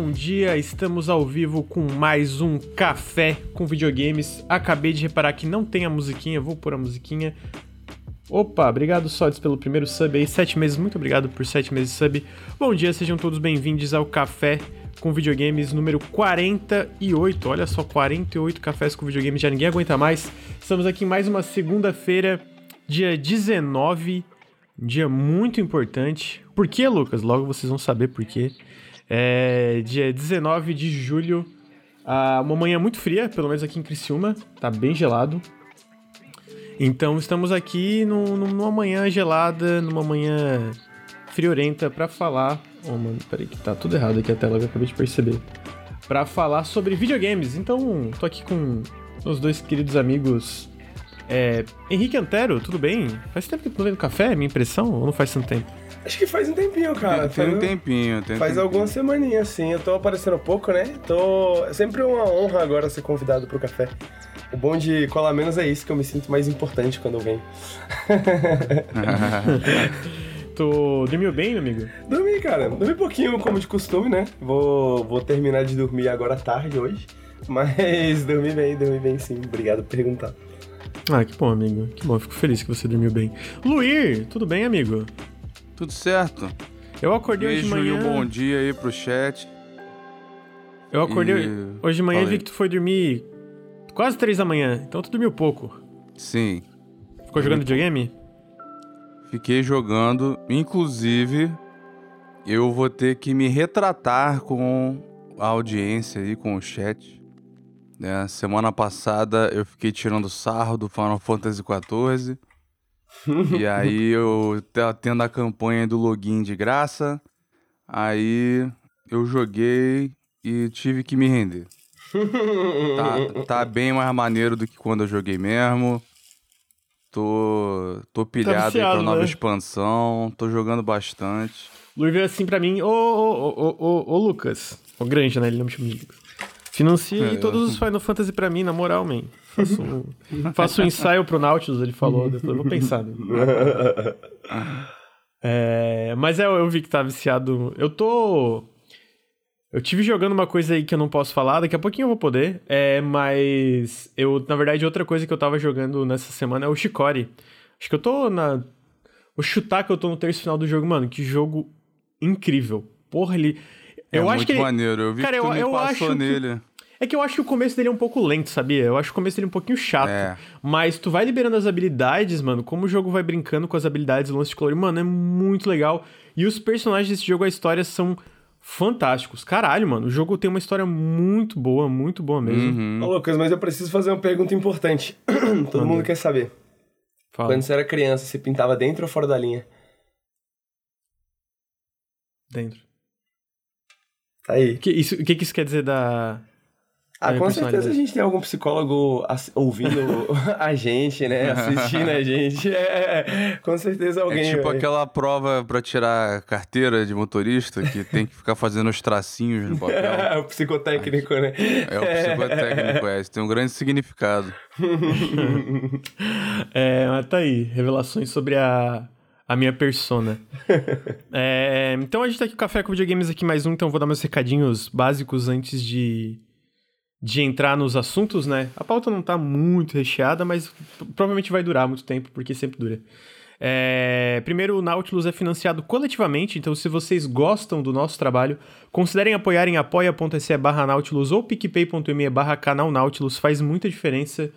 bom dia. Estamos ao vivo com mais um café com videogames. Acabei de reparar que não tem a musiquinha, vou pôr a musiquinha. Opa, obrigado Sodes pelo primeiro sub aí, sete meses, muito obrigado por sete meses de sub. Bom dia, sejam todos bem-vindos ao café com videogames número 48. Olha só, 48 cafés com videogames, já ninguém aguenta mais. Estamos aqui em mais uma segunda-feira, dia 19, um dia muito importante. Por que, Lucas? Logo vocês vão saber por quê. É dia 19 de julho, uma manhã muito fria, pelo menos aqui em Criciúma, tá bem gelado. Então estamos aqui no, numa manhã gelada, numa manhã friorenta para falar. Oh, mano, peraí que tá tudo errado aqui a tela, eu acabei de perceber. Para falar sobre videogames. Então, tô aqui com os dois queridos amigos. É, Henrique Antero, tudo bem? Faz tempo que eu tô vendo café, minha impressão, ou não faz tanto tempo? Acho que faz um tempinho, cara. Tem, tem um tempinho, tem Faz tempinho. algumas semaninhas, sim. Eu tô aparecendo pouco, né? Tô... É sempre uma honra agora ser convidado pro café. O bom de colar menos é isso, que eu me sinto mais importante quando eu venho. Tu dormiu bem, meu amigo? Dormi, cara. Dormi pouquinho, como de costume, né? Vou, vou terminar de dormir agora à tarde hoje. Mas dormi bem, dormi bem sim. Obrigado por perguntar. Ah, que bom, amigo. Que bom, fico feliz que você dormiu bem. Luir, tudo bem, amigo? Tudo certo. Eu acordei hoje de Beijo e manhã. um bom dia aí pro chat. Eu acordei E- hoje de manhã e vi que tu foi dormir quase três da manhã, então tu dormiu pouco. Sim, Ficou jogando videogame? fiquei jogando. Inclusive, eu vou ter que me retratar com a audiência aí, com o chat. Né? Semana passada eu fiquei tirando sarro do Final Fantasy XIV. e aí eu tá tendo a campanha do login de graça. Aí eu joguei e tive que me render. Tá, tá bem mais maneiro do que quando eu joguei mesmo. Tô, tô pilhado aí viciado, pra nova né? expansão. Tô jogando bastante. Luir veio assim pra mim, ô, ô, ô, ô, Lucas. O grande, né? Ele não me chama de Lucas. Financia aí É. todos os Final Fantasy pra mim, na moral, man. Faço um, faço um ensaio pro Nautilus, ele falou. Depois eu vou pensar. Né? É, mas é, eu vi que tá viciado. Eu tô. Eu tive jogando uma coisa aí que eu não posso falar, daqui a pouquinho eu vou poder. É, mas eu, na verdade, outra coisa que eu tava jogando nessa semana é o Shikori. Acho que eu tô na. Vou chutar que eu tô no terço final do jogo, mano. Que jogo incrível. Porra, ele. Eu é acho muito que ele. maneiro. Eu vi Cara, que tu eu- me eu passou acho que- nele. É que eu acho que o começo dele é um pouco lento, sabia? Eu acho que o começo dele é um pouquinho chato. É. Mas tu vai liberando as habilidades, mano. Como o jogo vai brincando com as habilidades, o lance de color, mano, é muito legal. E os personagens desse jogo, a história são fantásticos. Caralho, mano. O jogo tem uma história muito boa, muito boa mesmo. Uhum. Ô, Lucas, mas eu preciso fazer uma pergunta importante. Todo mundo quer saber. Fala. Quando você era criança, você pintava dentro ou fora da linha? Dentro. Tá aí. O que, isso, o que que isso quer dizer da. Ah, É, com certeza a gente tem algum psicólogo ouvindo a gente, né? Assistindo a gente. É, com certeza alguém. É tipo vai. aquela prova pra tirar carteira de motorista que tem que ficar fazendo os tracinhos no papel. o psicotécnico, né? É o psicotécnico, é. Isso tem um grande significado. É, mas tá aí. Revelações sobre a, a minha persona. É, então a gente tá aqui com o Café com Videogames aqui mais um, então eu vou dar meus recadinhos básicos antes de, de entrar nos assuntos, né? A pauta não tá muito recheada, mas provavelmente vai durar muito tempo, porque sempre dura. É, primeiro, o Nautilus é financiado coletivamente, então se vocês gostam do nosso trabalho, considerem apoiar em apoia.se barra Nautilus ou picpay.me barra canal Nautilus, faz muita diferença.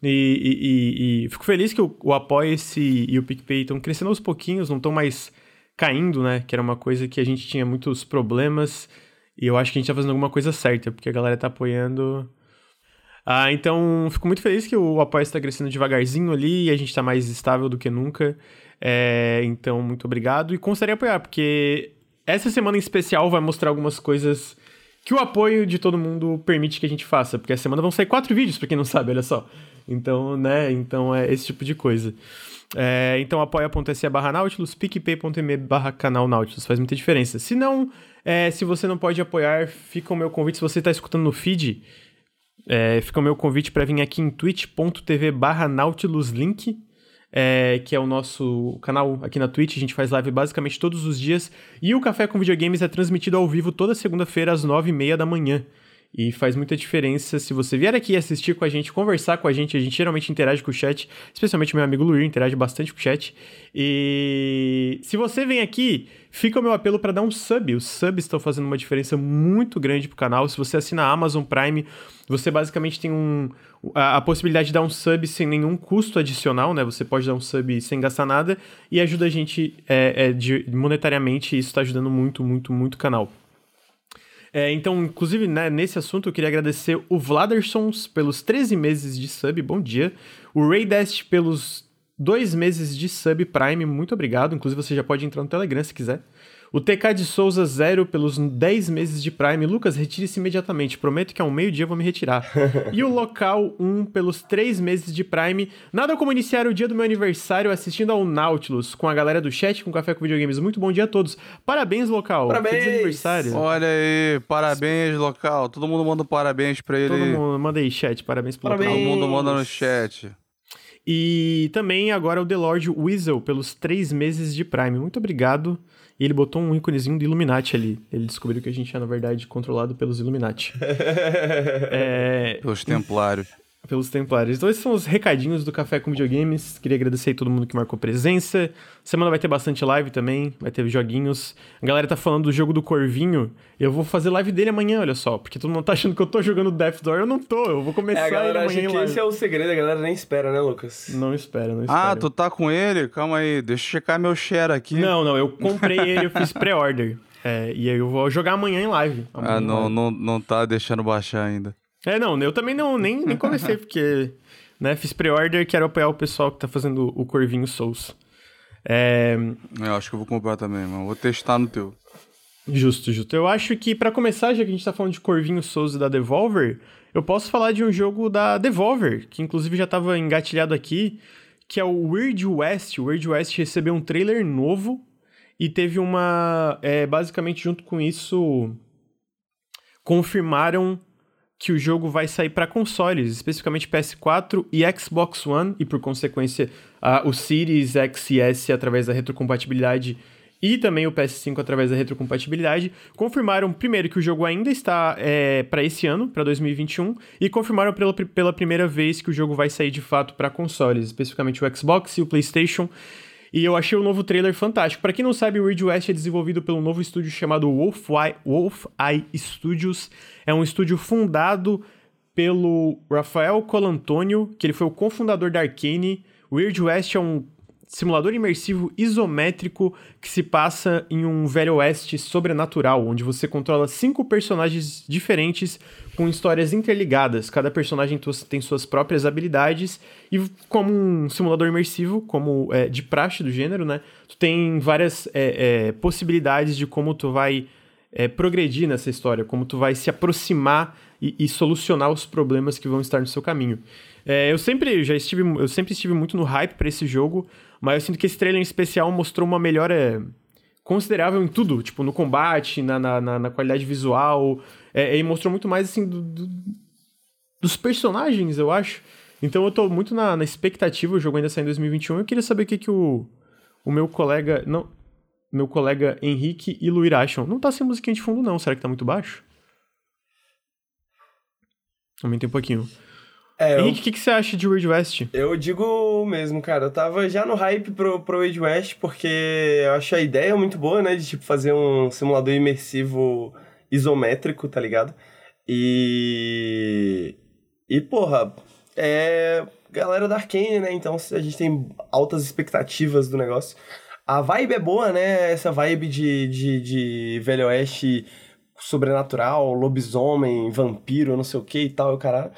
E, e- e- e fico feliz que o, o Apoia-se e o PicPay estão crescendo aos pouquinhos, não estão mais caindo, né? Que era uma coisa que a gente tinha muitos problemas. E eu acho que a gente tá fazendo alguma coisa certa, porque a galera tá apoiando. Ah, então fico muito feliz que o Apoia está crescendo devagarzinho ali e a gente tá mais estável do que nunca. É, então, muito obrigado. E considere apoiar, porque essa semana em especial vai mostrar algumas coisas que o apoio de todo mundo permite que a gente faça. Porque a semana vão sair quatro vídeos, pra quem não sabe, olha só. Então, né? Então é esse tipo de coisa. É, então apoia.se barra Nautilus, picpay.me barra canal Nautilus, faz muita diferença. Se não, é, se você não pode apoiar, fica o meu convite, se você está escutando no feed, é, fica o meu convite para vir aqui em twitch.tv barra Nautilus Link. é, que é o nosso canal aqui na Twitch. A gente faz live basicamente todos os dias. E o Café com Videogames é transmitido ao vivo toda segunda-feira às nove e meia da manhã. E faz muita diferença se você vier aqui assistir com a gente, conversar com a gente. A gente geralmente interage com o chat, especialmente meu amigo Luir, interage bastante com o chat. E se você vem aqui, fica o meu apelo para dar um sub. Os subs estão fazendo uma diferença muito grande pro canal. Se você assina a Amazon Prime, você basicamente tem um, a, a, possibilidade de dar um sub sem nenhum custo adicional, né? Você pode dar um sub sem gastar nada e ajuda a gente é, é, de, monetariamente. Isso está ajudando muito, muito, muito o canal. É, então, inclusive, né, nesse assunto, eu queria agradecer o Vladersons pelos 13 meses de sub, bom dia. O Raydest pelos dois meses de sub Prime, muito obrigado. Inclusive, você já pode entrar no Telegram se quiser. O TK de Souza zero pelos 10 meses de Prime. Lucas, retire-se imediatamente. Prometo que ao meio-dia eu vou me retirar. e o Local 1 pelos 3 meses de Prime. Nada como iniciar o dia do meu aniversário assistindo ao Nautilus com a galera do chat com Café com Videogames. Muito bom dia a todos. Parabéns, Local. Parabéns. Feliz aniversário. Olha aí, parabéns, Local. Todo mundo manda parabéns pra ele. Todo mundo manda aí, chat. Parabéns pro Parabéns. Local. Todo mundo manda no chat. E também agora o The Lord Weasel pelos 3 meses de Prime. Muito obrigado. E ele botou um íconezinho do Illuminati ali. Ele descobriu que a gente é, na verdade, controlado pelos Illuminati. é, Pelos templários. Pelos Templários. Então, esses são os recadinhos do Café com Videogames. Queria agradecer a todo mundo que marcou presença. Semana vai ter bastante live também, vai ter joguinhos. A galera tá falando do jogo do Corvinho. Eu vou fazer live dele amanhã, olha só. Porque todo mundo tá achando que eu tô jogando Death Door. Eu não tô, eu vou começar É, a ele galera amanhã acha em que live. esse é o segredo, a galera nem espera, né, Lucas? Não espera, não espera. Ah, tu tá com ele? Calma aí, deixa eu checar meu share aqui. Não, não, eu comprei ele, eu fiz pré-order. É, e aí eu vou jogar amanhã em live. Amanhã Ah, em não, live. não, não tá deixando baixar ainda. É, não, eu também não, nem, nem comecei, porque, né, fiz pre-order, quero apoiar o pessoal que tá fazendo o Corvinho Souls. É, Eu acho que eu vou comprar também, mas vou testar no teu. justo, justo. Eu acho que, pra começar, já que a gente tá falando de Corvinho Souls e da Devolver, eu posso falar de um jogo da Devolver, que inclusive já tava engatilhado aqui, que é o Weird West. O Weird West recebeu um trailer novo e teve uma... É, basicamente, junto com isso, confirmaram que o jogo vai sair para consoles, especificamente PS4 e Xbox One, e por consequência ah, o Series X e S através da retrocompatibilidade e também o PS5 através da retrocompatibilidade. Confirmaram primeiro que o jogo ainda está é, para esse ano, para 2021, e confirmaram pela, pela primeira vez que o jogo vai sair de fato para consoles, especificamente o Xbox e o PlayStation. E eu achei o novo trailer fantástico. Para quem não sabe, o Ridge West é desenvolvido pelo novo estúdio chamado Wolf Eye, Wolf Eye Studios. É um estúdio fundado pelo Rafael Colantonio, que ele foi o cofundador da Arcane. O Weird West é um simulador imersivo isométrico que se passa em um velho oeste sobrenatural, onde você controla cinco personagens diferentes com histórias interligadas. Cada personagem tem suas próprias habilidades e como um simulador imersivo, como é, de praxe do gênero, né? Tu tem várias é, é, possibilidades de como tu vai é, progredir nessa história, como tu vai se aproximar e, e solucionar os problemas que vão estar no seu caminho. É, eu sempre já estive, eu sempre estive muito no hype para esse jogo, mas eu sinto que esse trailer em especial mostrou uma melhora considerável em tudo, tipo no combate, na, na, na, qualidade visual, é, e mostrou muito mais assim do, do, dos personagens, eu acho. Então eu tô muito na, na expectativa, o jogo ainda sai em 2021. Eu queria saber o que, que o, o meu colega. Não, meu colega Henrique e Luir acham. Não tá sem musiquinha de fundo, não. Será que tá muito baixo? Aumentei um pouquinho. É, eu, Henrique, o que, que você acha de Weird West? eu digo mesmo, cara. Eu tava já no hype pro, pro West, porque eu acho a ideia muito boa, né? De, tipo, fazer um simulador imersivo isométrico, tá ligado? E... E, porra, é... Galera da Arkane, né? Então a gente tem altas expectativas do negócio. A vibe é boa, né? Essa vibe de, de, de Velho Oeste sobrenatural, lobisomem, vampiro, não sei o que e tal, e o caralho.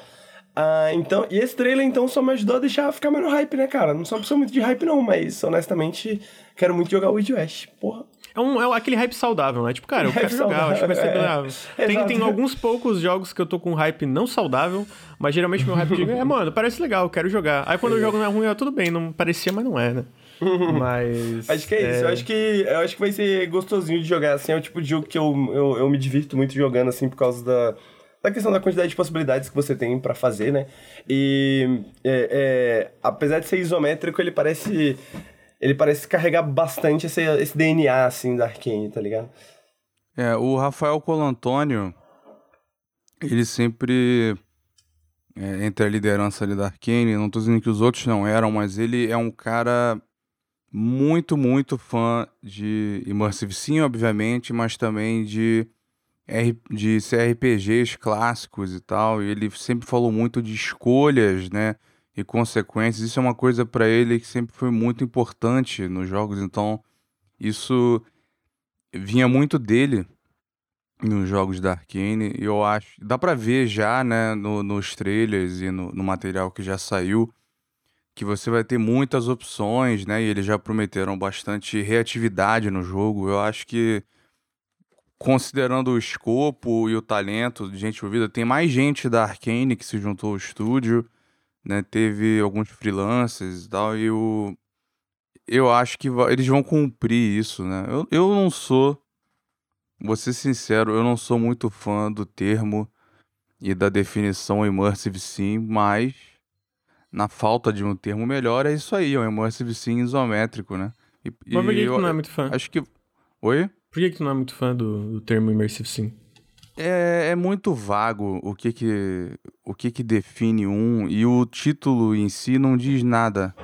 Ah, então, e esse trailer, então, só me ajudou a deixar ficar mais no hype, né, cara? Não sou uma pessoa muito de hype, não, mas, honestamente, quero muito jogar o Wild West. Porra. É, um, é aquele hype saudável, né? Tipo, cara, eu Hype quero jogar, eu acho que vai ser saudável, é. Tem, Exato. tem alguns poucos jogos que eu tô com hype não saudável, mas geralmente meu hype é, mano, parece legal, eu quero jogar. Aí quando eu jogo não é ruim, é tudo bem, não parecia, mas não é, né? Mas. Acho que é isso. Eu acho que, eu acho que vai ser gostosinho de jogar, assim. É o tipo de jogo que eu, eu, eu me divirto muito jogando, assim, por causa da, da questão da quantidade de possibilidades que você tem para fazer, né? E é, é, apesar de ser isométrico, ele parece ele parece carregar bastante esse, esse DNA assim da Arkane, tá ligado? É, o Rafael Colantônio, ele sempre é, entre a liderança ali da Arkane, não tô dizendo que os outros não eram, mas ele é um cara muito, muito fã de Immersive Sim, obviamente, mas também de, De CRPGs clássicos e tal. E ele sempre falou muito de escolhas, né? E consequências. Isso é uma coisa para ele que sempre foi muito importante nos jogos. Então, isso vinha muito dele nos jogos da Arkane. E eu acho. Dá pra ver já, né? No, nos trailers e no, no material que já saiu que você vai ter muitas opções, né? E eles já prometeram bastante reatividade no jogo. Eu acho que, considerando o escopo e o talento de gente envolvida, tem mais gente da Arkane que se juntou ao estúdio, né? Teve alguns freelancers e tal, e eu, eu acho que eles vão cumprir isso, né? Eu, eu não sou, vou ser sincero, eu não sou muito fã do termo e da definição immersive sim, mas na falta de um termo melhor, é isso aí, é um Immersive Sim isométrico, né? E, Mas por que, eu, que não é muito fã? Acho que. Oi? Por que, que tu não é muito fã do, do termo Immersive Sim? É, é, muito vago o que que, o que que define um, e o título em si não diz nada.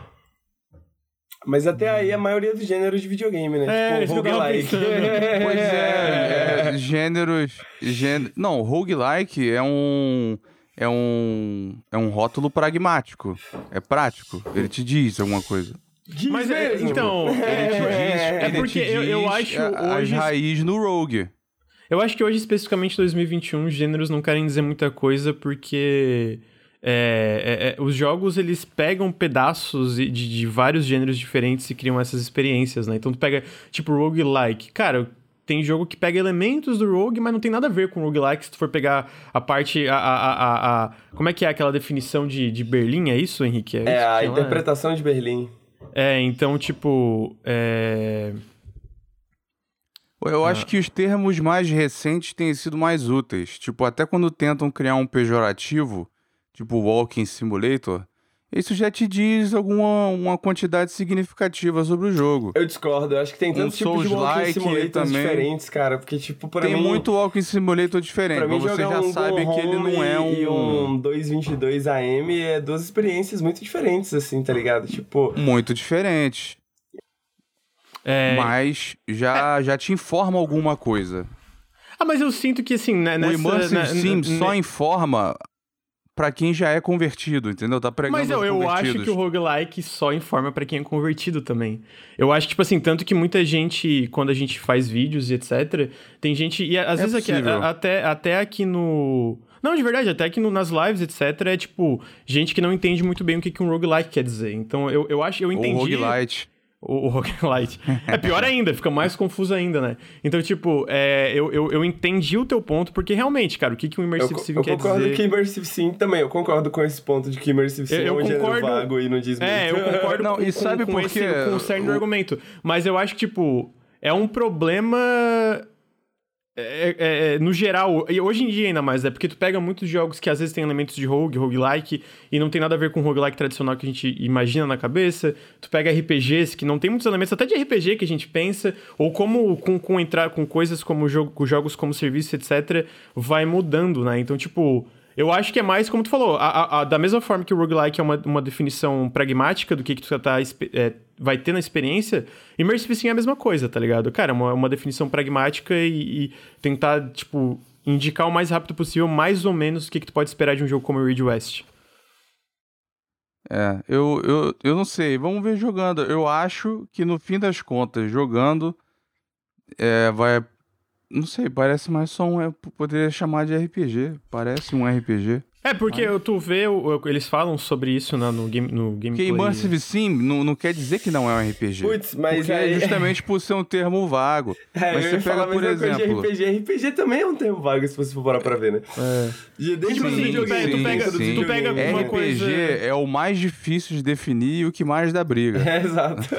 Mas até aí a maioria dos gêneros de videogame, né? É, tipo, roguelike. pois é, é gêneros, gêneros... Não, roguelike é um é um, é um rótulo pragmático. É prático. Ele te diz alguma coisa. Diz Mas é, então. Ele te diz. É ele porque eu, eu acho. A, hoje... As raízes no Rogue. Eu acho que hoje, especificamente 2021, gêneros não querem dizer muita coisa porque. É, é, é, os jogos eles pegam pedaços de, de, vários gêneros diferentes e criam essas experiências, né? Então tu pega, tipo, roguelike. Cara, tem jogo que pega elementos do rogue, mas não tem nada a ver com roguelike. Se tu for pegar a parte. A, a, a, a como é que é aquela definição de, de Berlim? É isso, Henrique? É, é a interpretação de Berlim. É, então, tipo. É... Eu ah. acho que os termos mais recentes têm sido mais úteis. Tipo, até quando tentam criar um pejorativo, tipo Walking Simulator, isso já te diz alguma uma quantidade significativa sobre o jogo. Eu discordo, eu acho que tem tantos um tipos de Walking like Simulators também. diferentes, cara, porque tipo, pra tem mim... Tem muito Walking Simulator diferente, mas você já um sabe que ele não é um... E um 222 AM é duas experiências muito diferentes, assim, tá ligado? Tipo... Muito diferentes. É... Mas já, é... já te informa alguma coisa. Ah, mas eu sinto que, assim, né, nessa... O Immersive Sim só informa para quem já é convertido, entendeu? Tá pregando Mas eu, eu acho que o roguelike só informa para quem é convertido também. Eu acho, tipo assim, tanto que muita gente, quando a gente faz vídeos e etc., tem gente. E às é vezes aqui, até, até aqui no. Não, de verdade, até aqui no, nas lives, etc., é tipo, gente que não entende muito bem o que, que um roguelike quer dizer. Então eu, eu acho, eu entendi. O roguelite o, o Roguelite. é pior ainda, fica mais confuso ainda, né? Então, tipo, é, eu, eu, eu entendi o teu ponto, porque realmente, cara, o que, que um Immersive Sim quer dizer... Eu concordo que Immersive Sim também, eu concordo com esse ponto de que Immersive Sim eu, eu é um concordo... vago e não diz muito. É, eu concordo não, com, e sabe com, com, esse, com o cerne do argumento. Mas eu acho que, tipo, é um problema é, é, é, no geral, e hoje em dia ainda mais, é porque tu pega muitos jogos que às vezes tem elementos de rogue, roguelike, e não tem nada a ver com roguelike tradicional que a gente imagina na cabeça. Tu pega RPGs que não tem muitos elementos, até de RPG que a gente pensa, ou como com, com entrar com coisas como jogo, com jogos como serviço, etc., vai mudando, né? Então, tipo, eu acho que é mais como tu falou, a, a, a, da mesma forma que o roguelike é uma, uma definição pragmática do que, que tu tá, é, vai ter na experiência, Immersive Sim é a mesma coisa, tá ligado? Cara, é uma, uma definição pragmática e, e, tentar, tipo, indicar o mais rápido possível mais ou menos o que, que tu pode esperar de um jogo como o Ridge West. É, eu, eu, eu não sei, vamos ver jogando. Eu acho que no fim das contas, jogando, é, vai não sei, parece mais só um. Poderia chamar de RPG. Parece um RPG. É, porque Mas... tu vê, eles falam sobre isso na, no, game, no gameplay. Que Immersive Sim não, não quer dizer que não é um RPG. Putz, mas porque aí... é justamente por ser um termo vago. É, mas você pega, por exemplo... RPG, RPG também é um termo vago, se você for parar pra ver, né? É. Desde sim, sim, tu pega, tu pega, sim. Tu pega alguma RPG coisa... é o mais difícil de definir e o que mais dá briga. É, exato.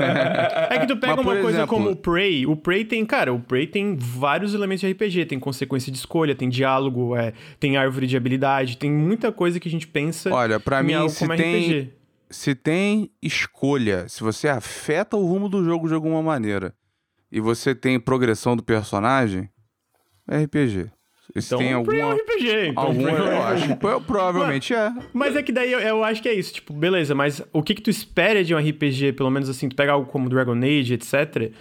é que tu pega mas, uma coisa exemplo... como o Prey, o Prey tem, cara, o Prey tem vários elementos de RPG, tem consequência de escolha, tem diálogo, é, tem árvore de habilidade, tem muita coisa que a gente pensa Olha, para mim, se tem, RPG. se tem escolha, se você afeta o rumo do jogo de alguma maneira e você tem progressão do personagem, é RPG. Se então, tem alguma, é um RPG. Então, alguma, eu acho provavelmente mas, é. Mas é que daí eu, eu, acho que é isso. Tipo, beleza, mas o que que tu espera de um RPG, pelo menos assim, tu pega algo como Dragon Age, etc.,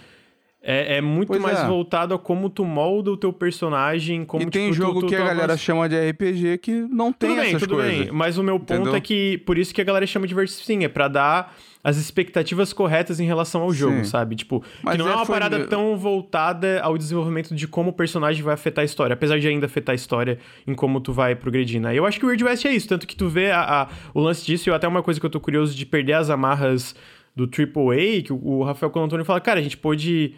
é, é muito Pois mais é. voltado a como tu molda o teu personagem, como e tem tipo, tu- jogo tu- que tu a galera chama de RPG que não tem Tudo bem, essas tudo coisas. bem. Mas o meu ponto Entendeu? é que, por isso que a galera chama de Sim, é pra dar as expectativas corretas em relação ao jogo, Sim. sabe? Tipo, Mas que não é é, uma parada meu- tão voltada ao desenvolvimento de como o personagem vai afetar a história, apesar de ainda afetar a história em como tu vai progredir, né? Eu acho que o Weird West é isso, tanto que tu vê a- a- o lance disso, e até uma coisa que eu tô curioso de perder as amarras do AAA, que o, o Rafael Colantoni fala, cara, a gente pôde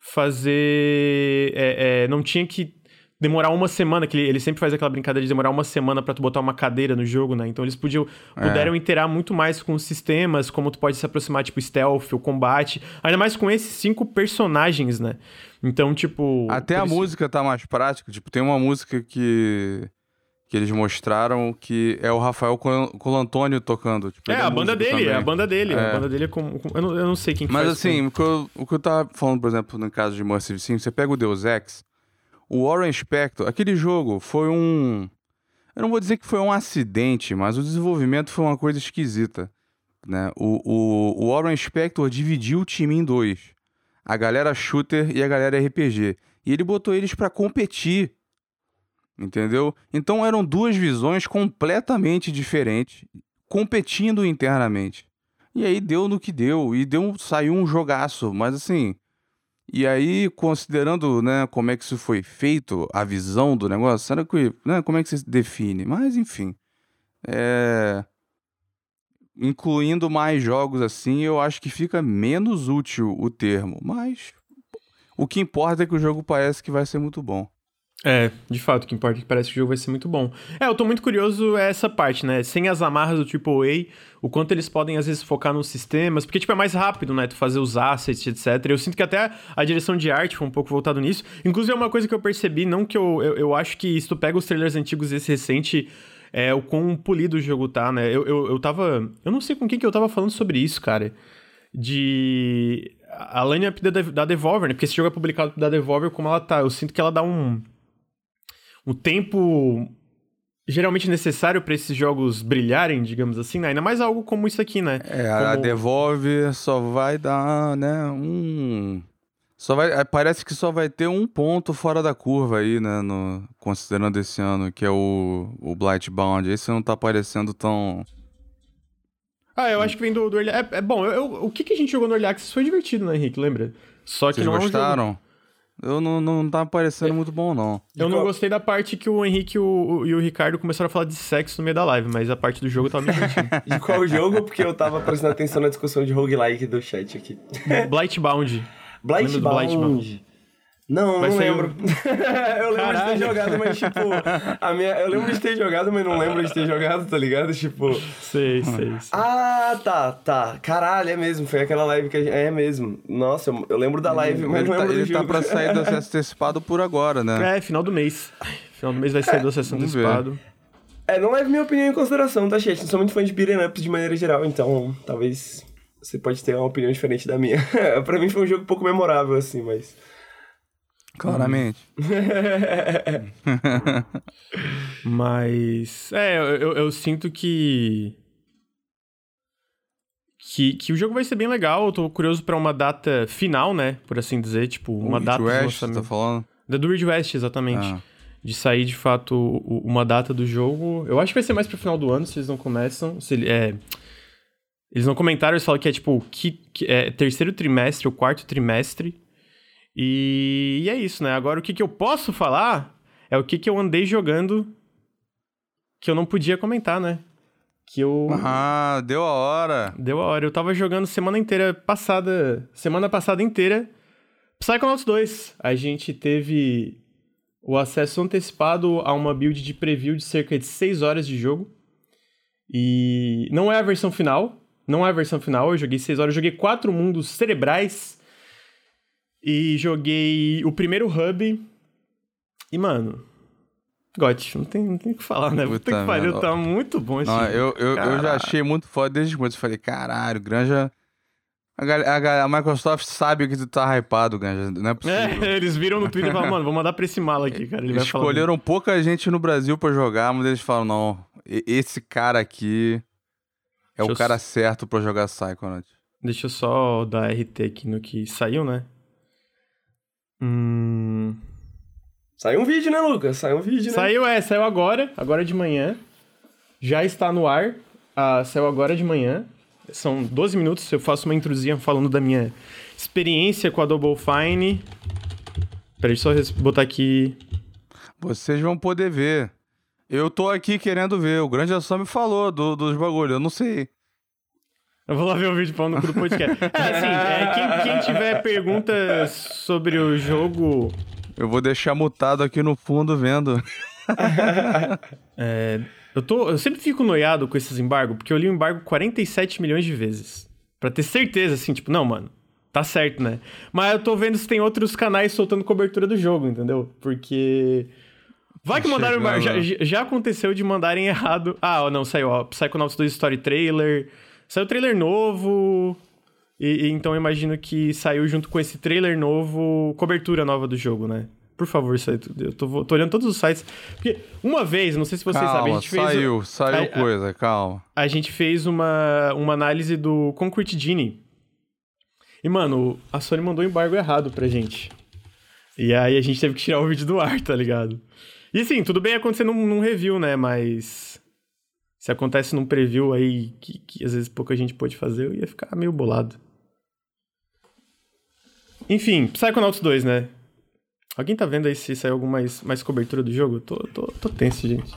fazer... é, é, não tinha que demorar uma semana, que ele, ele sempre faz aquela brincadeira de demorar uma semana pra tu botar uma cadeira no jogo, né? Então eles podiam, É. puderam interar muito mais com os sistemas, como tu pode se aproximar, tipo, stealth, o combate, ainda mais com esses cinco personagens, né? Então, tipo... Até a isso- música tá mais prática. Tipo, tem uma música que que eles mostraram que é o Rafael Col- Colantônio tocando. Tipo, É, a banda dele, é também. a banda dele. A É. banda dele é eu, não, eu não sei quem que Mas assim, o que, eu, o que eu tava falando, por exemplo, no caso de Immersive Sim, você pega o Deus Ex, o Warren Spector, aquele jogo foi um... Eu não vou dizer que foi um acidente, mas o desenvolvimento foi uma coisa esquisita. Né? O, o, o Warren Spector dividiu o time em dois. A galera shooter e a galera RPG. E ele botou eles pra competir. Entendeu? Então eram duas visões completamente diferentes, competindo internamente. E aí deu no que deu, e deu, saiu um jogaço, mas assim. E aí, considerando, né, como é que isso foi feito, a visão do negócio, será que, né, como é que você define? Mas enfim, é... incluindo mais jogos assim, eu acho que fica menos útil o termo, mas o que importa é que o jogo parece que vai ser muito bom. É, de fato, o que importa é que parece que o jogo vai ser muito bom. É, eu tô muito curioso essa parte, né? Sem as amarras do AAA, o quanto eles podem, às vezes, focar nos sistemas, porque, tipo, é mais rápido, né? Tu fazer os assets, etc. Eu sinto que até a direção de arte foi um pouco voltado nisso. Inclusive, é uma coisa que eu percebi, não que eu... Eu, eu acho que se tu pega os trailers antigos desse recente, é o quão polido o jogo tá, né? Eu, eu, eu tava... Eu não sei com quem que eu tava falando sobre isso, cara. De... A lineup da, da Devolver, né? Porque esse jogo é publicado da Devolver como ela tá. Eu sinto que ela dá um o tempo geralmente necessário para esses jogos brilharem, digamos assim, né? ainda mais algo como isso aqui, né? É, a Como- Devolve só vai dar, né, um... Só vai, é, parece que só vai ter um ponto fora da curva aí, né, no, considerando esse ano, que é o, o Blightbound. Esse não tá parecendo tão... Ah, eu acho que vem do, do Early... É, é bom, eu- eu- o que, que a gente jogou no Early Access foi divertido, né, Henrique? Lembra? Só que Vocês não é um jogo- gostaram? Eu não, não tá parecendo muito bom, não. Eu não gostei da parte que o Henrique e o, e o Ricardo começaram a falar de sexo no meio da live, mas a parte do jogo tava me divertindo. De qual jogo? Porque eu tava prestando atenção na discussão de roguelike do chat aqui. Blightbound. Blightbound. Blightbound? Não, Vai não lembro. eu lembro de Caralho. ter jogado, mas tipo. A minha... Eu lembro de ter jogado, mas não lembro de ter jogado, tá ligado? Tipo. Sei, sei, sei. Ah, tá, tá. Caralho, é mesmo. Foi aquela live que a gente. É mesmo. Nossa, eu, eu lembro da live, mas ele não tá, lembro do ele tá jogo. pra sair do acesso antecipado por agora, né? É, final do mês. Final do mês vai sair do acesso ver. antecipado. É, não leve minha opinião em consideração, tá, chat? Não sou muito fã de beat'em ups de maneira geral, então talvez você pode ter uma opinião diferente da minha. pra mim foi um jogo pouco memorável, assim, mas... Claramente. Mas. É, eu, eu, sinto que. Que, que o jogo vai ser bem legal. Eu tô curioso pra uma data final, né? Por assim dizer. Tipo, uma O data West, lançamento. tá falando? Da do Ridge West, exatamente. Ah. De sair de fato uma data do jogo. Eu acho que vai ser mais pro final do ano, se eles não começam. Se, é, eles não comentaram, eles falam que é tipo que, que é terceiro trimestre ou quarto trimestre. E, e é isso, né? Agora o que, que eu posso falar é o que, que eu andei jogando que eu não podia comentar, né? Que eu. Ah, deu a hora. Deu a hora. Eu tava jogando semana inteira passada. Semana passada inteira. Psychonauts 2. A gente teve o acesso antecipado a uma build de preview de cerca de 6 horas de jogo. E não é a versão final. Não é a versão final. Eu joguei 6 horas. Eu joguei quatro mundos cerebrais. E joguei o primeiro hub. E, mano. Gotti, não tem, não tem o que falar, né? Puta, que pariu, tá muito bom esse não, eu, eu, eu, já achei muito foda desde quando eu falei, caralho, Granja. A, a, a, Microsoft sabe que tu tá hypado, Granja. Não é possível. É, eles viram no Twitter e falaram, mano, vou mandar pra esse mala aqui, cara. Ele Escolheram pouca gente no Brasil pra jogar, mas eles falam, não, esse cara aqui é Deixa o cara certo pra jogar Psychonaut. Deixa eu só dar RT aqui no que saiu, né? Hum... Saiu um vídeo, né, Lucas? Saiu um vídeo, né? Saiu, é, saiu agora, agora de manhã. Já está no ar. Ah, saiu agora de manhã. São 12 minutos, eu faço uma intrusinha falando da minha experiência com a Double Fine. Peraí, só botar aqui. Vocês vão poder ver. Eu tô aqui querendo ver. O grande só me falou do, dos bagulho, eu não sei. Eu vou lá ver o vídeo falando do podcast. é, assim, é, quem, quem tiver perguntas sobre o jogo eu vou deixar mutado aqui no fundo vendo. é, eu, tô, eu sempre fico noiado com esses embargos, porque eu li o embargo 47 milhões de vezes. Pra ter certeza, assim, tipo, não, mano, tá certo, né? Mas eu tô vendo se tem outros canais soltando cobertura do jogo, entendeu? Porque. Vai que mandaram embargo. Já, já aconteceu de mandarem errado. Ah, não, saiu, ó. Psychonauts 2 Story Trailer. Saiu trailer novo. E, e, então eu imagino que saiu junto com esse trailer novo, cobertura nova do jogo, né? Por favor, sai tudo. Eu tô, tô, olhando todos os sites. Porque uma vez, não sei se vocês calma, sabem, a gente fez. Saiu, saiu a, coisa, calma. A gente fez uma, uma análise do Concrete Genie. E, mano, a Sony mandou um embargo errado pra gente. E aí a gente teve que tirar o vídeo do ar, tá ligado? E assim, tudo bem acontecer num, num review, né? Mas. Se acontece num preview aí que, que às vezes pouca gente pôde fazer, eu ia ficar meio bolado. Enfim, Psychonauts 2, né? Alguém tá vendo aí se saiu alguma mais, mais cobertura do jogo? Tô, tô, tô tenso, gente.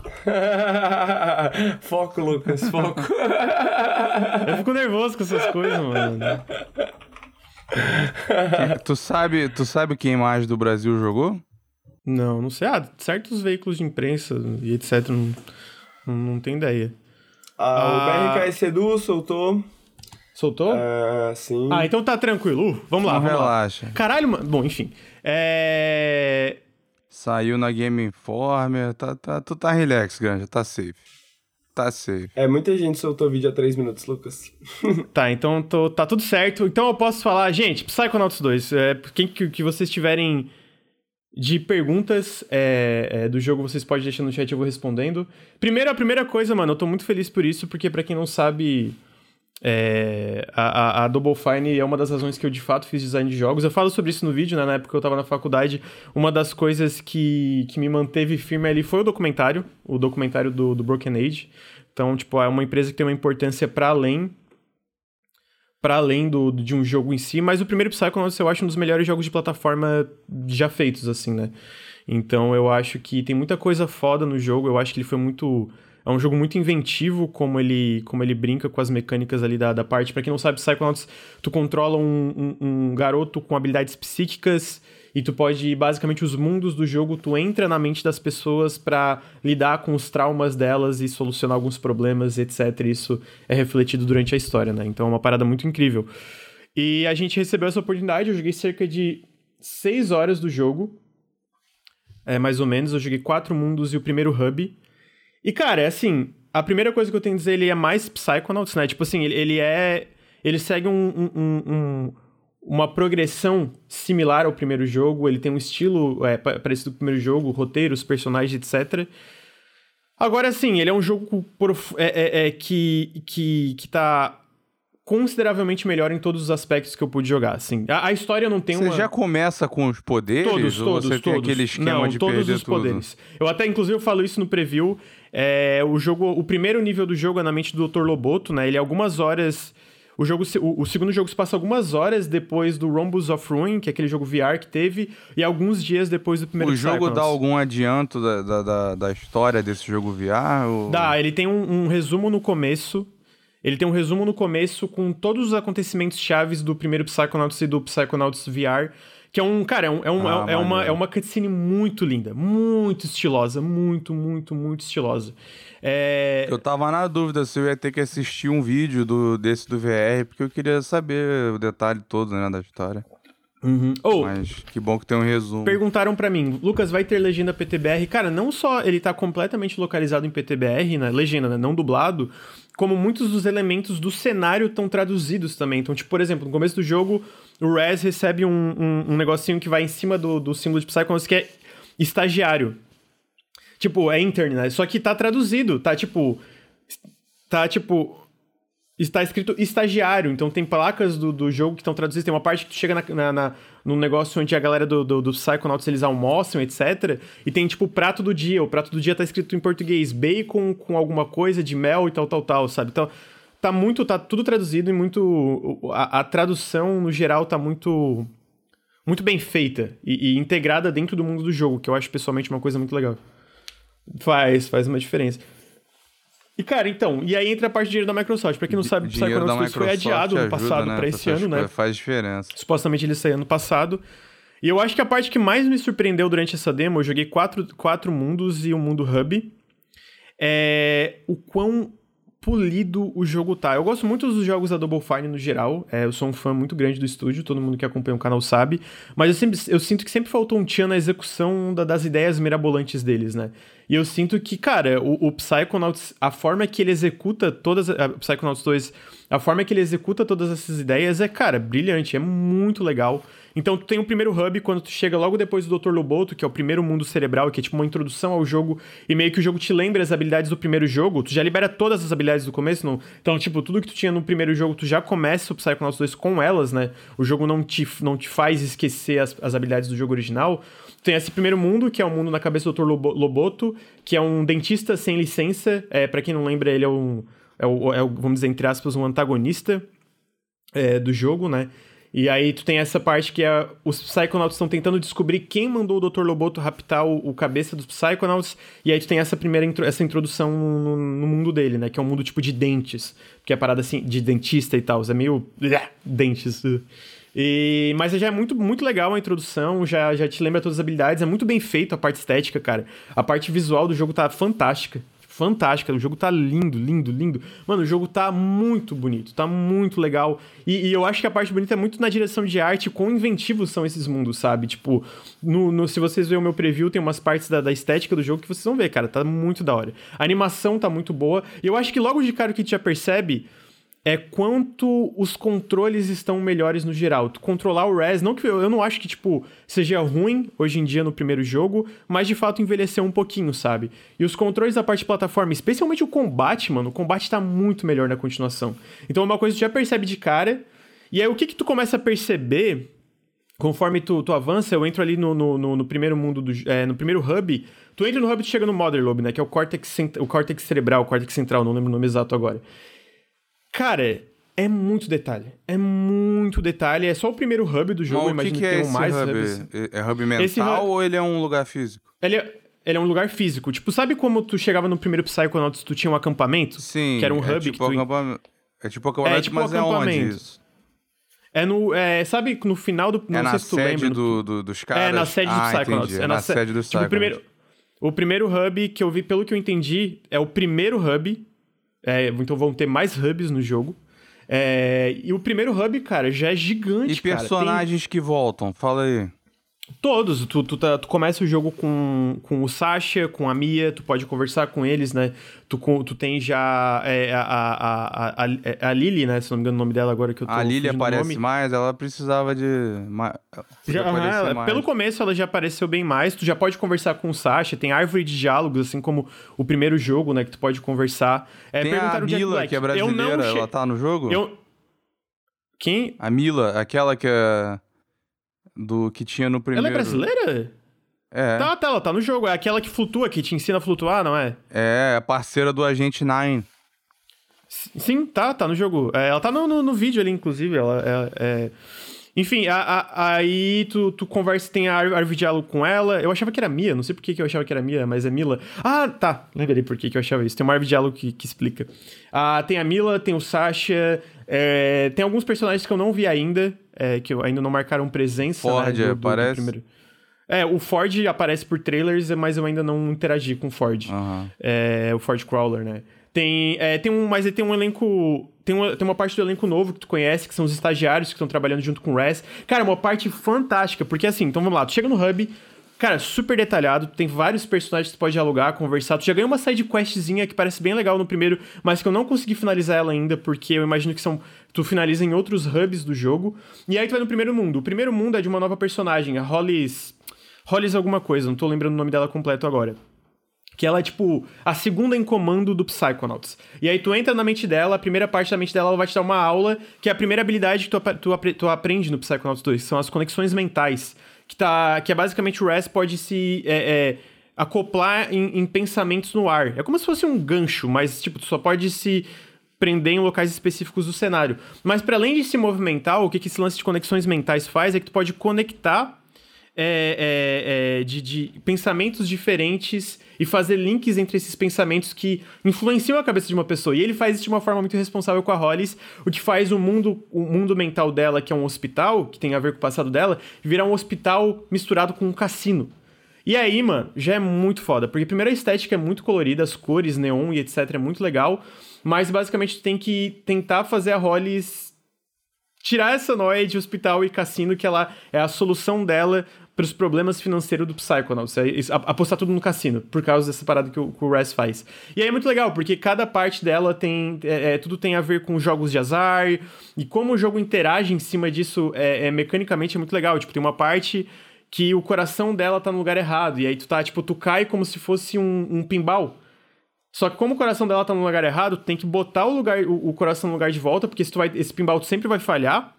foco, Lucas, foco. Eu fico nervoso com essas coisas, mano. tu sabe, tu sabe quem mais do Brasil jogou? Não, não sei. Ah, certos veículos de imprensa e etc. Não, não, tenho ideia. Ah, ah, o BRK Sedu soltou Soltou? É, sim. Ah, então tá tranquilo. Uh, vamos lá, Não vamos relaxa. Lá. Caralho, mano. Bom, enfim. É... Saiu na Game Informer. Tá, tá, tu tá relax, Granja. Tá safe. Tá safe. É, muita gente soltou vídeo há 3 minutos, Lucas. tá, então tô, tá tudo certo. Então eu posso falar, gente, Psychonauts 2, é, quem que, que vocês tiverem de perguntas é, é, do jogo, vocês podem deixar no chat, eu vou respondendo. Primeiro, a primeira coisa, mano, eu tô muito feliz por isso, porque para quem não sabe, é, a, a, Double Fine é uma das razões que eu de fato fiz design de jogos. Eu falo sobre isso no vídeo, né? Na época que eu tava na faculdade, uma das coisas que, que me manteve firme ali foi o documentário, o documentário do, do Broken Age. Então, tipo, é uma empresa que tem uma importância para além para além do, de um jogo em si, mas o primeiro Psychonauts eu acho um dos melhores jogos de plataforma já feitos, assim, né? Então eu acho que tem muita coisa foda no jogo, eu acho que ele foi muito é um jogo muito inventivo como ele, como ele brinca com as mecânicas ali da, da parte. Para quem não sabe, Psychonauts, tu controla um, um, um, garoto com habilidades psíquicas e tu pode, basicamente, os mundos do jogo, tu entra na mente das pessoas para lidar com os traumas delas e solucionar alguns problemas, etc. Isso é refletido durante a história, né? Então é uma parada muito incrível. E a gente recebeu essa oportunidade, eu joguei cerca de 6 horas do jogo, é, mais ou menos. Eu joguei quatro mundos e o primeiro hub. E, cara, é assim, a primeira coisa que eu tenho a dizer, ele é mais Psychonauts, né? Tipo assim, ele, ele é... Ele segue um, um, um, uma progressão similar ao primeiro jogo, ele tem um estilo é, parecido com o primeiro jogo, roteiros, personagens, etc. Agora, assim, ele é um jogo por, é, é, é, que, que, que tá consideravelmente melhor em todos os aspectos que eu pude jogar, assim. A, a história não tem você uma... Você já começa com os poderes? Todos, todos, você todos. tem aquele esquema não, de todos os tudo? poderes. Eu até, inclusive, eu falo isso no preview. É, o jogo, o primeiro nível do jogo é na mente do Dr. Loboto, né? Ele é algumas horas... O, jogo, o, o, segundo jogo se passa algumas horas depois do Rhombus of Ruin, que é aquele jogo VR que teve, e alguns dias depois do primeiro O jogo dá algum adianto da, da, da, da, história desse jogo VR? Ou... Dá, ele tem um, um, resumo no começo. Ele tem um resumo no começo com todos os acontecimentos chaves do primeiro Psychonauts e do Psychonauts VR. Que é um, cara, é, um, é, um, ah, é, é uma, é uma cutscene muito linda, muito estilosa, muito, muito, muito estilosa. É... Eu tava na dúvida se eu ia ter que assistir um vídeo do, desse do VR, porque eu queria saber o detalhe todo, né, da história. Uhum. Oh, Mas que bom que tem um resumo. Perguntaram para mim, Lucas, vai ter legenda PTBR? Cara, não só ele tá completamente localizado em PTBR, né, legenda, né, não dublado, como muitos dos elementos do cenário estão traduzidos também. Então, tipo, por exemplo, no começo do jogo, o Rez recebe um, um, um negocinho que vai em cima do, do símbolo de Psychonauts que é estagiário. Tipo, é intern, né? Só que tá traduzido, tá tipo. Tá tipo. Está escrito estagiário, então tem placas do, do jogo que estão traduzidas. Tem uma parte que tu chega na, na, na, num negócio onde a galera do, do, do Psychonauts eles almoçam, etc. E tem tipo o prato do dia. O prato do dia tá escrito em português: bacon com alguma coisa de mel e tal, tal, tal, sabe? Então tá muito. Tá tudo traduzido e muito. A, a tradução, no geral, tá muito. Muito bem feita e, e integrada dentro do mundo do jogo, que eu acho pessoalmente uma coisa muito legal. Faz, faz uma diferença. E, cara, então, e aí entra a parte de dinheiro da Microsoft. Pra quem não sabe, o Psychonauts 2 foi adiado no passado né? pra esse ano, né? Faz diferença. Supostamente ele saiu ano passado. E eu acho que a parte que mais me surpreendeu durante essa demo, eu joguei quatro, quatro mundos e um mundo hub, é o quão polido o jogo tá. Eu gosto muito dos jogos da Double Fine no geral. É, eu sou um fã muito grande do estúdio, todo mundo que acompanha o canal sabe. Mas eu, sempre, eu sinto que sempre faltou um tchan na execução da, das ideias mirabolantes deles, né? E eu sinto que, cara, o, o Psychonauts, a forma que ele executa todas. A Psychonauts 2, a forma que ele executa todas essas ideias é, cara, brilhante, é muito legal. Então tu tem o primeiro hub quando tu chega logo depois do Dr. Loboto, que é o primeiro mundo cerebral, que é tipo uma introdução ao jogo, e meio que o jogo te lembra as habilidades do primeiro jogo, tu já libera todas as habilidades do começo, não? Então, tipo, tudo que tu tinha no primeiro jogo, tu já começa o Psychonauts 2 com elas, né? O jogo não te, não te faz esquecer as, as habilidades do jogo original. Tem esse primeiro mundo, que é o mundo na cabeça do Dr. Loboto, que é um dentista sem licença. É, para quem não lembra, ele é um. É o, é o, vamos dizer, entre aspas, um antagonista é, do jogo, né? E aí tu tem essa parte que é os Psychonauts estão tentando descobrir quem mandou o Dr. Loboto raptar o, o, cabeça dos Psychonauts, e aí tu tem essa primeira intro, essa introdução no, no, mundo dele, né? Que é um mundo tipo de dentes, que é parada assim, de dentista e tal, é meio... dentes... E, mas já é muito, muito legal a introdução, já, já te lembra todas as habilidades, é muito bem feito a parte estética, cara. A parte visual do jogo tá fantástica fantástica. O jogo tá lindo, lindo, lindo. Mano, o jogo tá muito bonito, tá muito legal. E, e eu acho que a parte bonita é muito na direção de arte, quão inventivos são esses mundos, sabe? Tipo, no, no se vocês verem o meu preview, tem umas partes da, da, estética do jogo que vocês vão ver, cara. Tá muito da hora. A animação tá muito boa. E eu acho que logo de cara o que já percebe é quanto os controles estão melhores no geral. Tu controlar o res, não que eu, eu não acho que tipo seja ruim hoje em dia no primeiro jogo, mas de fato envelheceu um pouquinho, sabe? E os controles da parte de plataforma, especialmente o combate, mano, o combate tá muito melhor na continuação. Então é uma coisa que tu já percebe de cara. E aí o que que tu começa a perceber conforme tu, tu avança, eu entro ali no, no, no, no primeiro mundo, do, é, no primeiro hub. Tu entra no hub e chega no Mother Lobe, né? Que é o córtex, o córtex cerebral, o córtex central, não lembro o nome exato agora. Cara, é muito detalhe. É muito detalhe. É só o primeiro hub do jogo, Mas imagino que, que, que é mais hub? hubs. É, é hub mental hub... ou ele é um lugar físico? Ele é, ele é um lugar físico. Tipo, sabe como tu chegava no primeiro Psychonauts tu tinha um acampamento? Sim. Que era um é hub tipo que tu... acampamento. É tipo acampamento, é tipo mas acampamento. é onde isso? É no. É, sabe no final do. Não é sei se tu lembra. Do, do, dos caras. É na sede ah, do Psychonauts. É na, na sede do tipo, o primeiro, o primeiro hub que eu vi, pelo que eu entendi, é o primeiro hub. É, então vão ter mais hubs no jogo. É, e o primeiro hub, cara, já é gigante, E personagens Tem... que voltam, fala aí. Todos. Tu, tu, tá, tu, começa o jogo com, com o Sasha, com a Mia, tu pode conversar com eles, né? Tu, tu tem já é, a, a, a, a, a Lily, né? Se não me engano o nome dela agora que eu tô A Lily aparece mais, ela precisava de... Já, aham, mais. Pelo começo ela já apareceu bem mais, tu já pode conversar com o Sasha, tem árvore de diálogos, assim como o primeiro jogo, né? Que tu pode conversar. É, tem a Mila, que é brasileira, ela tá no jogo? Eu... Quem? A Mila, aquela que é do que tinha no primeiro. Ela é brasileira? É. Tá, tá, ela tá no jogo. É aquela que flutua, que te ensina a flutuar, não é? É, é parceira do Agente Nine. Sim, tá, tá no jogo. É, ela tá no, no, no, vídeo ali, inclusive. Ela é. é... Enfim, a, a, aí tu, tu conversa, tem a árvore de diálogo com ela. Eu achava que era Mia, não sei por que, que eu achava que era Mia, mas é Mila. Ah, tá, lembrei por que, que eu achava isso. Tem uma árvore de diálogo que, que explica. Ah, tem a Mila, tem o Sasha, é, tem alguns personagens que eu não vi ainda, é, que ainda não marcaram presença. Ford né, do, do, aparece? Do primeiro... É, o Ford aparece por trailers, mas eu ainda não interagi com o Ford. Uhum. É, o Ford Crawler, né? Tem, é, tem um, mas tem um elenco. Tem uma, tem uma parte do elenco novo que tu conhece, que são os estagiários que estão trabalhando junto com o Res. Cara, uma parte fantástica, porque assim, então vamos lá, tu chega no hub, cara, super detalhado, tem vários personagens que tu pode dialogar, conversar. Tu já ganhou uma side questzinha que parece bem legal no primeiro, mas que eu não consegui finalizar ela ainda, porque eu imagino que são. Tu finaliza em outros hubs do jogo. E aí tu vai no primeiro mundo. O primeiro mundo é de uma nova personagem, a Hollis. Hollis alguma coisa, não tô lembrando o nome dela completo agora. Que ela é, tipo, a segunda em comando do Psychonauts. E aí tu entra na mente dela, a primeira parte da mente dela ela vai te dar uma aula, que é a primeira habilidade que tu, tu, tu aprende no Psychonauts 2, que são as conexões mentais. Que, tá, que é basicamente o Res pode se é, é, acoplar em, em, pensamentos no ar. É como se fosse um gancho, mas, tipo, tu só pode se prender em locais específicos do cenário. Mas para além de se movimentar, o que, que esse lance de conexões mentais faz é que tu pode conectar é, é, é, de, de, pensamentos diferentes e fazer links entre esses pensamentos que influenciam a cabeça de uma pessoa. E ele faz isso de uma forma muito responsável com a Hollis, o que faz o mundo, o mundo mental dela, que é um hospital, que tem a ver com o passado dela, virar um hospital misturado com um cassino. E aí, mano, já é muito foda, porque primeiro a estética é muito colorida, as cores, neon e etc é muito legal, mas basicamente tem que tentar fazer a Hollis tirar essa noia de hospital e cassino, que ela é a solução dela para os problemas financeiros do Psychonauts. Apostar tudo no cassino, por causa dessa parada que o, que o faz. E aí é muito legal, porque cada parte dela tem. É, é, tudo tem a ver com jogos de azar. E como o jogo interage em cima disso é, é, mecanicamente é muito legal. Tipo, tem uma parte que o coração dela tá no lugar errado. E aí tu tá, tipo, tu cai como se fosse um, um pinball. Só que como o coração dela tá no lugar errado, tu tem que botar o, lugar, o, o coração no lugar de volta, porque se tu vai, esse pinball sempre vai falhar.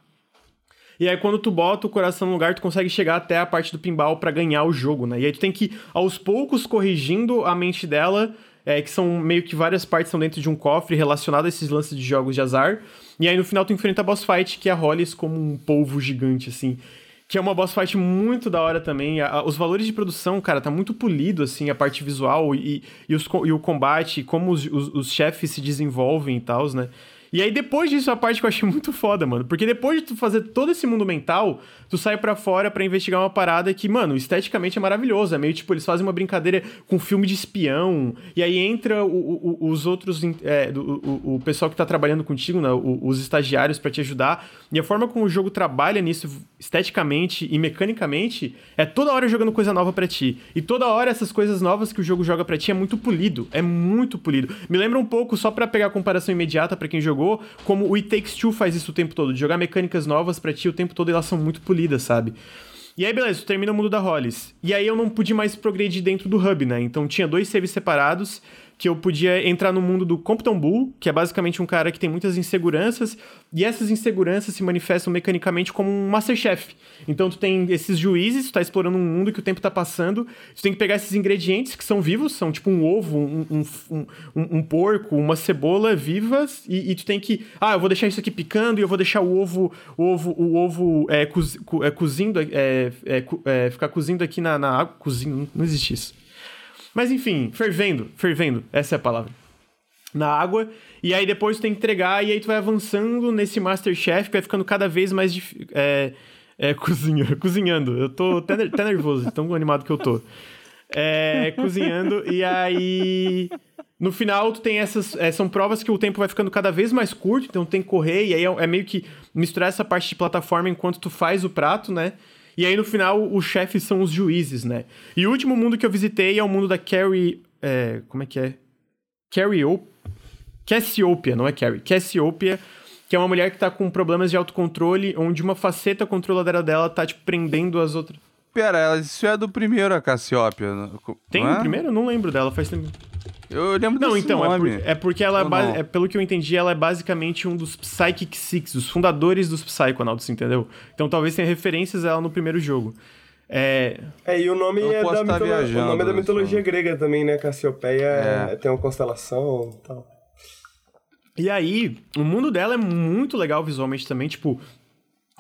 E aí, quando tu bota o coração no lugar, tu consegue chegar até a parte do pinball para ganhar o jogo, né? E aí tu tem que, aos poucos, corrigindo a mente dela, é, que são meio que várias partes são dentro de um cofre relacionado a esses lances de jogos de azar. E aí, no final, tu enfrenta a boss fight, que é a Hollis como um polvo gigante, assim. Que é uma boss fight muito da hora também. A, os valores de produção, cara, tá muito polido, assim, a parte visual e, e, os, e o combate, como os, os, os chefes se desenvolvem e tal, né? E aí, depois disso, a parte que eu achei muito foda, mano. Porque depois de tu fazer todo esse mundo mental, tu sai para fora para investigar uma parada que, mano, esteticamente é maravilhoso. É meio tipo, eles fazem uma brincadeira com filme de espião. E aí entra o, o, os outros. É, o, o, pessoal que tá trabalhando contigo, né? os estagiários para te ajudar. E a forma como o jogo trabalha nisso esteticamente e mecanicamente é toda hora jogando coisa nova para ti. E toda hora essas coisas novas que o jogo joga para ti é muito polido. É muito polido. Me lembra um pouco, só para pegar a comparação imediata para quem jogou como o It Takes Two faz isso o tempo todo, de jogar mecânicas novas para ti o tempo todo elas são muito polidas, sabe? E aí, beleza, termina o mundo da Hollis. E aí eu não pude mais progredir dentro do hub, né? Então tinha dois saves separados que eu podia entrar no mundo do Compton Bull, que é basicamente um cara que tem muitas inseguranças, e essas inseguranças se manifestam mecanicamente como um Masterchef. Então tu tem esses juízes, tu tá explorando um mundo que o tempo tá passando, tu tem que pegar esses ingredientes que são vivos, são tipo um ovo, um, um, um, um porco, uma cebola vivas, e, e, tu tem que, ah, eu vou deixar isso aqui picando, e eu vou deixar o ovo, o ovo, o ovo é, é, cozindo, é, é, é, ficar cozindo aqui na, na água, cozindo, não existe isso mas enfim, fervendo, fervendo, essa é a palavra. Na água, e aí depois tu tem que entregar, e aí tu vai avançando nesse Masterchef, que vai ficando cada vez mais difícil. É, é, cozinha, cozinhando. Eu tô até, até nervoso, tão animado que eu tô. É, cozinhando, e aí. No final, tu tem essas. É, são provas que o tempo vai ficando cada vez mais curto, então tu tem que correr, e aí é, é meio que misturar essa parte de plataforma enquanto tu faz o prato, né? E aí, no final, os chefes são os juízes, né? E o último mundo que eu visitei é o mundo da Carrie... É, como é que é? Carrie... Cassiopeia, não é Carrie. Cassiopeia, que é uma mulher que tá com problemas de autocontrole, onde uma faceta controladora dela tá, tipo, prendendo as outras... Pera, isso é do primeiro, a Cassiopeia. Tem é? o primeiro? Eu não lembro dela, faz tempo... Eu lembro Não, desse então, é nome. É, por, é porque ela é, base, é, pelo que eu entendi, ela é basicamente um dos Psychic Six, os fundadores dos Psychonauts, entendeu? Então talvez tenha referências a ela no primeiro jogo. É... é, e o nome, é da, mitolo... o nome é da mitologia grega também, né? Cassiopeia é. tem uma constelação e tal. E aí, o mundo dela é muito legal visualmente também, tipo,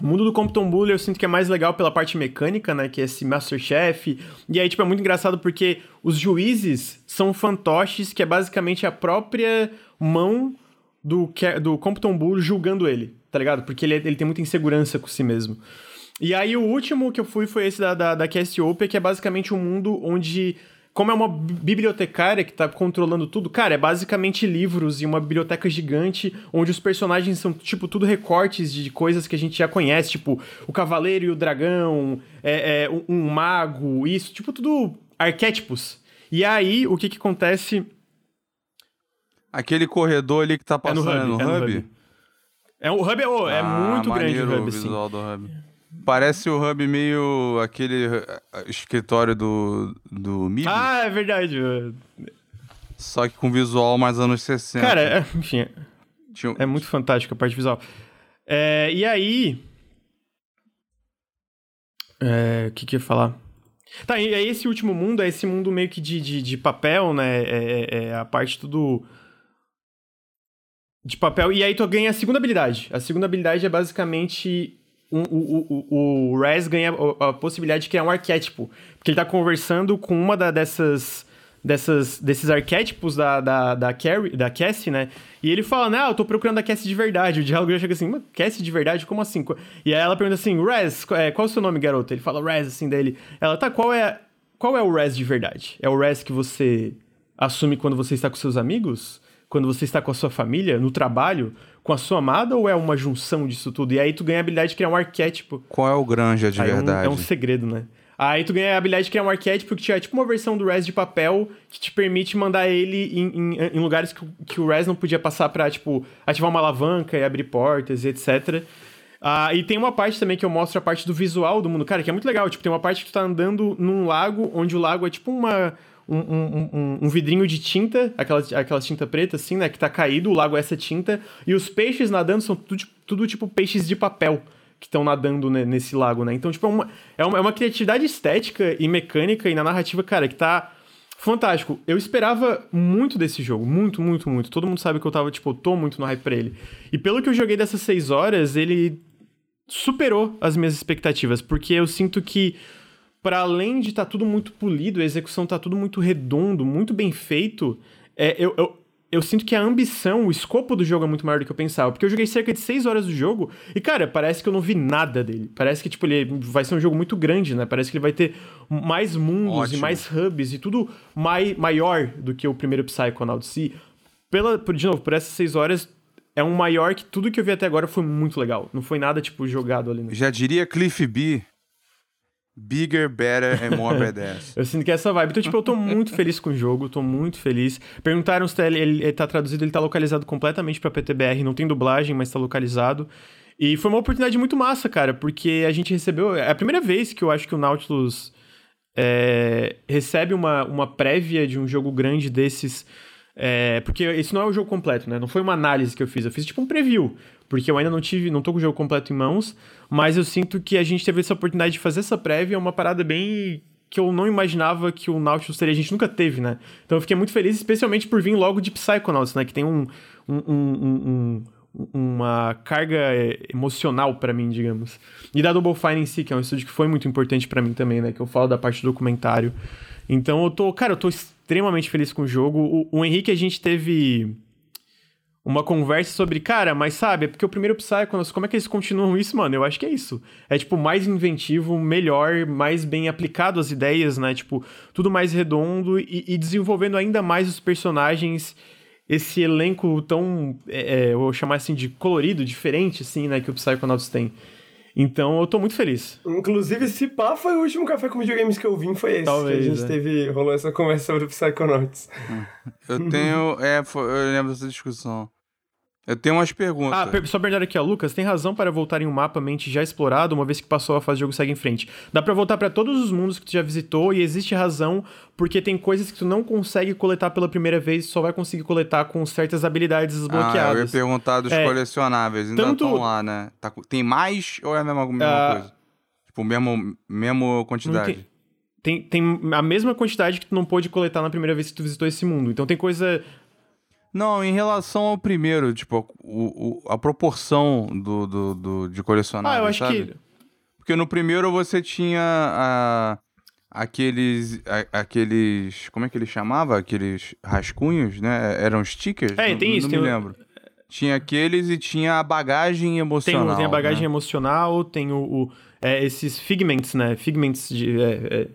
o mundo do Compton Bully eu sinto que é mais legal pela parte mecânica, né? Que é esse Masterchef. E aí, tipo, é muito engraçado porque os juízes são fantoches, que é basicamente a própria mão do, do Compton Bully julgando ele, tá ligado? Porque ele, é, ele tem muita insegurança com si mesmo. E aí, o último que eu fui foi esse da, da, da Cassiopeia, que é basicamente um mundo onde como é uma bibliotecária que tá controlando tudo, cara, é basicamente livros e uma biblioteca gigante onde os personagens são, tipo, tudo recortes de coisas que a gente já conhece, tipo, o Cavaleiro e o Dragão, é, é um, um, mago, isso, tipo, tudo arquétipos. E aí, o que que acontece... Aquele corredor ali que tá passando é no Hub? É, no hub? é o Hub é, oh, é muito grande o Hub, o assim. do Hub. Parece o hub meio aquele eh, escritório do, do MIB. Ah, é verdade. Só que com visual mais anos 60. Cara, é, enfim. Tinha... É muito fantástico a parte visual. É, e aí. É, o que que eu ia falar? Tá, e aí esse último mundo é esse mundo meio que de, de, de papel, né? É, é, é a parte tudo. De papel. E aí tu ganha a segunda habilidade. A segunda habilidade é basicamente um, o, o, o ganha a, a, possibilidade de criar um arquétipo. Porque ele tá conversando com uma da, dessas, dessas, desses arquétipos da, da, da, Carrie, da Cassie, né? E ele fala, né, ah, eu tô procurando a Cassie de verdade. O diálogo já chega assim, Cassie de verdade? Como assim? E aí ela pergunta assim, Rez, qual é o seu nome, garoto? Ele fala Rez, assim, dele. Ela, tá, qual é, qual é o Rez de verdade? É o Rez que você assume quando você está com seus amigos? Quando você está com a sua família? No trabalho? Com a sua amada ou é uma junção disso tudo? E aí tu ganha a habilidade de criar um arquétipo. Qual é o Granja de aí verdade? É um, é um segredo, né? Aí tu ganha a habilidade de criar um arquétipo que é tipo uma versão do Res de papel que te permite mandar ele em, em, em lugares que, que, o Res não podia passar pra, tipo, ativar uma alavanca e abrir portas e etc. Ah, e tem uma parte também que eu mostro a parte do visual do mundo. Cara, que é muito legal. Tipo, tem uma parte que tu tá andando num lago, onde o lago é tipo uma um, um, um, vidrinho de tinta, aquela, aquela tinta preta, assim, né? Que tá caído, o lago é essa tinta. E os peixes nadando são tudo, tudo tipo peixes de papel que estão nadando né, nesse lago, né? Então, tipo, é uma, é, uma, é uma criatividade estética e mecânica e na narrativa, cara, que tá fantástico. Eu esperava muito desse jogo, muito, muito, muito. Todo mundo sabe que eu tava, tipo, eu tô muito no hype pra ele. E pelo que eu joguei dessas seis horas, ele superou as minhas expectativas, porque eu sinto que para além de estar tá tudo muito polido, a execução tá tudo muito redondo, muito bem feito, é, eu, eu, eu, sinto que a ambição, o escopo do jogo é muito maior do que eu pensava. Porque eu joguei cerca de 6 horas do jogo e, cara, parece que eu não vi nada dele. Parece que, tipo, ele vai ser um jogo muito grande, né? Parece que ele vai ter mais mundos Ótimo. e mais hubs e tudo mai, maior do que o primeiro Psychonauts. E, pela, de novo, por essas 6 horas, é um maior que tudo que eu vi até agora foi muito legal. Não foi nada, tipo, jogado ali. Já diria Cliff B Bigger, better and more badass. eu sinto que é essa vibe. Então, tipo, eu tô muito feliz com o jogo, tô muito feliz. Perguntaram se ele, ele, ele tá traduzido, ele tá localizado completamente pra PTBR, não tem dublagem, mas tá localizado. E foi uma oportunidade muito massa, cara, porque a gente recebeu. É a primeira vez que eu acho que o Nautilus é, recebe uma, uma prévia de um jogo grande desses. É, porque esse não é o jogo completo, né? Não foi uma análise que eu fiz, eu fiz tipo um preview porque eu ainda não tive, não tô com o jogo completo em mãos, mas eu sinto que a gente teve essa oportunidade de fazer essa prévia, é uma parada bem que eu não imaginava que o Nautilus teria, a gente nunca teve, né? Então eu fiquei muito feliz, especialmente por vir logo de Psychonauts, né? Que tem um, um, um, um uma carga emocional para mim, digamos. E da Double Fine em si, que é um estúdio que foi muito importante para mim também, né? Que eu falo da parte do documentário. Então eu tô, cara, eu tô extremamente feliz com o jogo. O, o Henrique, a gente teve uma conversa sobre, cara, mas sabe, é porque o primeiro Psychonauts, como é que eles continuam isso, mano? Eu acho que é isso. É, tipo, mais inventivo, melhor, mais bem aplicado as ideias, né? Tipo, tudo mais redondo e, e desenvolvendo ainda mais os personagens, esse elenco tão, é, é, eu vou chamar assim, de colorido, diferente, assim, né, que o Psychonauts tem. Então eu tô muito feliz. Inclusive, esse pá foi o último café com videogames que eu vim, foi esse. Talvez, que a gente é. teve, rolou essa conversa sobre o Psychonauts. Eu tenho, é, eu lembro dessa discussão. Eu tenho umas perguntas. Ah, só perguntar aqui, ó. Lucas, tem razão para voltar em um mapa mente já explorado, uma vez que passou a fase do jogo segue em frente. Dá para voltar para todos os mundos que tu já visitou e existe razão porque tem coisas que tu não consegue coletar pela primeira vez, só vai conseguir coletar com certas habilidades desbloqueadas. Ah, eu ia perguntar dos é, colecionáveis, ainda estão tanto... lá, né? Tá, tem mais ou é a mesma, mesma uh, coisa? Tipo, mesmo, mesmo quantidade? Tem, tem a mesma quantidade que tu não pôde coletar na primeira vez que tu visitou esse mundo. Então tem coisa Não, em relação ao primeiro, tipo, o, o a proporção do, do, do de colecionável, Ah, eu acho sabe? que. Porque no primeiro você tinha a, aqueles, a- aqueles, como é que ele chamava? Aqueles rascunhos, né? Eram stickers? É, Não- tem isso, Não tem me o- lembro. Tinha aqueles e tinha a bagagem Tem, emocional. o- tem a bagagem né? emocional, tem o, o- é, esses figments, né? Figments de. é, é,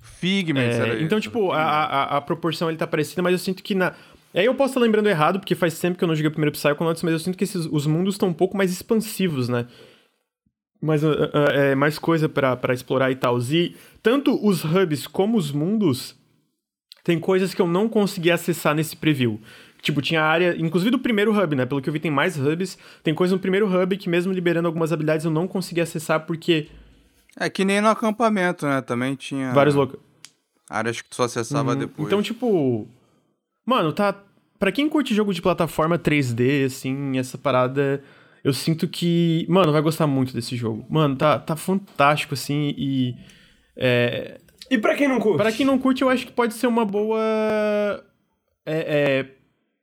Figments, É, era então, isso. tipo, a, a, a proporção ele tá parecida, mas eu sinto que na. Aí eu posso estar lembrando errado, porque faz tempo que eu não joguei o primeiro Psychonauts, mas eu sinto que esses, os mundos estão um pouco mais expansivos, né? Mais, ah, ah, é, mais coisa pra pra explorar e tal. E tanto os hubs como os mundos tem coisas que eu não consegui acessar nesse preview. Tipo, tinha área, inclusive do primeiro hub, né? Pelo que eu vi, tem mais hubs. Tem coisa no primeiro hub que, mesmo liberando algumas habilidades, eu não consegui acessar porque É que nem no acampamento, né? Também tinha vários locais. áreas que tu só acessava depois. Então, tipo. Mano, tá. Pra quem curte jogo de plataforma 3D, assim, essa parada. Eu sinto que. Mano, vai gostar muito desse jogo. Mano, tá, tá fantástico, assim, e. É, E pra quem não curte? Pra quem não curte, eu acho que pode ser uma boa. É, é,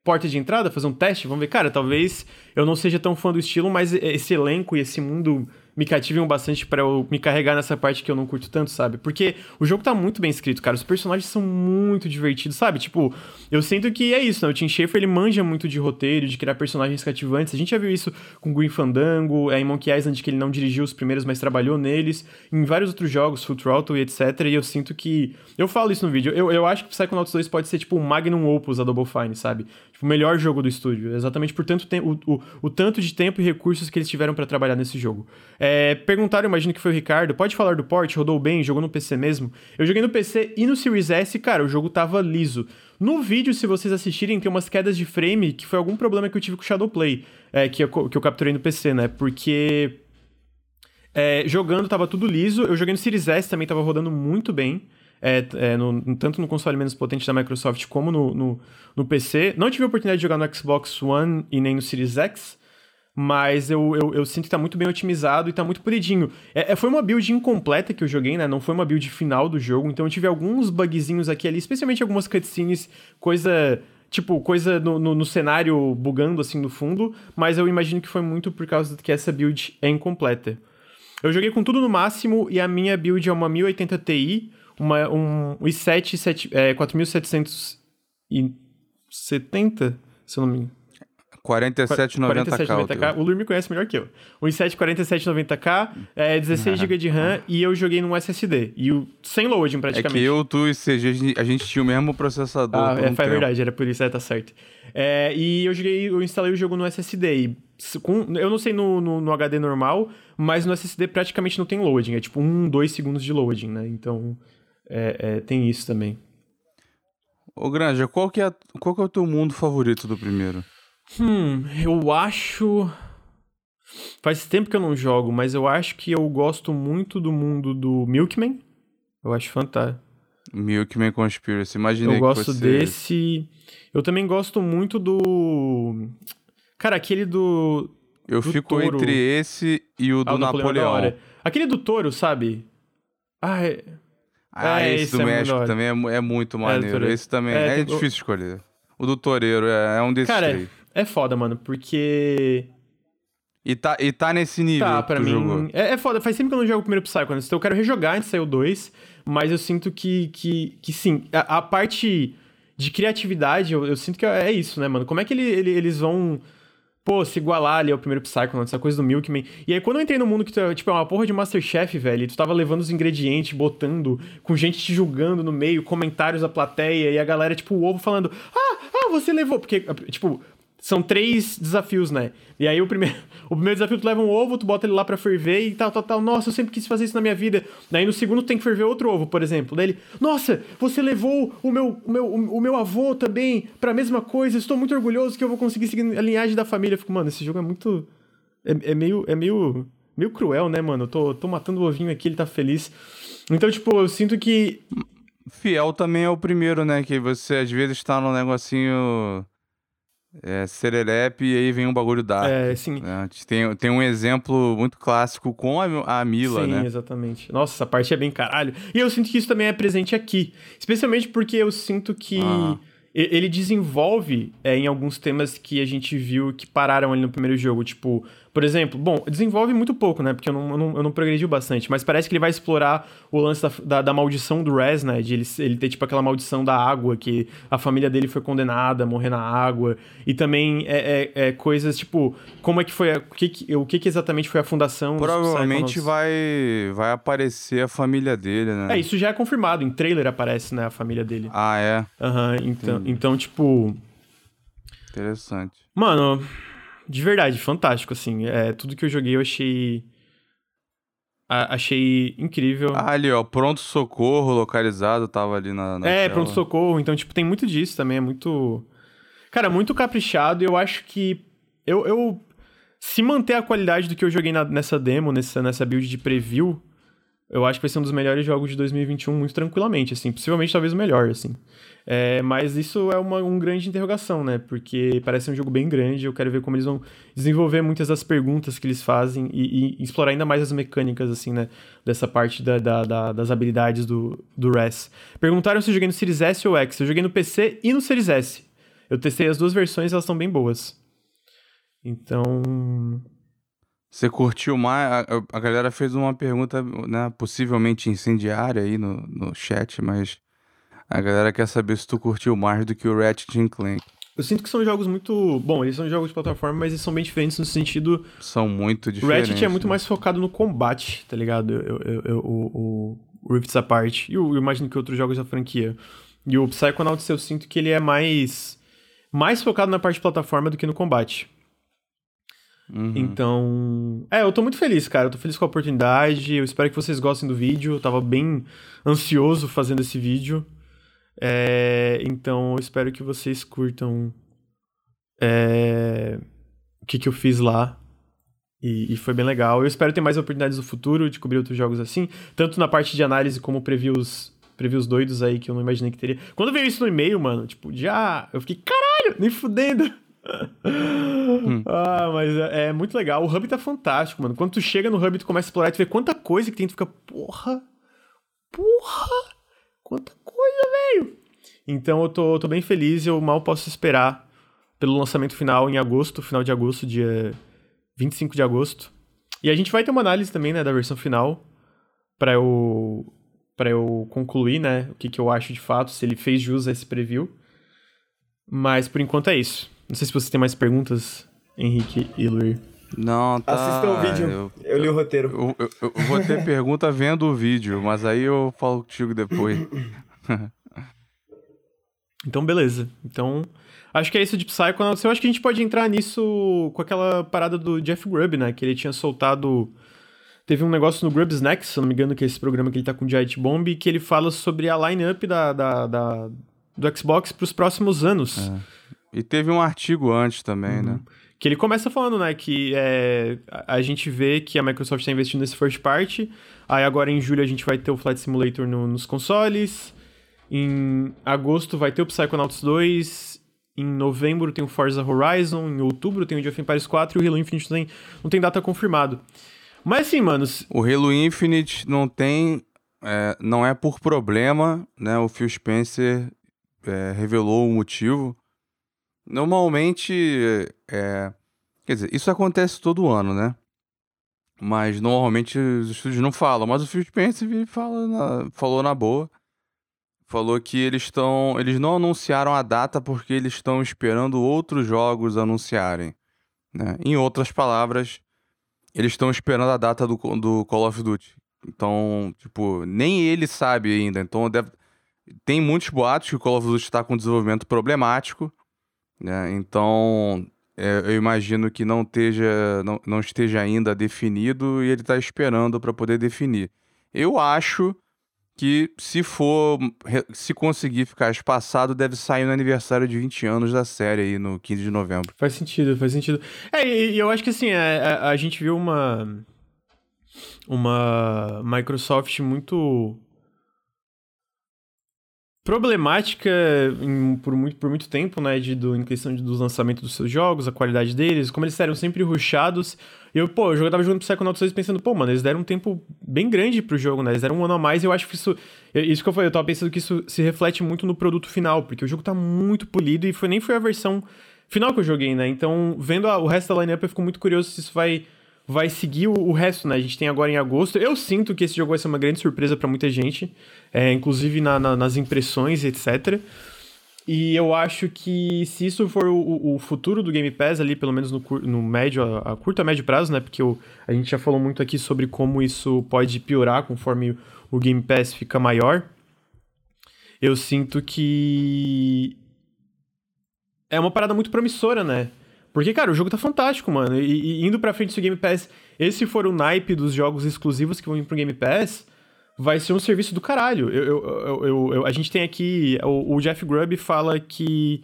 porta de entrada, fazer um teste. Vamos ver, cara, talvez eu não seja tão fã do estilo, mas esse elenco e esse mundo me cativam bastante pra eu me carregar nessa parte que eu não curto tanto, sabe? Porque o jogo tá muito bem escrito, cara. Os personagens são muito divertidos, sabe? Tipo, eu sinto que é isso, né? O Tim Schafer, ele manja muito de roteiro, de criar personagens cativantes. A gente já viu isso com Green Fandango, é, em Monkey Island, que ele não dirigiu os primeiros, mas trabalhou neles. Em vários outros jogos, Full Throttle e etc. E eu sinto que... Eu falo isso no vídeo. Eu, eu acho que Psychonauts 2 pode ser, tipo, o Magnum Opus da Double Fine, sabe? O melhor jogo do estúdio. Exatamente por tanto. O, o, o tanto de tempo e recursos que eles tiveram pra trabalhar nesse jogo. É, perguntaram, imagino que foi o Ricardo, pode falar do port? Rodou bem? Jogou no PC mesmo? Eu joguei no PC e no Series S, cara, o jogo tava liso. No vídeo, se vocês assistirem, tem umas quedas de frame que foi algum problema que eu tive com o Shadowplay, é, que, eu, que eu capturei no PC, né? Porque é, jogando tava tudo liso. Eu joguei no Series S também, tava rodando muito bem. É, é, no- tanto no console menos potente da Microsoft como no, no, no PC. Não tive a oportunidade de jogar no Xbox One e nem no Series X. Mas eu, eu, eu sinto que tá muito bem otimizado e tá muito polidinho. É, é, foi uma build incompleta que eu joguei, né? Não foi uma build final do jogo. Então eu tive alguns bugzinhos aqui ali, especialmente algumas cutscenes, coisa. Tipo, coisa no, no, no cenário bugando assim no fundo. Mas eu imagino que foi muito por causa que essa build é incompleta. Eu joguei com tudo no máximo e a minha build é uma 1080 Ti, uma, um i7 sete- é, 4770, se eu não me engano. 47,90k. 4790K. O Lur me conhece melhor que eu. O i7 4790K, é 16 GB de RAM e eu joguei num SSD. E o, sem loading É praticamente. que eu, tu e CG, a gente- tinha o mesmo processador. Ah, é, um foi verdade, era por isso, é, tá certo. É, e eu joguei, eu instalei o jogo no SSD. E com, eu não sei no, no, no HD normal, mas no SSD praticamente não tem loading. É tipo um, dois segundos de loading, né? Então é, é, tem isso também. Ô, Granja, qual que, é, qual que é o teu mundo favorito do primeiro? Hum, eu acho. Faz tempo que eu não jogo, mas eu acho que eu gosto muito do mundo do Milkman. Eu acho fantástico. Milkman Conspiracy. Imaginei Eu que gosto fosse desse. Eu também gosto muito do. Cara, aquele do. Eu do fico touro. entre esse e o do Ah, Napoleão. Aquele do touro, sabe? Ah, é... Ah, É, esse esse do é muito da México hora. também é, é muito maneiro. Esse também É, é, difícil escolher. O do Toreiro é, é um desses Cara, três. é foda, mano, porque. E tá, e tá nesse nível Tá, pra mim. É, é foda, faz tempo que eu não jogo o primeiro Psychonauts, então eu quero rejogar antes de sair o 2, mas eu sinto que, que, que sim, a, a parte de criatividade, eu, eu sinto que é isso, né, mano? Como é que ele, ele- eles vão, pô, se igualar ali ao primeiro Psychonauts, essa coisa do Milkman. E aí, quando eu entrei no mundo que tu, é, tipo, é uma porra de Masterchef, velho, tu tava levando os ingredientes, botando, com gente te julgando no meio, comentários da plateia, e a galera, tipo, o ovo falando, ah, ah, você levou, porque, tipo... São três desafios, né? E aí o primeiro, o primeiro desafio tu leva um ovo, tu bota ele lá pra ferver e tal, tal, tal. Nossa, eu sempre quis fazer isso na minha vida. Daí no segundo tem que ferver outro ovo, por exemplo. Daí ele, nossa, você levou o meu, o meu, o meu avô também pra mesma coisa. Estou muito orgulhoso que eu vou conseguir seguir a linhagem da família. Eu fico, mano, esse jogo é muito. É, é meio. É meio. Meio cruel, né, mano? Eu tô, tô matando o ovinho aqui, ele tá feliz. Então, tipo, eu sinto que. Fiel também é o primeiro, né? Que você às vezes tá num negocinho. É, serelepe e aí vem um bagulho dark. É, assim. né? Tem, tem um exemplo muito clássico com a, a Mila, Sim, né? exatamente. Nossa, essa parte é bem caralho. E eu sinto que isso também é presente aqui. Especialmente porque eu sinto que Ah. ele desenvolve é, em alguns temas que a gente viu que pararam ali no primeiro jogo. Tipo, por exemplo, bom, desenvolve muito pouco, né? Porque eu não, eu não, eu não progredi bastante, mas parece que ele vai explorar o lance da, da, da, maldição do Rez, né? De ele, ele ter, tipo, aquela maldição da água, que a família dele foi condenada a morrer na água. E também é, é, é coisas, tipo, como é que foi, a, o, que, o que, que exatamente foi a fundação Provavelmente vai, vai aparecer a família dele, né? É, isso já é confirmado. Em trailer aparece, né, a família dele. Ah, é? Aham, uhum, então, então, tipo... Interessante. Mano, de verdade, fantástico, assim. É, tudo que eu joguei eu achei. A, achei incrível. Ah, ali, ó, pronto-socorro localizado, tava ali na. na é, pronto-socorro. Então, tipo, tem muito disso também. É muito. Cara, muito caprichado. E eu acho que. Eu, eu. Se manter a qualidade do que eu joguei na, nessa demo, nessa, nessa build de preview, eu acho que vai ser um dos melhores jogos de 2021 muito tranquilamente, assim. Possivelmente, talvez o melhor, assim. É, mas isso é uma um grande interrogação, né? Porque parece um jogo bem grande. Eu quero ver como eles vão desenvolver muitas das perguntas que eles fazem e, e explorar ainda mais as mecânicas, assim, né? Dessa parte da, da, da, das habilidades do, do RES. Perguntaram se eu joguei no Series S ou X. Eu joguei no PC e no Series S. Eu testei as duas versões elas estão bem boas. Então. Você curtiu mais? A, a galera fez uma pergunta, né, possivelmente incendiária aí no, no chat, mas a galera quer saber se tu curtiu mais do que o Ratchet Clank. Eu sinto que são jogos muito. Bom, eles são jogos de plataforma, mas eles são bem diferentes no sentido. São muito diferentes. O Ratchet é muito né? mais focado no combate, tá ligado? Eu, eu, eu, o, o Rifts apart. E eu, eu imagino que outros jogos da franquia. E o Psychonauts eu sinto que ele é mais. Mais focado na parte de plataforma do que no combate. Uhum. Então. É, eu tô muito feliz, cara. Eu tô feliz com a oportunidade. Eu espero que vocês gostem do vídeo. Eu tava bem ansioso fazendo esse vídeo. É, então, eu espero que vocês curtam é, o que, que eu fiz lá. E, e, foi bem legal. Eu espero ter mais oportunidades no futuro de cobrir outros jogos assim, tanto na parte de análise como previews, previews doidos aí que eu não imaginei que teria. Quando veio isso no e-mail, mano, tipo, já. Eu fiquei, caralho, nem fudendo. Hum. Ah, mas é, é, muito legal. O hub tá fantástico, mano. Quando tu chega no hub, tu começa a explorar, tu vê quanta coisa que tem, tu fica, porra, porra, quanta coisa, velho. Então eu tô, tô bem feliz e eu mal posso esperar pelo lançamento final em agosto, final de agosto, dia 25 de agosto. E a gente vai ter uma análise também, né, da versão final para eu para eu concluir, né, o que, que eu acho de fato, se ele fez jus a esse preview. Mas por enquanto é isso. Não sei se você tem mais perguntas, Henrique e Luir. Não, tá. Assistam o vídeo. Eu, eu li o roteiro. Eu, eu, eu, vou ter pergunta vendo o vídeo, mas aí eu falo contigo depois. então, beleza. Então, acho que é isso de Psychonauts. Eu acho que a gente pode entrar nisso com aquela parada do Jeff Grubb, né? Que ele tinha soltado... Teve um negócio no Grubb's Next, se eu não me engano, que é esse programa que ele tá com o Giant Bomb, que ele fala sobre a line-up da, da, da, do Xbox para os próximos anos. É. E teve um artigo antes também, uhum. né? Que ele começa falando, né, que é, a gente vê que a Microsoft está investindo nesse first party. Aí agora em julho a gente vai ter o Flight Simulator no, nos consoles. Em agosto vai ter o Psychonauts 2. Em novembro tem o Forza Horizon. Em outubro tem o Age of Empires 4. E o Halo Infinite não tem, não tem data confirmado. Mas assim, manos. O Halo Infinite não tem. É, não é por problema, né? O Phil Spencer é, revelou o motivo. Normalmente, é, quer dizer, isso acontece todo ano, né? Mas normalmente os estúdios não falam. Mas o Phil Spencer fala na, falou na boa. Falou que eles estão. Eles não anunciaram a data porque eles estão esperando outros jogos anunciarem. Né? Em outras palavras, eles estão esperando a data do, do Call of Duty. Então, tipo, nem ele sabe ainda. Então, deve, tem muitos boatos que o Call of Duty está com desenvolvimento problemático. Né? Então, é, eu imagino que não esteja, não, não esteja ainda definido e ele está esperando para poder definir. Eu acho que se for, se conseguir ficar espaçado, deve sair no aniversário de 20 anos da série aí no 15 de novembro. Faz sentido, faz sentido. É, e, eu acho que assim, a, é, a, é, a gente viu uma uma Microsoft muito problemática em, por, muito, por muito tempo, né, de, do, em questão de, dos lançamentos dos seus jogos, a qualidade deles, como eles eram sempre rushados. Eu, pô, eu tava jogando Psychonauts 2 pensando, pô, mano, eles deram um tempo bem grande pro jogo, né? Eles deram um ano a mais e eu acho que isso. Isso que eu falei, eu tava pensando que isso se reflete muito no produto final, porque o jogo tá muito polido e foi, nem foi a versão final que eu joguei, né? Então, vendo a, o resto da lineup, eu fico muito curioso se isso vai vai seguir o, resto, né? A gente tem agora em agosto. Eu sinto que esse jogo vai ser uma grande surpresa para muita gente, é, inclusive na, na, nas impressões, etc. E eu acho que se isso for o, o futuro do Game Pass ali, pelo menos no, no médio, a, a curto a médio prazo, né? Porque a gente já falou muito aqui sobre como isso pode piorar conforme o Game Pass fica maior. Eu sinto que é uma parada muito promissora, né? Porque, cara, o jogo tá fantástico, mano. E, e indo pra frente do Game Pass, esse for o naipe dos jogos exclusivos que vão vir pro Game Pass, vai ser um serviço do caralho. Eu, eu, eu, eu a gente tem aqui. O, o, Jeff Grubb fala que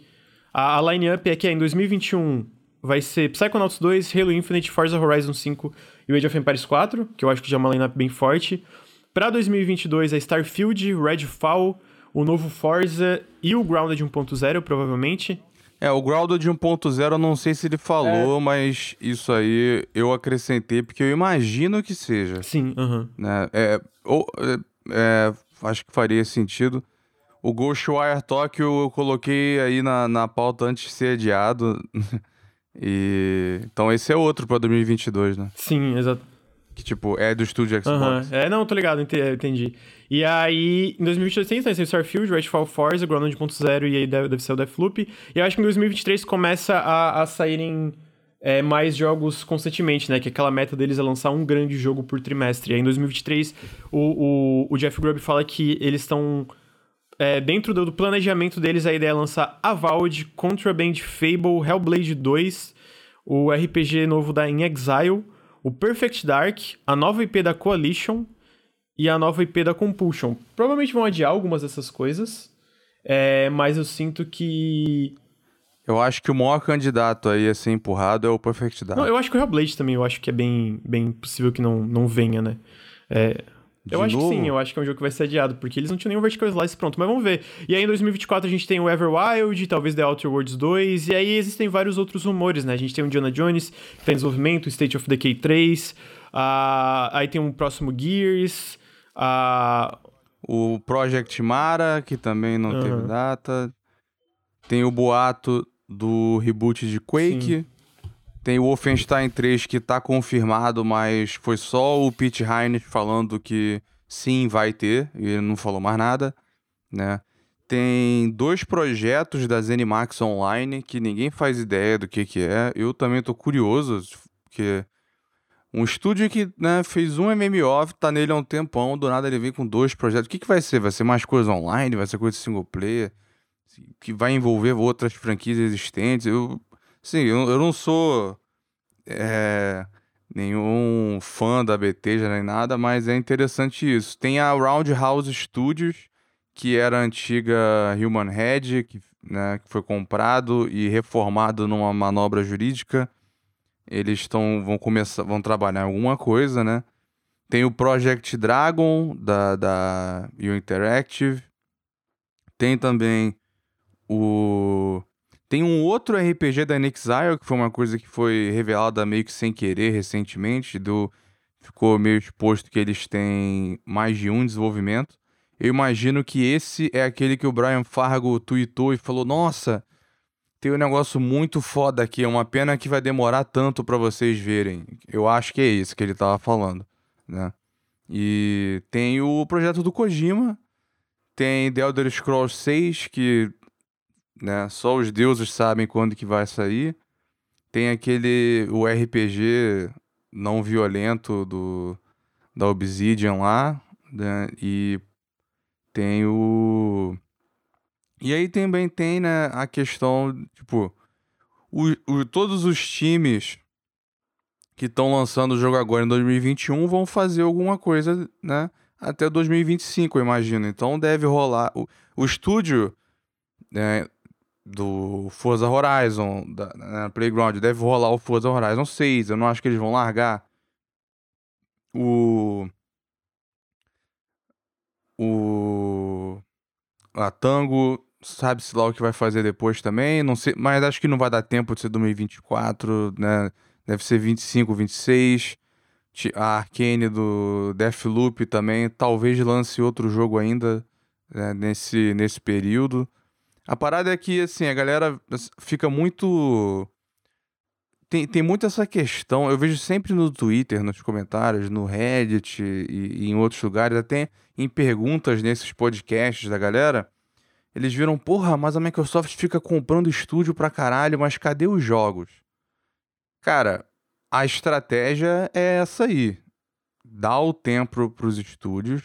a, a line-up é que é em 2021 vai ser Psychonauts 2, Halo Infinite, Forza Horizon 5 e Age of Empires 4, que eu acho que já é uma line-up bem forte. Pra 2022 é Starfield, Redfall, o novo Forza e o Grounded 1.0, provavelmente. É, o Grounded 1.0 eu não sei se ele falou, é. mas isso aí eu acrescentei porque eu imagino que seja. Sim, aham. Uh né? É, ou, é, é, acho que faria sentido. O Ghostwire Tokyo eu coloquei aí na, na pauta antes de ser adiado. e então esse é outro para 2022, né? Sim, exato. Que, tipo, é do estúdio Xbox. Uhum. É, não, tô ligado, entendi. E aí, em 2022 tem, tem Starfield, Redfall Forza, Ground 1.0 e aí deve, ser o Deathloop. E eu acho que em 2023 começa a, a saírem é, mais jogos constantemente, né? Que aquela meta deles é lançar um grande jogo por trimestre. E aí, em 2023, o, o, o Jeff Grubb fala que eles estão... É, dentro do planejamento deles, a ideia é lançar Avowed, Contraband, Fable, Hellblade 2, o RPG novo da In Exile o Perfect Dark, a nova IP da Coalition e a nova IP da Compulsion. Provavelmente vão adiar algumas dessas coisas, é, mas eu sinto que. Eu acho que o maior candidato aí a ser empurrado é o Perfect Dark. Não, eu acho que o Hellblade também, eu acho que é bem, bem possível que não, não venha, né? É, eu acho que sim, eu acho que é um jogo que vai ser adiado, porque eles não tinham nenhum Vertical Slice pronto, mas vamos ver. E aí em 2024 a gente tem o Everwild, talvez The Outer Worlds 2, e aí existem vários outros rumores, né? A gente tem o Indiana Jones, que tá em desenvolvimento, State of Decay 3, uh, aí tem um próximo Gears, uh... o Project Mara, que também não uhum. teve data, tem o boato do reboot de Quake... Sim. Tem o Wolfenstein 3 que tá confirmado, mas foi só o Pete Heinz falando que sim, vai ter, e ele não falou mais nada, né? Tem dois projetos da Zenimax Online que ninguém faz ideia do que que é. Eu também tô curioso, porque um estúdio que né, fez um MMO, tá nele há um tempão, do nada ele vem com dois projetos. O que, que vai ser? Vai ser mais coisa online? Vai ser coisa single player? Que vai envolver outras franquias existentes? Eu Sim, eu, eu não sou é, nenhum fã da Bethesda nem nada, mas é interessante isso. Tem a Roundhouse Studios, que era a antiga Human Head, que, né, que foi comprado e reformado numa manobra jurídica. Eles estão vão começar, vão trabalhar alguma coisa, né? Tem o Project Dragon da da U Interactive. Tem também o tem um outro RPG da Inexile, que foi uma coisa que foi revelada meio que sem querer recentemente, do ficou meio exposto que eles têm mais de um desenvolvimento. Eu imagino que esse é aquele que o Brian Fargo tweetou e falou: Nossa, tem um negócio muito foda aqui, é uma pena que vai demorar tanto para vocês verem. Eu acho que é esse que ele tava falando, né? E tem o projeto do Kojima, tem The Elder Scrolls 6, que né? Só os deuses sabem quando que vai sair. Tem aquele o RPG não violento do da Obsidian lá, né? E tem o e aí também tem né, a questão, tipo, o, o, todos os times que estão lançando o jogo agora em 2021 vão fazer alguma coisa, né? Até 2025, eu imagino. Então deve rolar. O, o estúdio, né, do Forza Horizon, da, na Playground, deve rolar o Forza Horizon 6. Eu não acho que eles vão largar o. O. a Tango, sabe-se lá o que vai fazer depois também, não sei, mas acho que não vai dar tempo de ser 2024, né? Deve ser 25, 26. A Arcane do Deathloop também, talvez lance outro jogo ainda né, nesse, nesse período. A parada é que, assim, a galera fica muito. Tem, tem muito essa questão. Eu vejo sempre no Twitter, nos comentários, no Reddit e, e em outros lugares, até em perguntas nesses podcasts da galera. Eles viram, porra, mas a Microsoft fica comprando estúdio pra caralho, mas cadê os jogos? Cara, a estratégia é essa aí. Dá o tempo pros estúdios.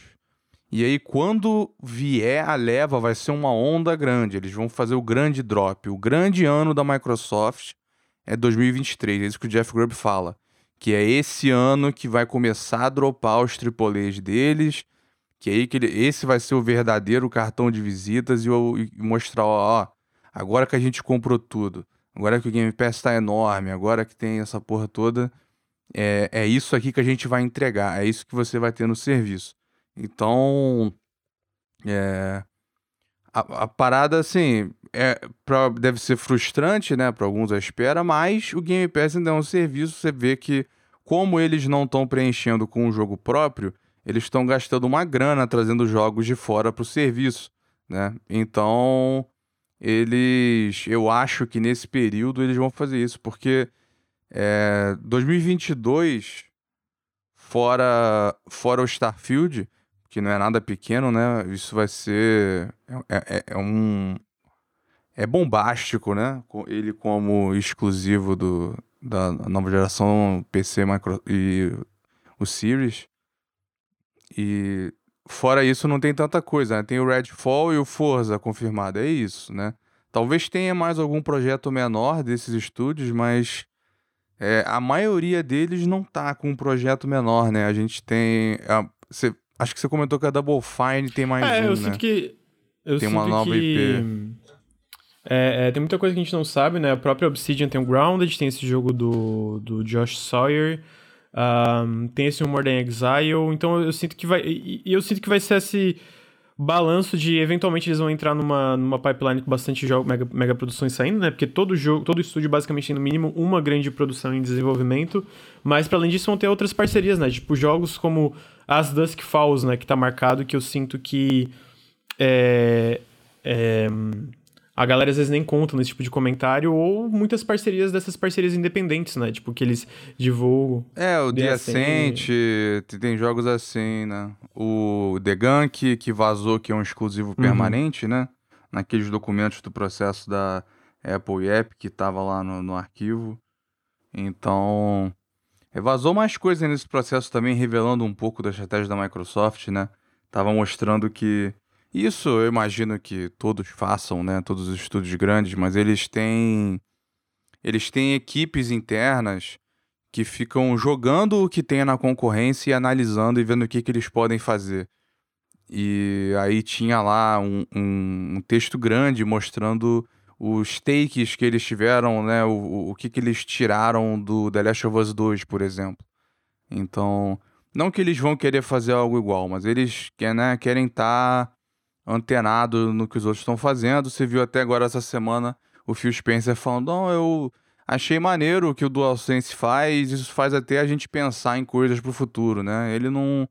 E aí, quando vier a leva, vai ser uma onda grande. Eles vão fazer o grande drop. O grande ano da Microsoft é 2023. É isso que o Jeff Grubb fala. Que é esse ano que vai começar a dropar os AAAs deles. Que aí que ele, esse vai ser o verdadeiro cartão de visitas e, e mostrar, ó, ó, agora que a gente comprou tudo Agora que o Game Pass está enorme, agora que tem essa porra toda, é, é isso aqui que a gente vai entregar, é isso que você vai ter no serviço. Então, é, a, a, parada, assim, é, pra, deve ser frustrante, né, para alguns a espera, mas o Game Pass ainda é um serviço, você vê que, como eles não estão preenchendo com o jogo próprio, eles estão gastando uma grana trazendo jogos de fora para o serviço, né? Então, eles, eu acho que nesse período eles vão fazer isso, porque é, 2022, fora, fora o Starfield, que não é nada pequeno, né? Isso vai ser. É, é, é um. É bombástico, né? Ele como exclusivo do, da nova geração PC micro, e o Series. E Fora isso, não tem tanta coisa, né? Tem o Redfall e o Forza confirmado, é isso, né? Talvez tenha mais algum projeto menor desses estúdios, mas é, a maioria deles não tá com um projeto menor, né? A gente tem. A, cê, acho que você comentou que a Double Fine tem mais é, um, eu né? Sinto que, eu tem uma nova que... IP. É, é, tem muita coisa que a gente não sabe, né? A própria Obsidian tem o Grounded, tem esse jogo do, do Josh Sawyer. Um, tem esse More Than Exile, então eu sinto que vai. Eu sinto que vai ser esse balanço de eventualmente eles vão entrar numa, numa pipeline com bastante jogo, mega, mega produções saindo, né? Porque todo jogo, todo estúdio basicamente tem no mínimo uma grande produção em desenvolvimento, mas para além disso vão ter outras parcerias, né? Tipo jogos como As Dusk Falls, né? Que tá marcado, que eu sinto que é, é, a galera às vezes nem conta nesse tipo de comentário, ou muitas parcerias dessas parcerias independentes, né? Tipo, que eles divulgam. É, o The Ascent, tem jogos assim, né? O The Gunk, que vazou, que é um exclusivo uhum. permanente, né? Naqueles documentos do processo da Apple e Epic, que tava lá no, no arquivo. Então, vazou mais coisas nesse processo também, revelando um pouco da estratégia da Microsoft, né? Tava mostrando que isso eu imagino que todos façam, né? Todos os estúdios grandes, mas eles têm eles têm equipes internas que ficam jogando o que tem na concorrência e analisando e vendo o que, que eles podem fazer. E aí tinha lá um, um, um texto grande mostrando os takes que eles tiveram, né? O, o que, que eles tiraram do The Last of Us 2, por exemplo. Então, não que eles vão querer fazer algo igual, mas eles né, querem estar tá antenado no que os outros estão fazendo. Você viu até agora essa semana o Phil Spencer falando: não, eu achei maneiro o que o DualSense faz, isso faz até a gente pensar em coisas para o futuro, né? Ele não,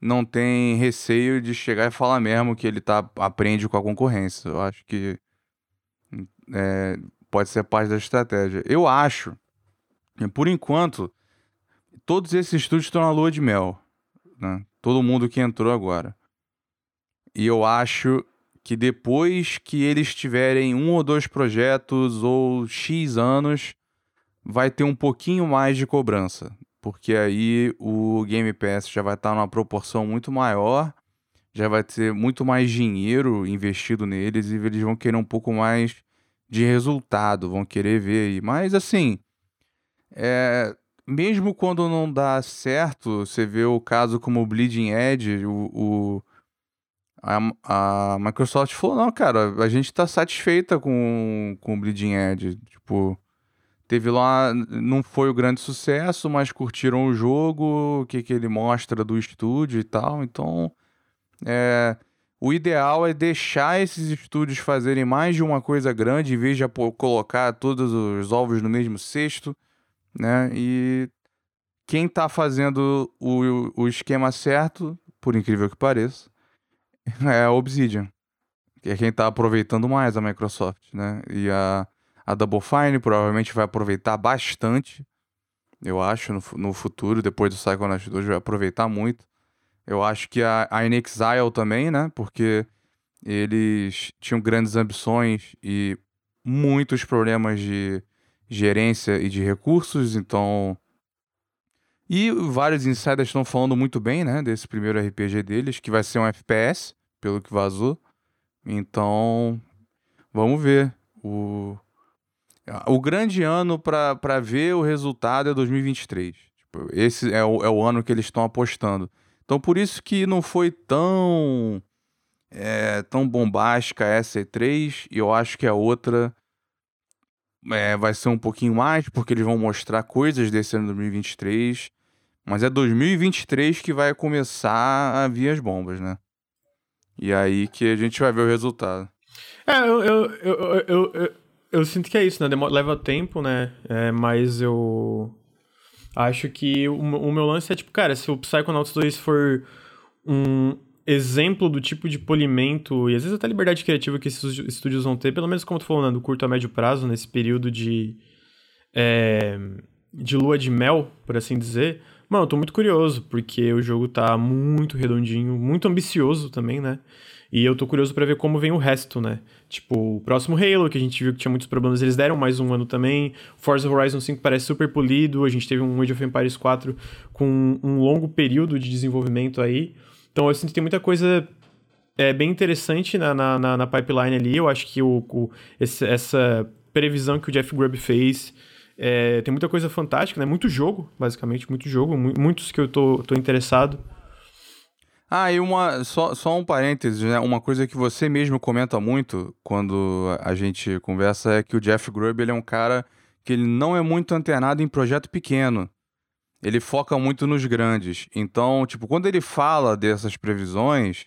não tem receio de chegar e falar mesmo que ele tá, aprende com a concorrência. Eu acho que é, pode ser parte da estratégia. Eu acho, por enquanto, todos esses estúdios estão na lua de mel. Né? Todo mundo que entrou agora. E eu acho que depois que eles tiverem um ou dois projetos ou X anos, vai ter um pouquinho mais de cobrança. Porque aí o Game Pass já vai estar numa proporção muito maior, já vai ter muito mais dinheiro investido neles e eles vão querer um pouco mais de resultado, vão querer ver aí. Mas assim, é, mesmo quando não dá certo, você vê o caso como o Bleeding Edge, o, o a, a Microsoft falou, não, cara, a gente tá satisfeita com, com o Bleeding Edge. Tipo, teve lá, não foi o grande sucesso, mas curtiram o jogo, o que, que ele mostra do estúdio e tal. Então, é, o ideal é deixar esses estúdios fazerem mais de uma coisa grande em vez de colocar todos os ovos no mesmo cesto, né? E quem está fazendo o, o esquema certo, por incrível que pareça, é a Obsidian. Que é quem está aproveitando mais a Microsoft, né? E a, a Double Fine provavelmente vai aproveitar bastante, eu acho, no, no futuro, depois do Psychonauts 2, vai aproveitar muito. Eu acho que a, a Inexile também, né? Porque eles tinham grandes ambições e muitos problemas de gerência e de recursos, então. E vários insiders estão falando muito bem, né? Desse primeiro RPG deles, que vai ser um FPS, pelo que vazou. Então, vamos ver. O, o grande ano para ver o resultado é 2023. Tipo, esse é o, é o ano que eles estão apostando. Então por isso que não foi tão é, tão bombástica essa E3 e eu acho que a outra é, vai ser um pouquinho mais, porque eles vão mostrar coisas desse ano 2023. Mas é 2023 que vai começar a vir as bombas, né? E aí que a gente vai ver o resultado. É, eu, eu, eu, eu, sinto que é isso, né? leva tempo, né? É, mas eu Acho que o, o meu lance é tipo, cara, se o Psychonauts 2 for um exemplo do tipo de polimento e às vezes até liberdade criativa que esses estúdios vão ter, pelo menos como tu falou, né, do curto a médio prazo, nesse período de. É, de lua de mel, por assim dizer. Mano, eu tô muito curioso, porque o jogo tá muito redondinho, muito ambicioso também, né? E eu tô curioso para ver como vem o resto, né? Tipo, o próximo Halo, que a gente viu que tinha muitos problemas, eles deram mais um ano também. Forza Horizon 5 parece super polido. A gente teve um Age of Empires 4 com um longo período de desenvolvimento aí. Então eu sinto que tem muita coisa é, bem interessante na, na, na, na pipeline ali. Eu acho que o, o esse, essa previsão que o Jeff Grubb fez. É, tem muita coisa fantástica, né? Muito jogo, basicamente, muito jogo, muitos que eu tô, tô interessado. Ah, e uma, só, só um parênteses, né? Uma coisa que você mesmo comenta muito quando a gente conversa é que o Jeff Grubb ele é um cara que ele não é muito antenado em projeto pequeno. Ele foca muito nos grandes. Então, tipo, quando ele fala dessas previsões,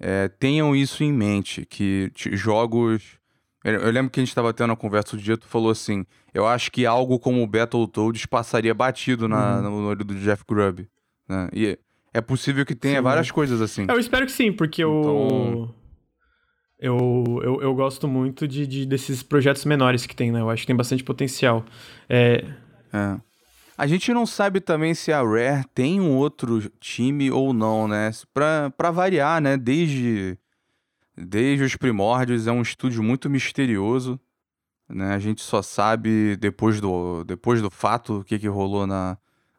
é, tenham isso em mente, que jogos... Eu lembro que a gente estava tendo uma conversa outro dia, tu falou assim, eu acho que algo como o Battletoads passaria batido na, uhum. no olho do Jeff Grubb. Né? E é possível que tenha sim. várias coisas assim. Eu espero que sim, porque então... eu, eu, eu, eu gosto muito de, de, desses projetos menores que tem, né? Eu acho que tem bastante potencial. É... é. A gente não sabe também se a Rare tem um outro time ou não, né? Pra, variar, né? Desde, desde os primórdios é um estúdio muito misterioso. Né? A gente só sabe depois do, depois do fato o que, que rolou na,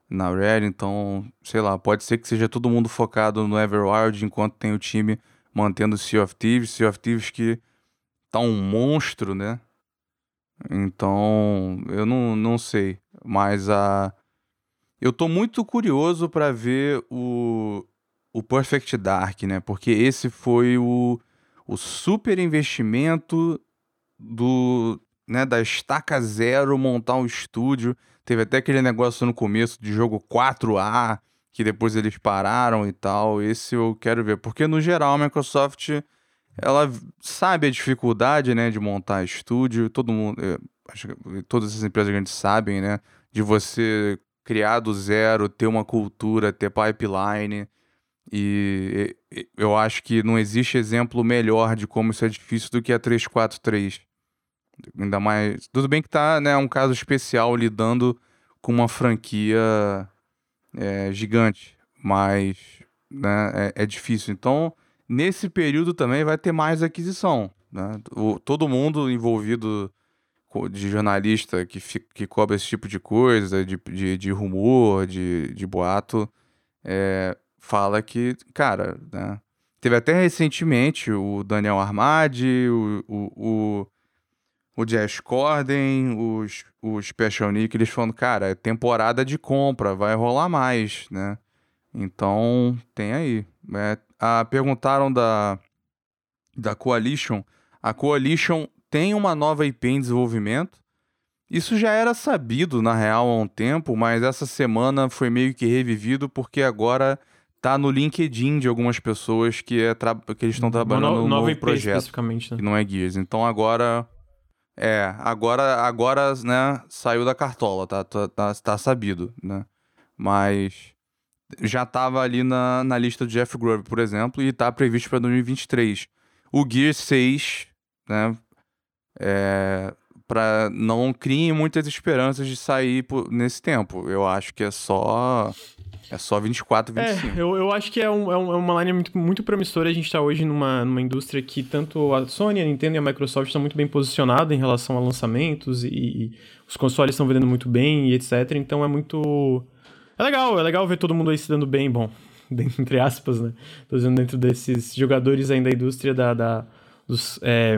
na Rare, então, sei lá, pode ser que seja todo mundo focado no Everwild enquanto tem o time mantendo o Sea of Thieves, Sea of Thieves que tá um monstro, né? Então, eu não, não sei, mas a eu tô muito curioso para ver o o Perfect Dark, né? Porque esse foi o, o super investimento do, né, da estaca zero montar um estúdio Teve até aquele negócio no começo de jogo 4A, que depois eles pararam e tal. Esse eu quero ver. Porque, no geral, a Microsoft ela sabe a dificuldade, né, de montar estúdio. Todo mundo, acho que todas as empresas grandes sabem, né, de você criar do zero, ter uma cultura, ter pipeline. E eu acho que não existe exemplo melhor de como isso é difícil do que a 343. Ainda mais. Tudo bem que tá, né? um caso especial lidando com uma franquia é, gigante, mas né, é, é, difícil. Então, nesse período também vai ter mais aquisição. Né? O, todo mundo envolvido de jornalista que, que cobra esse tipo de coisa, de, de, de rumor, de, de boato, é, fala que, cara, né? Teve até recentemente o Daniel Armadi, o, o, o o Jazz Corden, os, os Special Nick, eles falando, cara, é temporada de compra, vai rolar mais, né? Então, tem aí. É, a, perguntaram da, da Coalition. A Coalition tem uma nova IP em desenvolvimento. Isso já era sabido, na real, há um tempo, mas essa semana foi meio que revivido porque agora tá no LinkedIn de algumas pessoas que, é tra... que eles estão trabalhando no novo IP projeto. especificamente, né? Que não é Gears. Então agora. É, agora, agora, né, saiu da cartola, tá, tá, tá, tá sabido, né? Mas já tava ali na, na lista do Jeff Grove, por exemplo, e tá previsto para 2023. O Gears 6, né, é, para não criem muitas esperanças de sair por, nesse tempo. Eu acho que é só é só 24, 25. É, eu, eu acho que é, um, é, um, é uma linha muito, muito promissora. A gente está hoje numa, numa indústria que tanto a Sony, a Nintendo e a Microsoft estão muito bem posicionadas em relação a lançamentos e, e os consoles estão vendendo muito bem e etc. Então é muito. É legal, é legal ver todo mundo aí se dando bem, bom, entre aspas, né? Tô dizendo dentro desses jogadores ainda da indústria da, da dos. É,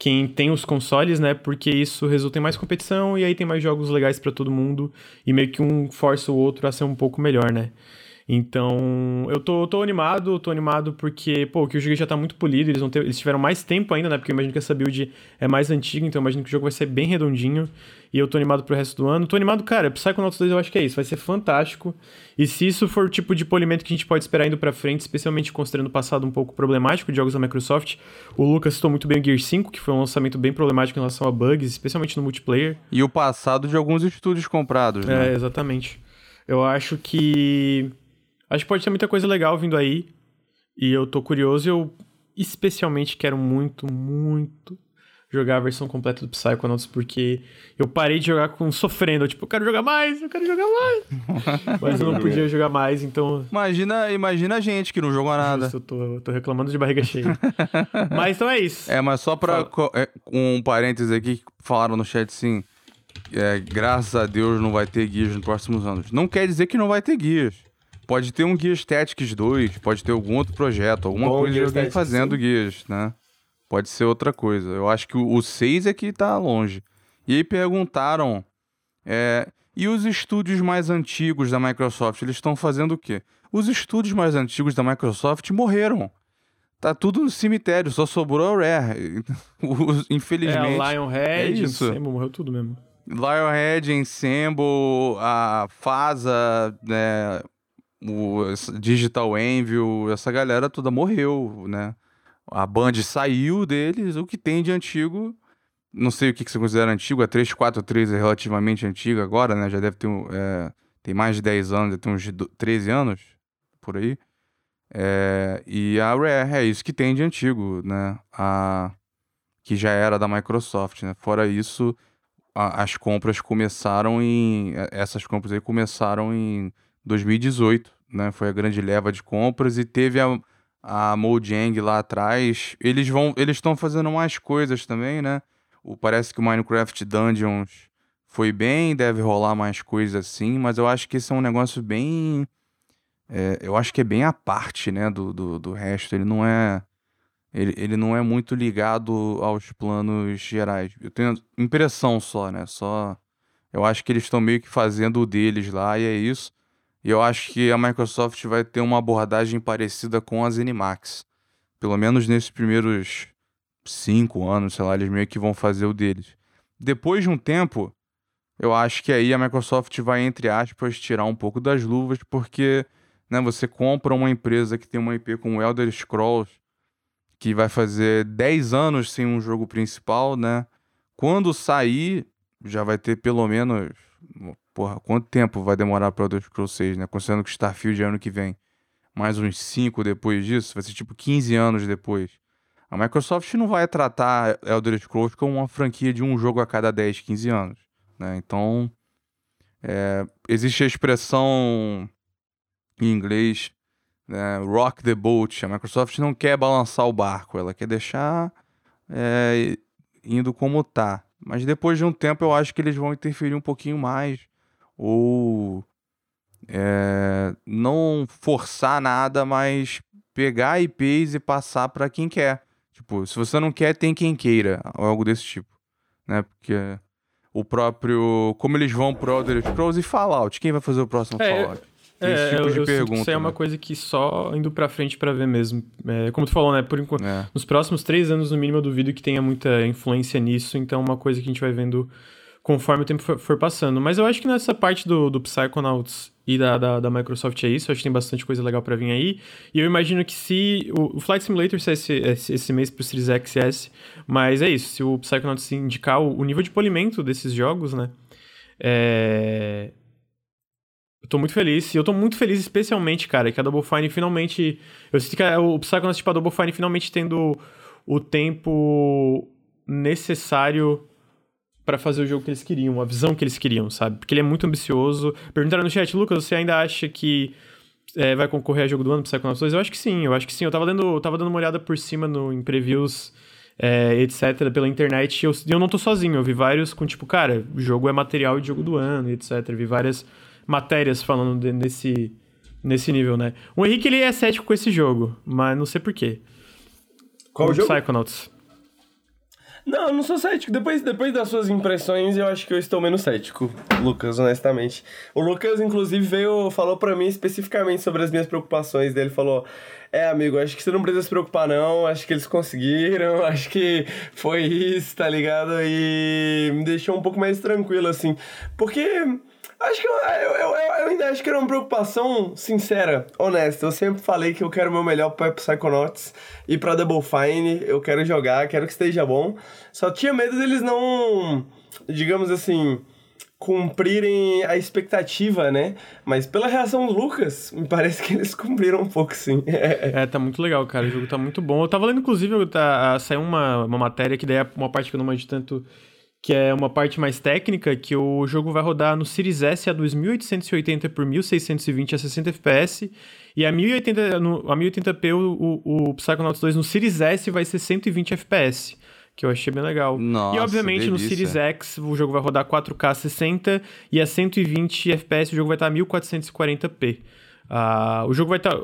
quem tem os consoles, né? Porque isso resulta em mais competição e aí tem mais jogos legais para todo mundo e meio que um força o outro a ser um pouco melhor, né? Então, eu tô, tô animado, tô animado porque, pô, que o jogo já tá muito polido, eles, vão ter, eles tiveram mais tempo ainda, né? Porque eu imagino que essa build é mais antiga, então eu imagino que o jogo vai ser bem redondinho. E eu tô animado pro resto do ano. Tô animado, cara, Psychonauts 2 eu acho que é isso, vai ser fantástico. E se isso for o tipo de polimento que a gente pode esperar indo pra frente, especialmente considerando o passado um pouco problemático de jogos da Microsoft, o Lucas citou muito bem o Gear 5, que foi um lançamento bem problemático em relação a bugs, especialmente no multiplayer. E o passado de alguns estúdios comprados, né? É, exatamente. Eu acho que Acho que pode ter muita coisa legal vindo aí. E eu tô curioso e eu especialmente quero muito, muito jogar a versão completa do Psychonauts, porque eu parei de jogar com sofrendo. Eu, tipo, eu quero jogar mais, eu quero jogar mais. Mas eu não podia jogar mais, então. Imagina, imagina a gente que não jogou nada. Justo, eu, tô, eu tô reclamando de barriga cheia. mas então é isso. É, mas só pra. É, um parênteses aqui que falaram no chat assim. É, graças a Deus não vai ter guias nos próximos anos. Não quer dizer que não vai ter guias. Pode ter um Gears Tactics 2, pode ter algum outro projeto, alguma Bom, coisa de alguém fazendo sim. Gears, né? Pode ser outra coisa. Eu acho que o, 6 é que tá longe. E aí perguntaram. É, e os estúdios mais antigos da Microsoft, eles estão fazendo o quê? Os estúdios mais antigos da Microsoft morreram. Tá tudo no cemitério, só sobrou a Rare. Infelizmente. É, Lionhead, é isso. morreu tudo mesmo. Lionhead, Ensemble, a FASA, né, o Digital Anvil, essa galera toda morreu, né? A Band saiu deles, o que tem de antigo, não sei o que, que você considera antigo, a 343 é relativamente antiga agora, né? Já deve ter, é, tem mais de 10 anos, deve uns 13 anos, por aí. É, e a Rare é isso que tem de antigo, né? A, que já era da Microsoft, né? Fora isso, a, as compras começaram em... Essas compras aí começaram em 2018, né? Foi a grande leva de compras e teve a, a Mojang lá atrás. Eles vão, eles estão fazendo mais coisas também, né? O, parece que o Minecraft Dungeons foi bem, deve rolar mais coisas assim, mas eu acho que esse é um negócio bem. É, eu acho que é bem a parte, né, do, do, do resto. Ele não é. Ele, ele não é muito ligado aos planos gerais. Eu tenho impressão só, né? Só. Eu acho que eles estão meio que fazendo o deles lá e é isso. E eu acho que a Microsoft vai ter uma abordagem parecida com a ZeniMax. Pelo menos nesses primeiros cinco anos, sei lá, eles meio que vão fazer o deles. Depois de um tempo, eu acho que aí a Microsoft vai, entre aspas, tirar um pouco das luvas, porque né, você compra uma empresa que tem uma IP com Elder Scrolls, que vai fazer 10 anos sem um jogo principal, né? Quando sair, já vai ter pelo menos porra, quanto tempo vai demorar para Elder Scrolls 6, né? Considerando que Starfield é ano que vem. Mais uns 5 depois disso, vai ser tipo 15 anos depois. A Microsoft não vai tratar Elder Scrolls como uma franquia de um jogo a cada 10, 15 anos, né? Então, é, existe a expressão em inglês, né, rock the boat. A Microsoft não quer balançar o barco, ela quer deixar é, indo como tá. Mas depois de um tempo eu acho que eles vão interferir um pouquinho mais ou é, não forçar nada, mas pegar IPs e passar para quem quer. Tipo, se você não quer, tem quem queira, ou algo desse tipo, né? Porque o próprio, como eles vão pro Elder Scrolls e Fallout, quem vai fazer o próximo é, Fallout? É, esse tipo eu, de eu pergunta. Isso é né? uma coisa que só indo pra frente para ver mesmo. É, como tu falou, né? Por enquanto, é. nos próximos três anos, no mínimo, eu duvido que tenha muita influência nisso. Então, é uma coisa que a gente vai vendo conforme o tempo for, for, passando. Mas eu acho que nessa parte do, do Psychonauts e da, da, da, Microsoft é isso. Acho que tem bastante coisa legal para vir aí. E eu imagino que se. O, o Flight Simulator sai esse, esse, esse mês pro Series X e S. Mas é isso. Se o Psychonauts indicar o, o nível de polimento desses jogos, né? É. Eu tô muito feliz. E eu tô muito feliz, especialmente, cara, que a Double Fine finalmente. Eu sinto que o Psychonauts, tipo, a Double Fine finalmente tendo o tempo necessário para fazer o jogo que eles queriam, a visão que eles queriam, sabe? Porque ele é muito ambicioso. Perguntaram no chat, Lucas, você ainda acha que é, vai concorrer a jogo do ano pro Psychonauts 2? Eu acho que sim, eu acho que sim. Eu tava, lendo, eu tava dando uma olhada por cima no, em previews, é, etc., pela internet, e eu, eu não tô sozinho. Eu vi vários com tipo, cara, o jogo é material de jogo do ano, etc. Vi várias matérias falando de, nesse, nesse nível, né? O Henrique, ele é cético com esse jogo, mas não sei porquê. Qual o jogo? Psychonauts. Não, eu não sou cético. Depois, depois das suas impressões, eu acho que eu estou menos cético, Lucas, honestamente. O Lucas, inclusive, veio, falou para mim especificamente sobre as minhas preocupações dele. Falou: É, amigo, acho que você não precisa se preocupar, não. Acho que eles conseguiram. Acho que foi isso, tá ligado? E me deixou um pouco mais tranquilo, assim. Porque Acho que eu, eu, eu, eu, ainda acho que era uma preocupação sincera, honesta. Eu sempre falei que eu quero o meu melhor para Psychonauts e pra Double Fine. Eu quero jogar, quero que esteja bom. Só tinha medo deles não, digamos assim, cumprirem a expectativa, né? Mas pela reação do Lucas, me parece que eles cumpriram um pouco, sim. é, tá muito legal, cara. O jogo tá muito bom. Eu tava lendo, inclusive, tá, saiu uma, uma matéria que daí é uma parte que eu não manjo tanto que é uma parte mais técnica, que o jogo vai rodar no Series S a 2880 por 1620 a 60 FPS, e a, 1080, no, a 1080p o, o, o Psychonauts 2 no Series S vai ser 120 FPS, que eu achei bem legal. Nossa, e obviamente delícia. no Series X o jogo vai rodar 4K 60 e a 120 FPS o jogo vai estar a 1440p. Uh, o jogo vai estar...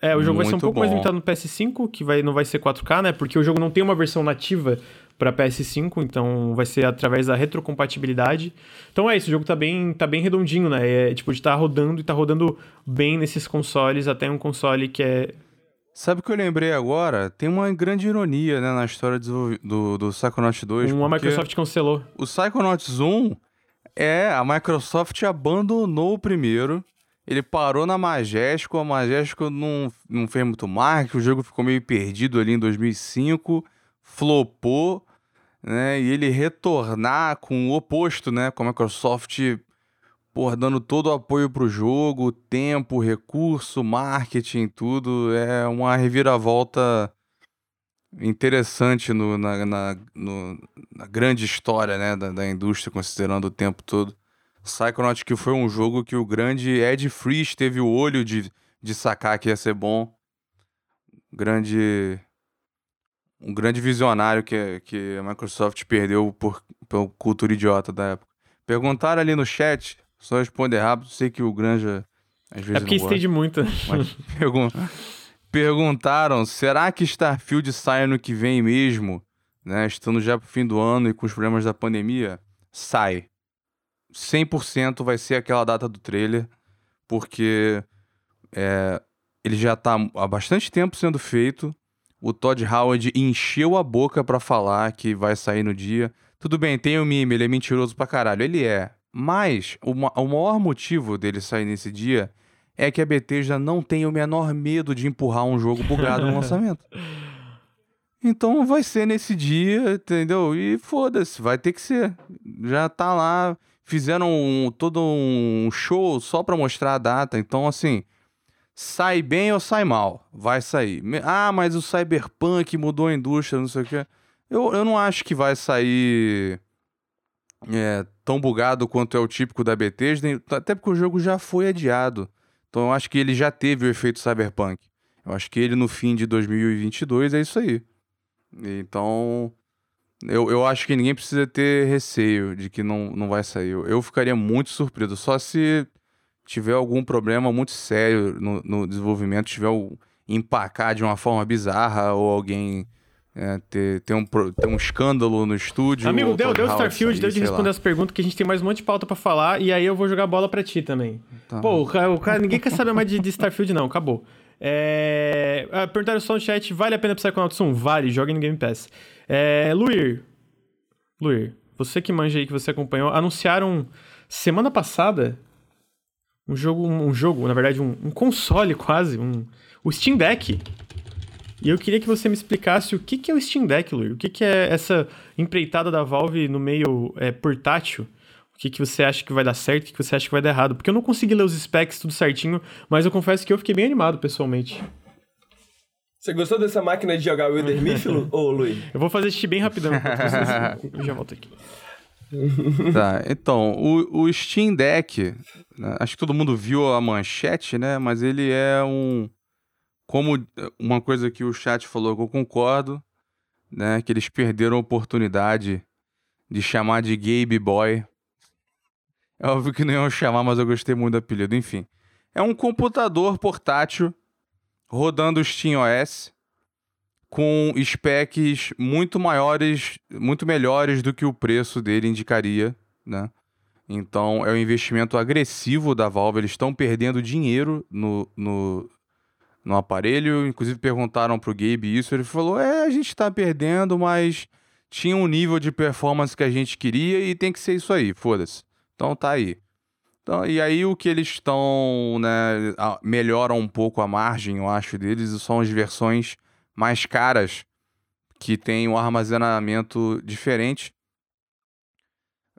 É, o jogo Muito vai ser um pouco bom. mais limitado no PS5, que vai, não vai ser 4K, né? Porque o jogo não tem uma versão nativa para PS5, então vai ser através da retrocompatibilidade. Então é isso, o jogo tá bem, tá bem redondinho, né? É tipo de estar tá rodando e tá rodando bem nesses consoles, até um console que é Sabe o que eu lembrei agora? Tem uma grande ironia né, na história do, do, do Psychonauts 2. Uma Microsoft cancelou. O Psychonauts 1 é. A Microsoft abandonou o primeiro. Ele parou na Majesco. A Majesco não, não fez muito marketing. O jogo ficou meio perdido ali em 2005. Flopou né? E ele retornar com o oposto, né? Com a Microsoft por dando todo o apoio para o jogo, tempo, recurso, marketing, tudo. É uma reviravolta interessante no, na, na, no, na grande história né, da, da, indústria, considerando o tempo todo. Psychonaut que foi um jogo que o grande Ed Freeze teve o olho de, de sacar que ia ser bom. Grande um grande visionário que, que a Microsoft perdeu por, por cultura idiota da época. Perguntaram ali no chat, só responder rápido, sei que o Granja às vezes É porque estende muito. Mas pergun perguntaram, será que Starfield sai ano que vem mesmo? Né, estando já pro fim do ano e com os problemas da pandemia? Sai. 100% vai ser aquela data do trailer, porque é, ele já tá há bastante tempo sendo feito, o Todd Howard encheu a boca para falar que vai sair no dia. Tudo bem, tem o mime, ele é mentiroso pra caralho. Ele é. Mas o, o maior motivo dele sair nesse dia é que a Bethesda não tem o menor medo de empurrar um jogo bugado no lançamento. Então vai ser nesse dia, entendeu? E foda-se, vai ter que ser. Já tá lá, fizeram um, todo um show só pra mostrar a data. Então, assim, sai bem ou sai mal? Vai sair. Ah, mas o Cyberpunk mudou a indústria, não sei o quê. Eu, eu não acho que vai sair é, tão bugado quanto é o típico da Bethesda, até porque o jogo já foi adiado. Então eu acho que ele já teve o efeito Cyberpunk. Eu acho que ele no fim de 2022 é isso aí. Então, eu, eu acho que ninguém precisa ter receio de que não, não vai sair. Eu, eu ficaria muito surpreso. Só se tiver algum problema muito sério no, no desenvolvimento, tiver o, empacar de uma forma bizarra ou alguém é, ter, ter, um, ter um escândalo no estúdio. Amigo, deu, deu Starfield, deu de responder lá. as perguntas que a gente tem mais um monte de pauta para falar e aí eu vou jogar bola para ti também. Tá. Pô, o cara, o cara, ninguém quer saber mais de, de Starfield não, acabou. É... Ah, perguntaram só no chat, vale a pena Psychonauts 1? Vale, joga no Game Pass. É... Luir, Luir, você que manja aí, que você acompanhou, anunciaram semana passada um jogo, um jogo, na verdade, um, um console quase, um, o Steam Deck. E eu queria que você me explicasse o que, que é o Steam Deck, Luiz. O que, que é essa empreitada da Valve no meio é, portátil? O que, que você acha que vai dar certo, o que, que você acha que vai dar errado? Porque eu não consegui ler os specs tudo certinho, mas eu confesso que eu fiquei bem animado pessoalmente. Você gostou dessa máquina de jogar Wilder Myth, ô Luiz? Eu vou fazer xixi bem rapidão. eu já volto aqui. tá, então, o, o Steam Deck, né, acho que todo mundo viu a manchete, né? Mas ele é um. Como uma coisa que o chat falou que eu concordo, né? Que eles perderam a oportunidade de chamar de Gabe Boy. É óbvio que não iam chamar, mas eu gostei muito do apelido. Enfim, é um computador portátil rodando Steam OS com specs muito maiores, muito melhores do que o preço dele indicaria, né? Então é um investimento agressivo da Valve, eles estão perdendo dinheiro no, no, no aparelho. Inclusive perguntaram pro Gabe isso, ele falou: é, a gente está perdendo, mas tinha um nível de performance que a gente queria e tem que ser isso aí, foda-se. Então tá aí. Então, e aí o que eles estão, né, melhoram um pouco a margem, eu acho, deles, são as versões mais caras, que tem um armazenamento diferente.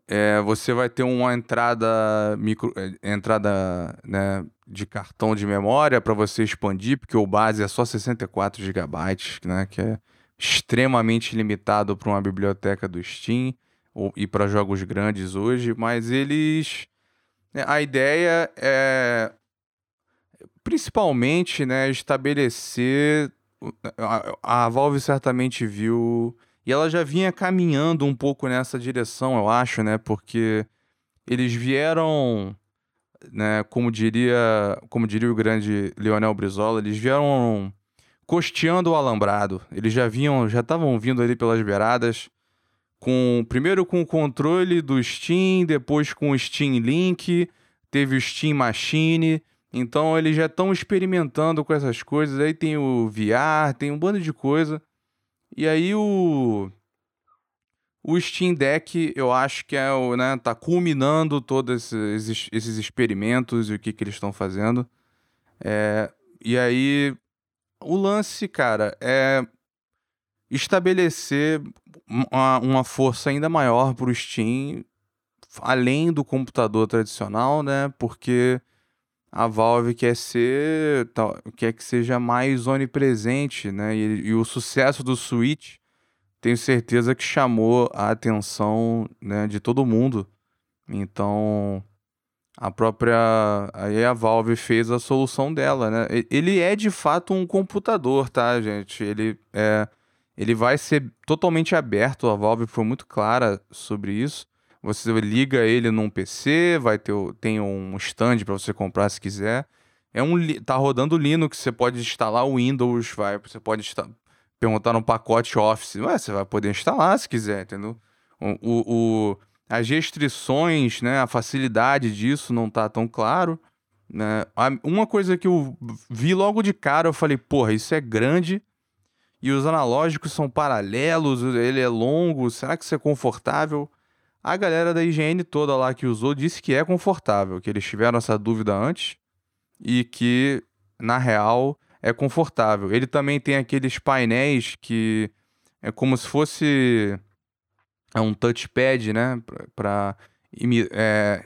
É, você vai ter uma entrada micro, é, entrada né, de cartão de memória para você expandir, porque o base é só 64 GB, né, que é extremamente limitado para uma biblioteca do Steam ou, e para jogos grandes hoje, mas eles né, a ideia é principalmente né, estabelecer a, a Valve certamente viu. E ela já vinha caminhando um pouco nessa direção, eu acho, né? Porque eles vieram, né, como diria, como diria o grande Leonel Brizola, eles vieram costeando o alambrado. Eles já vinham, já estavam vindo ali pelas beiradas com primeiro com o controle do Steam, depois com o Steam Link, teve o Steam Machine, então eles já estão experimentando com essas coisas. Aí tem o VR, tem um bando de coisa. E aí o o Steam Deck, eu acho que é o, né, tá culminando todos esses, esses experimentos e o que, que eles estão fazendo. É, e aí, o lance, cara, é estabelecer uma, uma força ainda maior para o Steam, além do computador tradicional, né? Porque a Valve quer ser, quer que seja mais onipresente, né? E, e, o sucesso do Switch, tenho certeza que chamou a atenção né, de todo mundo. Então, a própria, aí a Valve fez a solução dela, né? Ele é de fato um computador, tá, gente? Ele é, ele vai ser totalmente aberto. A Valve foi muito clara sobre isso. Você liga ele num PC, vai ter tem um stand para você comprar se quiser. É um tá rodando Linux, você pode instalar o Windows, vai, você pode perguntar no pacote Office, Ué, você vai poder instalar se quiser, entendeu? O, o, o, as restrições, né, a facilidade disso não tá tão claro. Né? Uma coisa que eu vi logo de cara, eu falei, porra, isso é grande e os analógicos são paralelos, ele é longo, será que isso é confortável? A galera da IGN toda lá que usou disse que é confortável, que eles tiveram essa dúvida antes e que, na real, é confortável. Ele também tem aqueles painéis que é como se fosse é um touchpad, né? Para é,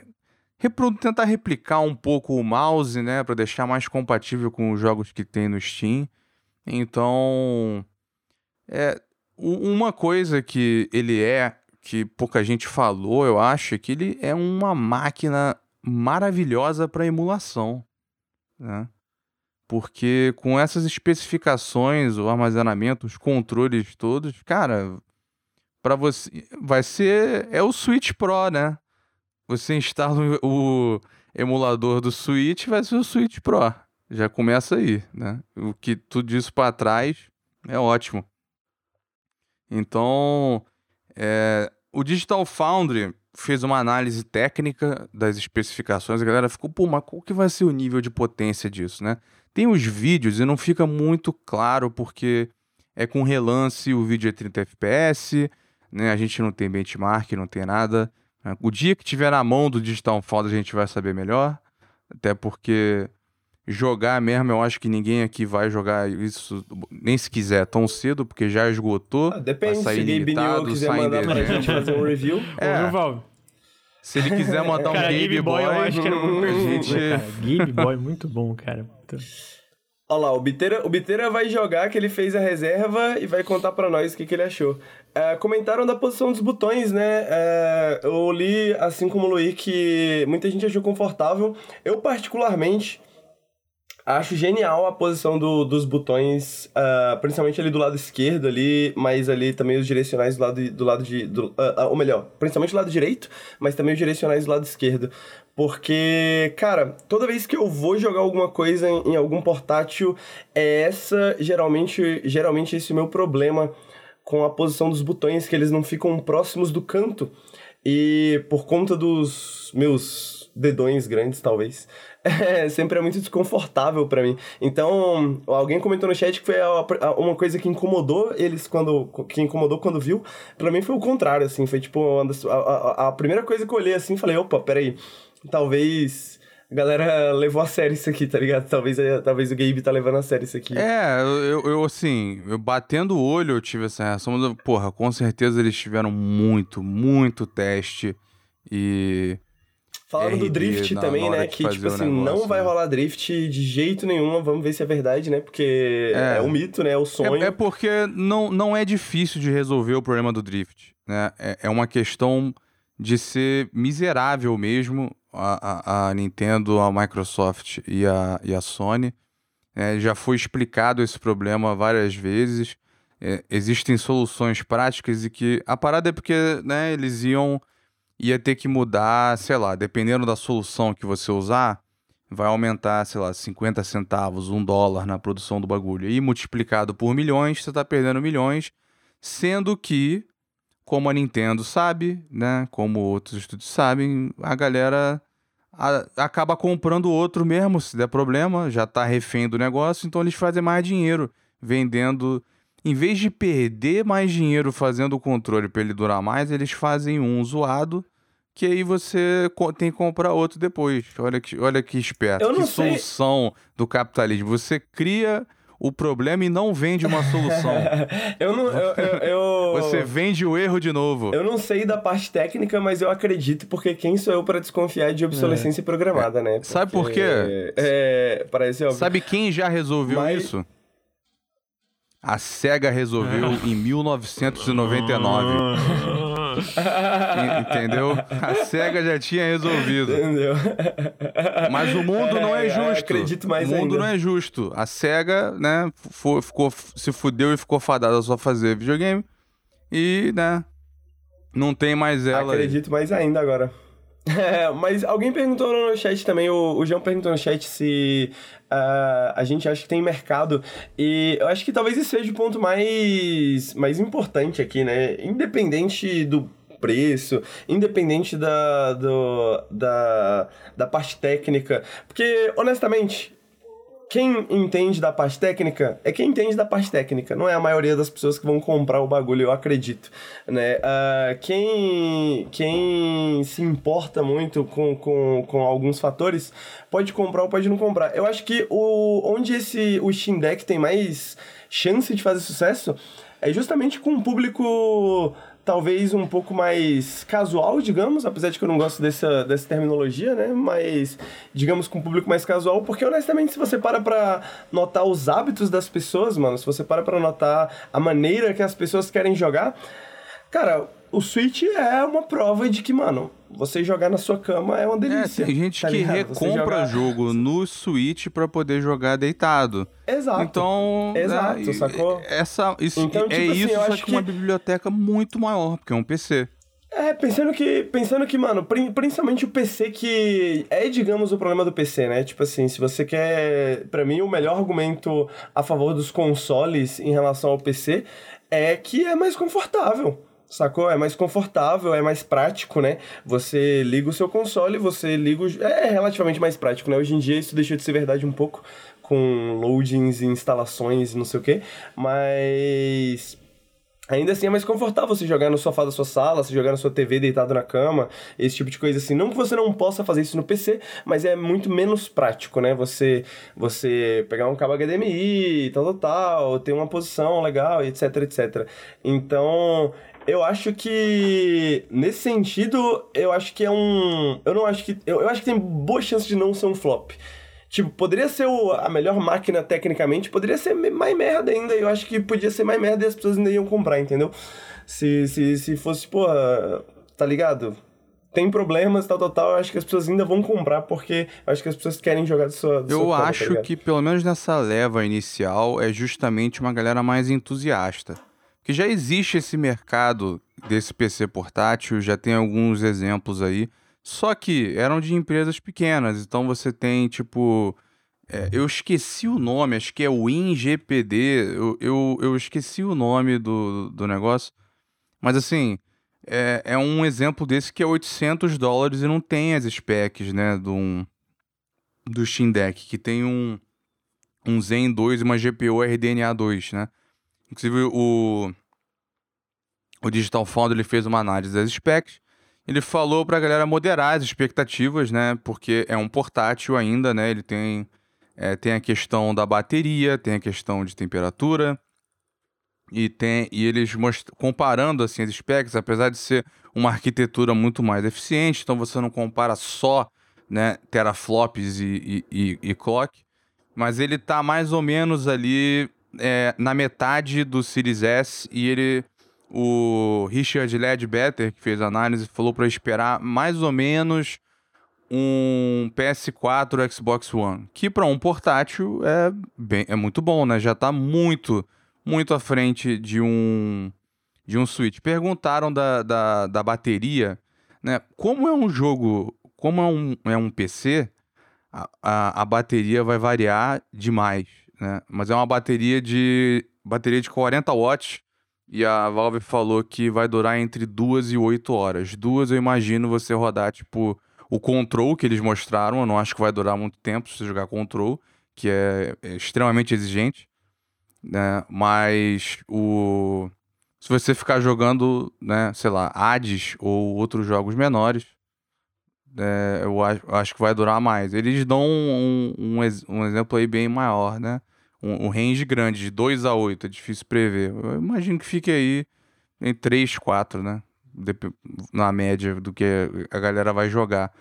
tentar replicar um pouco o mouse, né? Para deixar mais compatível com os jogos que tem no Steam. Então, é, uma coisa que ele é que pouca gente falou, eu acho, que ele é uma máquina maravilhosa para emulação, né? Porque com essas especificações, o armazenamento, os controles todos, cara, para você vai ser é o Switch Pro, né? Você instala o emulador do Switch, vai ser o Switch Pro. Já começa aí, né? O que tudo isso para trás é ótimo. Então, é, o Digital Foundry fez uma análise técnica das especificações, a galera ficou, pô, mas qual que vai ser o nível de potência disso, né? Tem os vídeos e não fica muito claro porque é com relance, o vídeo é 30 FPS, né? A gente não tem benchmark, não tem nada. Né? O dia que tiver na mão do Digital Foundry a gente vai saber melhor, Até porque jogar mesmo, eu acho que ninguém aqui vai jogar isso, nem se quiser, tão cedo, porque já esgotou. Ah, depende, se Gabe New quiser mandar pra gente fazer um review. É. Ô, Valve. Se ele quiser mandar um cara, Game Boy, Boy, eu acho que era muito gente... Game Boy, muito bom, cara. Olha lá, o Biteira, o Biteira vai jogar que ele fez a reserva e vai contar para nós o que, que ele achou. É, comentaram da posição dos botões, né? É, eu li, assim como o Luiz, que muita gente achou confortável. Eu, particularmente, Acho genial a posição do, dos botões, uh, principalmente ali do lado esquerdo ali, mas ali também os direcionais do lado, do lado de... Do, uh, uh, ou melhor, principalmente do lado direito, mas também os direcionais do lado esquerdo. Porque, cara, toda vez que eu vou jogar alguma coisa em, em algum portátil, é essa, geralmente, geralmente esse é o meu problema com a posição dos botões, que eles não ficam próximos do canto. E por conta dos meus dedões grandes, talvez, é, sempre é muito desconfortável para mim. Então, alguém comentou no chat que foi uma coisa que incomodou eles quando. que incomodou quando viu. Pra mim foi o contrário, assim. Foi tipo, a, a, a primeira coisa que eu olhei assim, falei, opa, peraí. Talvez a galera levou a sério isso aqui, tá ligado? Talvez, é, talvez o Gabe tá levando a sério isso aqui. É, eu, eu assim, eu batendo o olho eu tive essa reação, mas, porra, com certeza eles tiveram muito, muito teste e Falaram RD do drift também, né? Que, tipo assim, negócio, não vai né? rolar drift de jeito nenhum. Vamos ver se é verdade, né? Porque é, é um mito, né? É o sonho. É, é, porque não, não é difícil de resolver o problema do drift, né? É, é uma questão de ser miserável mesmo a, a, a Nintendo, a Microsoft e a, e a Sony. É, já foi explicado esse problema várias vezes. É, existem soluções práticas e que a parada é porque né, eles iam ia ter que mudar, sei lá, dependendo da solução que você usar, vai aumentar, sei lá, 50 centavos, um dólar na produção do bagulho. E multiplicado por milhões, você está perdendo milhões, sendo que, como a Nintendo sabe, né, como outros estudos sabem, a galera a, acaba comprando outro mesmo, se der problema, já está refém do negócio, então eles fazem mais dinheiro vendendo em vez de perder mais dinheiro fazendo o controle para ele durar mais, eles fazem um zoado que aí você tem que comprar outro depois. Olha que, olha que esperto. Eu não que sei. solução do capitalismo. Você cria o problema e não vende uma solução. eu não. Eu, eu, eu, Você vende o erro de novo. Eu não sei da parte técnica, mas eu acredito, porque quem sou eu para desconfiar de obsolescência é. programada, né? Porque, Sabe por quê? É, parece óbvio. Sabe quem já resolveu mas... isso? A SEGA resolveu em 1999. Entendeu? A SEGA já tinha resolvido. Entendeu? Mas o mundo é, não é justo. Acredito mais O mundo ainda. não é justo. A SEGA, né, ficou, se fudeu e ficou fadada só fazer videogame. E, né, não tem mais ela. Acredito mais ainda agora. É, mas alguém perguntou no chat também, o, o João perguntou no chat se uh, a gente acha que tem mercado. E eu acho que talvez esse seja o ponto mais, mais importante aqui, né? Independente do preço, independente da, do, da, da parte técnica. Porque, honestamente, quem entende da parte técnica é quem entende da parte técnica, não é a maioria das pessoas que vão comprar o bagulho, eu acredito, né? Uh, quem, quem se importa muito com, com, com alguns fatores pode comprar ou pode não comprar. Eu acho que o, onde esse, o Steam Deck tem mais chance de fazer sucesso é justamente com o público talvez um pouco mais casual, digamos, apesar de que eu não gosto dessa, dessa terminologia, né? Mas, digamos, com um público mais casual, porque honestamente, se você para pra notar os hábitos das pessoas, mano, se você para pra notar a maneira que as pessoas querem jogar, cara, o Switch é uma prova de que, mano, você jogar na sua cama é uma delícia. É, tem gente tá que ligado? recompra jogar... jogo no Switch para poder jogar deitado. Exato. Então, Exato, né, sacou? Essa, isso, então, é tipo é isso, assim, só que, que uma biblioteca muito maior, porque é um PC. É, pensando que, pensando que, mano, principalmente o PC que é, digamos, o problema do PC, né? Tipo assim, se você quer, para mim o melhor argumento a favor dos consoles em relação ao PC é que é mais confortável sacou? É mais confortável, é mais prático, né? Você liga o seu console, você liga o... É relativamente mais prático, né? Hoje em dia isso deixou de ser verdade um pouco, com loadings e instalações e não sei o quê, mas... Ainda assim é mais confortável você jogar no sofá da sua sala, você jogar na sua TV deitado na cama, esse tipo de coisa assim. Não que você não possa fazer isso no PC, mas é muito menos prático, né? Você você pegar um cabo HDMI, tal, tal, tal, ter uma posição legal, etc, etc. Então, eu acho que nesse sentido, eu acho que é um, eu não acho que eu, eu acho que tem boa chance de não ser um flop. Tipo, poderia ser o, a melhor máquina tecnicamente, poderia ser mais merda ainda. Eu acho que podia ser mais merda e as pessoas ainda iam comprar, entendeu? Se, se, se fosse, pô, tá ligado? Tem problemas, tal, tal, tal. Eu acho que as pessoas ainda vão comprar porque eu acho que as pessoas querem jogar de sua. De eu sua acho conta, tá que, pelo menos nessa leva inicial, é justamente uma galera mais entusiasta. Porque já existe esse mercado desse PC portátil, já tem alguns exemplos aí. Só que eram de empresas pequenas, então você tem, tipo. É, eu esqueci o nome, acho que é o InGPD. Eu, eu, eu esqueci o nome do, do negócio. Mas assim, é, é um exemplo desse que é 800 dólares e não tem as specs, né? Do, do Steam Deck, que tem um, um Zen 2 e uma GPU RDNA 2, né? Inclusive o, o Digital Foundry ele fez uma análise das specs ele falou pra galera moderar as expectativas, né? Porque é um portátil ainda, né? Ele tem, é, tem a questão da bateria, tem a questão de temperatura. E, tem, e eles comparando assim, as specs, apesar de ser uma arquitetura muito mais eficiente, então você não compara só né, teraflops e, e, e, e clock, mas ele tá mais ou menos ali é, na metade do Series S e ele o Richard Ledbetter, que fez a análise, falou para esperar mais ou menos um PS4 Xbox One, que para um portátil é, bem, é muito bom, né? Já está muito, muito à frente de um, de um Switch. Perguntaram da, da, da bateria, né? Como é um jogo, como é um, é um PC, a, a, a bateria vai variar demais, né? Mas é uma bateria de bateria de 40 watts e a Valve falou que vai durar entre duas e oito horas. Duas eu imagino você rodar, tipo, o Control que eles mostraram. Eu não acho que vai durar muito tempo se você jogar Control, que é, é extremamente exigente. Né? Mas o. Se você ficar jogando, né, sei lá, Hades ou outros jogos menores, é, eu acho, acho, que vai durar mais. Eles dão um, um, um exemplo aí bem maior, né? Um, um range grande, de 2 a 8, é difícil prever. Eu imagino que fique aí em 3, 4, né? Na média do que a galera vai jogar.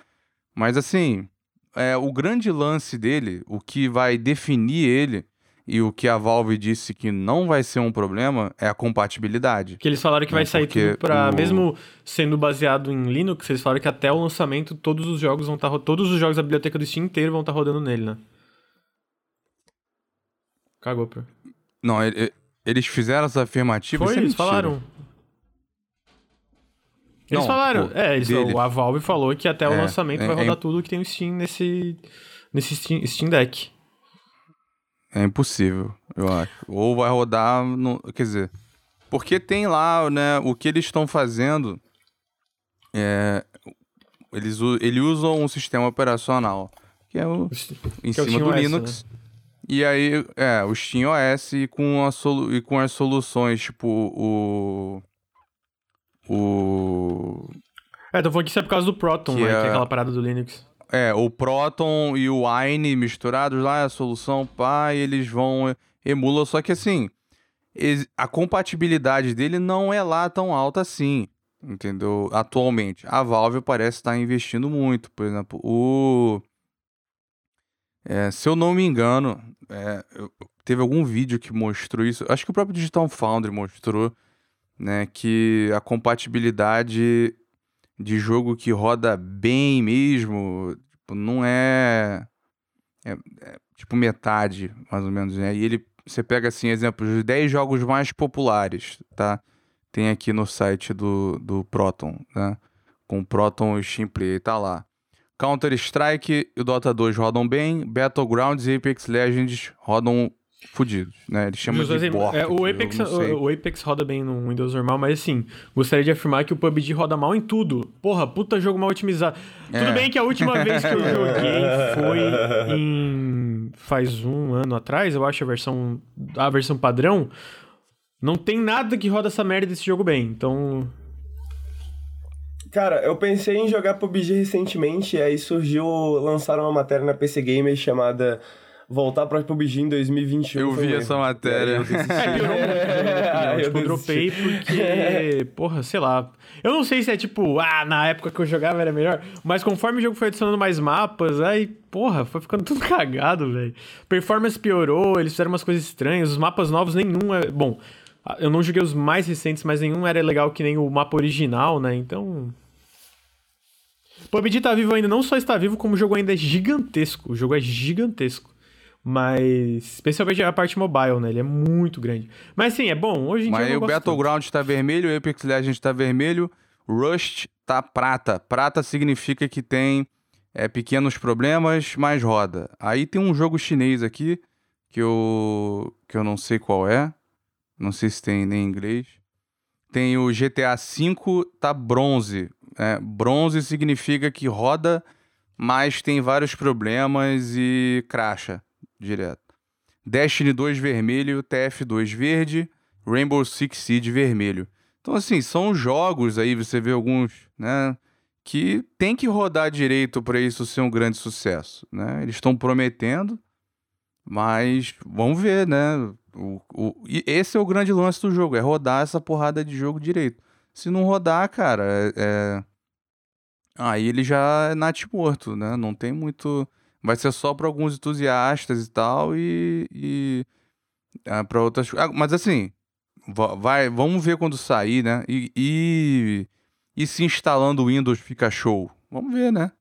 Mas assim, é, o grande lance dele, o que vai definir ele e o que a Valve disse que não vai ser um problema é a compatibilidade. Que eles falaram que vai sair tudo para o... mesmo sendo baseado em Linux, eles falaram que até o lançamento todos os jogos vão estar tá, todos os jogos da biblioteca do Steam inteiro vão estar tá rodando nele, né? Cagou, pô. Não, ele, eles fizeram essa afirmativa. Foi, é eles falaram. Eles não, falaram. Tipo, é, eles, a Valve falou que até o é, lançamento é, vai rodar é, tudo que tem o Steam nesse, nesse Steam, Steam Deck. É impossível, eu acho. Ou vai rodar. No, quer dizer. Porque tem lá, né? O que eles estão fazendo. É, eles, eles usam um sistema operacional. Que é o, em que cima do Linux. Né? E aí, é, o SteamOS e com, a solu e com as soluções, tipo, o. O. É, tô falando que isso é por causa do Proton, que, né, é... que é aquela parada do Linux. É, o Proton e o Wine misturados lá, a solução, pá, e eles vão. Emula, só que assim, a compatibilidade dele não é lá tão alta assim, entendeu? Atualmente. A Valve parece estar investindo muito. Por exemplo, o. É, se eu não me engano, é, eu, teve algum vídeo que mostrou isso. Acho que o próprio Digital Foundry mostrou, né, que a compatibilidade de jogo que roda bem mesmo, tipo, não é, é, é, tipo metade, mais ou menos, né? E ele você pega assim exemplos de 10 jogos mais populares, tá? Tem aqui no site do, do Proton, né? Com Proton e Steam Play, tá lá. Counter-Strike e o Dota 2 rodam bem, Battlegrounds e Apex Legends rodam fodidos, né? Eles chamam de porca, é, o, Apex, o, Apex roda bem no Windows normal, mas assim, gostaria de afirmar que o PUBG roda mal em tudo. Porra, puta jogo mal otimizado. É. Tudo bem que a última vez que eu joguei foi em... faz um ano atrás, eu acho, a versão, a versão padrão. Não tem nada que roda essa merda desse jogo bem, então. Cara, eu pensei em jogar PUBG recentemente, aí surgiu, lançaram uma matéria na PC Gamer chamada voltar pra PUBG em 2021. Eu vi essa matéria. É, eu, tipo, eu dropei porque, porra, sei lá. Eu não sei se é tipo, ah, na época que eu jogava era melhor, mas conforme o jogo foi adicionando mais mapas, aí, porra, foi ficando tudo cagado, velho. Performance piorou, eles fizeram umas coisas estranhas, os mapas novos nenhum é. Bom, eu não joguei os mais recentes, mas nenhum era legal que nem o mapa original, né? Então. PUBG tá vivo ainda, não só está vivo, como o jogo ainda é gigantesco. O jogo é gigantesco. Mas, especialmente a parte mobile, né? Ele é muito grande. Mas sim, é bom. Hoje em Mas dia. Mas o Battleground está vermelho, o Apex Legends está vermelho, Rust tá prata. Prata significa que tem é, pequenos problemas, mas roda. Aí tem um jogo chinês aqui, que eu, que eu não sei qual é. Não sei se tem nem em inglês. Tem o GTA V, tá bronze. É, bronze significa que roda, mas tem vários problemas e cracha direto. Destiny 2 vermelho, TF2 verde, Rainbow Six Siege vermelho. Então, assim, são jogos aí, você vê alguns, né? Que tem que rodar direito para isso ser um grande sucesso, né? Eles estão prometendo, mas vamos ver, né? O, o, esse é o grande lance do jogo, é rodar essa porrada de jogo direito. Se não rodar, cara, é, é... aí ele já é nat morto, né? Não tem muito vai ser só para alguns entusiastas e tal, e, e é, para outras. Ah, mas assim, vai, vamos ver quando sair, né? E, e, e se instalando o Windows fica show. Vamos ver, né?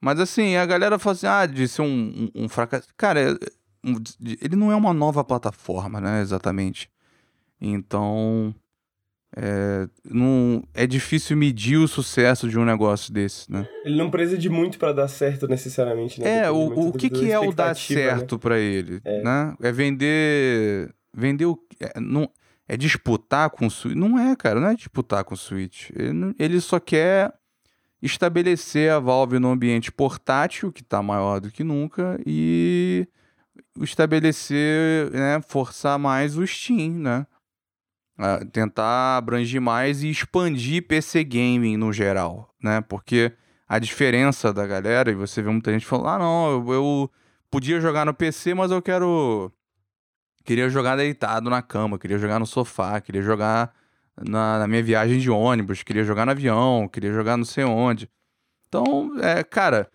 Mas assim, a galera fala assim, ah, de ser um, um, um fracasso. Cara, é, ele não é uma nova plataforma, né? Exatamente. Então. É, não, é difícil medir o sucesso de um negócio desse, né? Ele não precisa de muito para dar certo necessariamente, né? É, o, o que, que é o dar né? certo né? para ele, é. né? É vender, vender o, é, não, é disputar com o Switch? Não é, cara, não é disputar com o Switch. Ele, ele só quer estabelecer a Valve no ambiente portátil, que está maior do que nunca, e estabelecer, né, forçar mais o Steam, né? Uh, tentar abranger mais e expandir PC gaming no geral, né? Porque a diferença da galera, e você vê muita gente falando, ah, não, eu, eu podia jogar no PC, mas eu quero. Queria jogar deitado na cama, queria jogar no sofá, queria jogar na, na minha viagem de ônibus, queria jogar no avião, queria jogar não sei onde. Então, é, cara,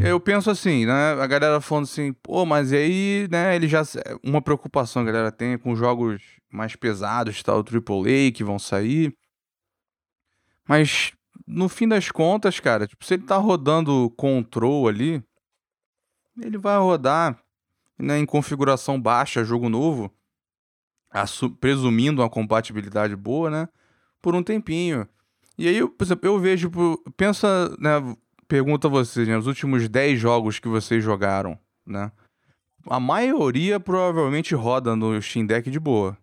eu penso assim, né? A galera falando assim, pô, mas aí, né, ele já. Uma preocupação a galera tem com jogos mais pesados, tal, AAA que vão sair. Mas no fim das contas, cara, tipo, se ele tá rodando Control ali, ele vai rodar né, em configuração baixa, jogo novo, presumindo uma compatibilidade boa, né? Por um tempinho. E aí, por exemplo, eu vejo, pensa, né? Pergunta a vocês, né, os últimos 10 jogos que vocês jogaram, né? A maioria provavelmente roda no Steam Deck de boa.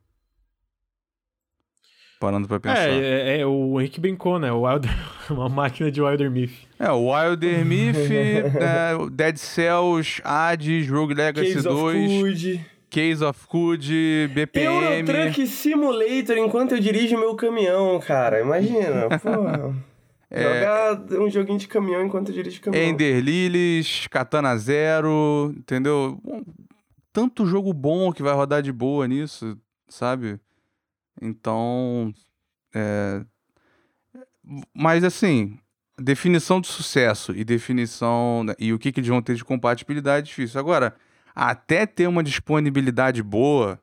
Parando pra pensar. É, é, é o Henrique brincou, né? O Wilder, uma máquina de Wilder Myth. É, o Wilder Myth, é, Dead Cells, Hades, Rogue Legacy Case 2. Of Case of Code, BPM. Euro Truck Simulator enquanto eu dirijo meu caminhão, cara. Imagina, pô. É... Jogar um joguinho de caminhão enquanto eu dirijo caminhão. Ender Lilies, Katana Zero, entendeu? Tanto jogo bom que vai rodar de boa nisso, sabe? Então, é... mas assim, definição de sucesso e definição e o que, que eles vão ter de compatibilidade é difícil. Agora, até ter uma disponibilidade boa,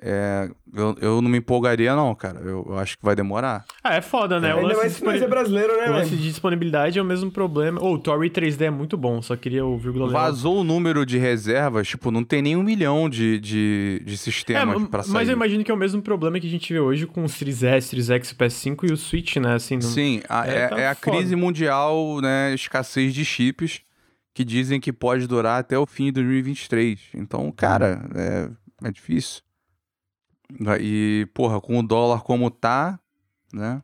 é, eu, eu não me empolgaria, não, cara. Eu, eu, acho que vai demorar. Ah, é foda, né? É, o lance mais, disponibil... é brasileiro, né? O lance de disponibilidade é o mesmo problema. Ou oh, o Tory 3D é muito bom, só queria o vírgula Vazou o número de reservas, tipo, não tem nem um milhão de, de, de sistemas é, pra sair. Mas eu imagino que é o mesmo problema que a gente vê hoje com o Series S, Series X, PS5 e o Switch, né? Assim, não... Sim, a, é, é, tá é a crise mundial, né? Escassez de chips que dizem que pode durar até o fim de 2023. Então, cara, é, é difícil. E, porra, com o dólar como tá, né?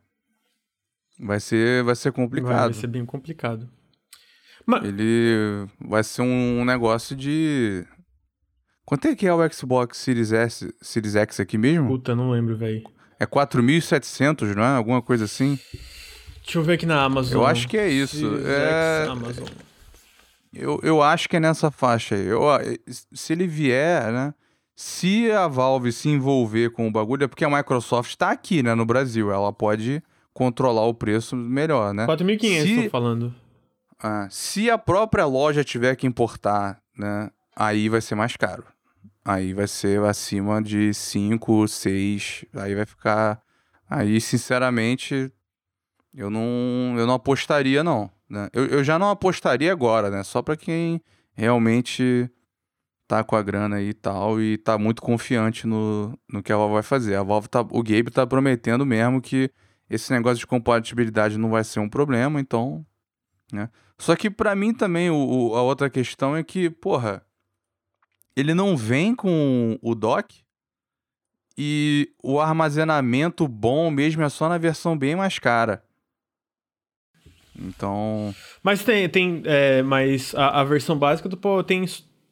Vai ser, vai ser complicado. Vai, vai ser bem complicado. Mas... Ele vai ser um negócio de. Quanto é que é o Xbox Series S, Series X aqui mesmo? Puta, não lembro, velho. É 4.700, não é? Alguma coisa assim? Deixa eu ver aqui na Amazon. Eu acho que é isso. Series É... X, Amazon. Eu, eu acho que é nessa faixa aí. Eu, se ele vier, né? Se a Valve se envolver com o bagulho, é porque a Microsoft está aqui, né, no Brasil. Ela pode controlar o preço melhor, né? 4.500, Se- tô falando. Ah, se a própria loja tiver que importar, né, aí vai ser mais caro. Aí vai ser acima de 5, 6, aí vai ficar... Aí, sinceramente, eu não, eu não apostaria, não. Né? Eu, eu já não apostaria agora, né? Só pra quem realmente tá com a grana aí e tal e tá muito confiante no, no que a Valve vai fazer. A Valve tá, o Gabe tá prometendo mesmo que esse negócio de compatibilidade não vai ser um problema, então, né? Só que pra mim também o, o- a outra questão é que, porra, ele não vem com o dock e o armazenamento bom mesmo é só na versão bem mais cara. Então, Mas tem, tem é, mas a, a versão básica do tem,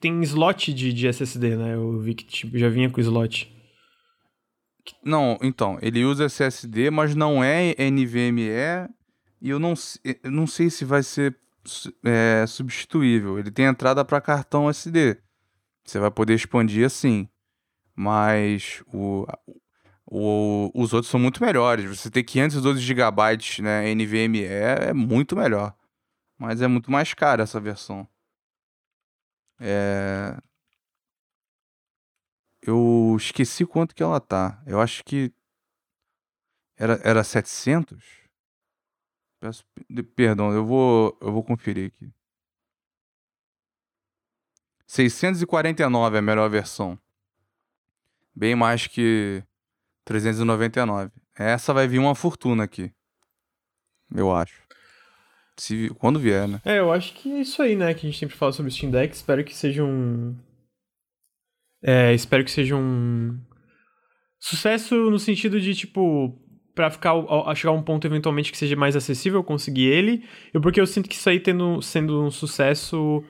tem slot de, de SSD, né? Eu vi que tipo, já vinha com slot. não, então, ele usa SSD, mas não é NVMe e eu não, eu não sei se vai ser é, substituível. Ele tem entrada para cartão SD. Você vai poder expandir assim. Mas o, o- os outros são muito melhores. Você ter 512 GB né, NVMe é muito melhor. Mas é muito mais cara essa versão. É... Eu esqueci quanto que ela tá. Eu acho que era, era 700? Peço pe- perdão, eu vou, eu vou conferir aqui. 649 é a melhor versão. Bem mais que 399. Essa vai vir uma fortuna aqui. Eu acho. Se, quando vier, né? É, eu acho que é isso aí, né? Que a gente sempre fala sobre o Steam Deck. Espero que seja um. É, espero que seja um. Sucesso no sentido de, tipo, pra ficar a chegar a um ponto eventualmente que seja mais acessível eu conseguir ele. E porque eu sinto que isso aí tendo, sendo um sucesso.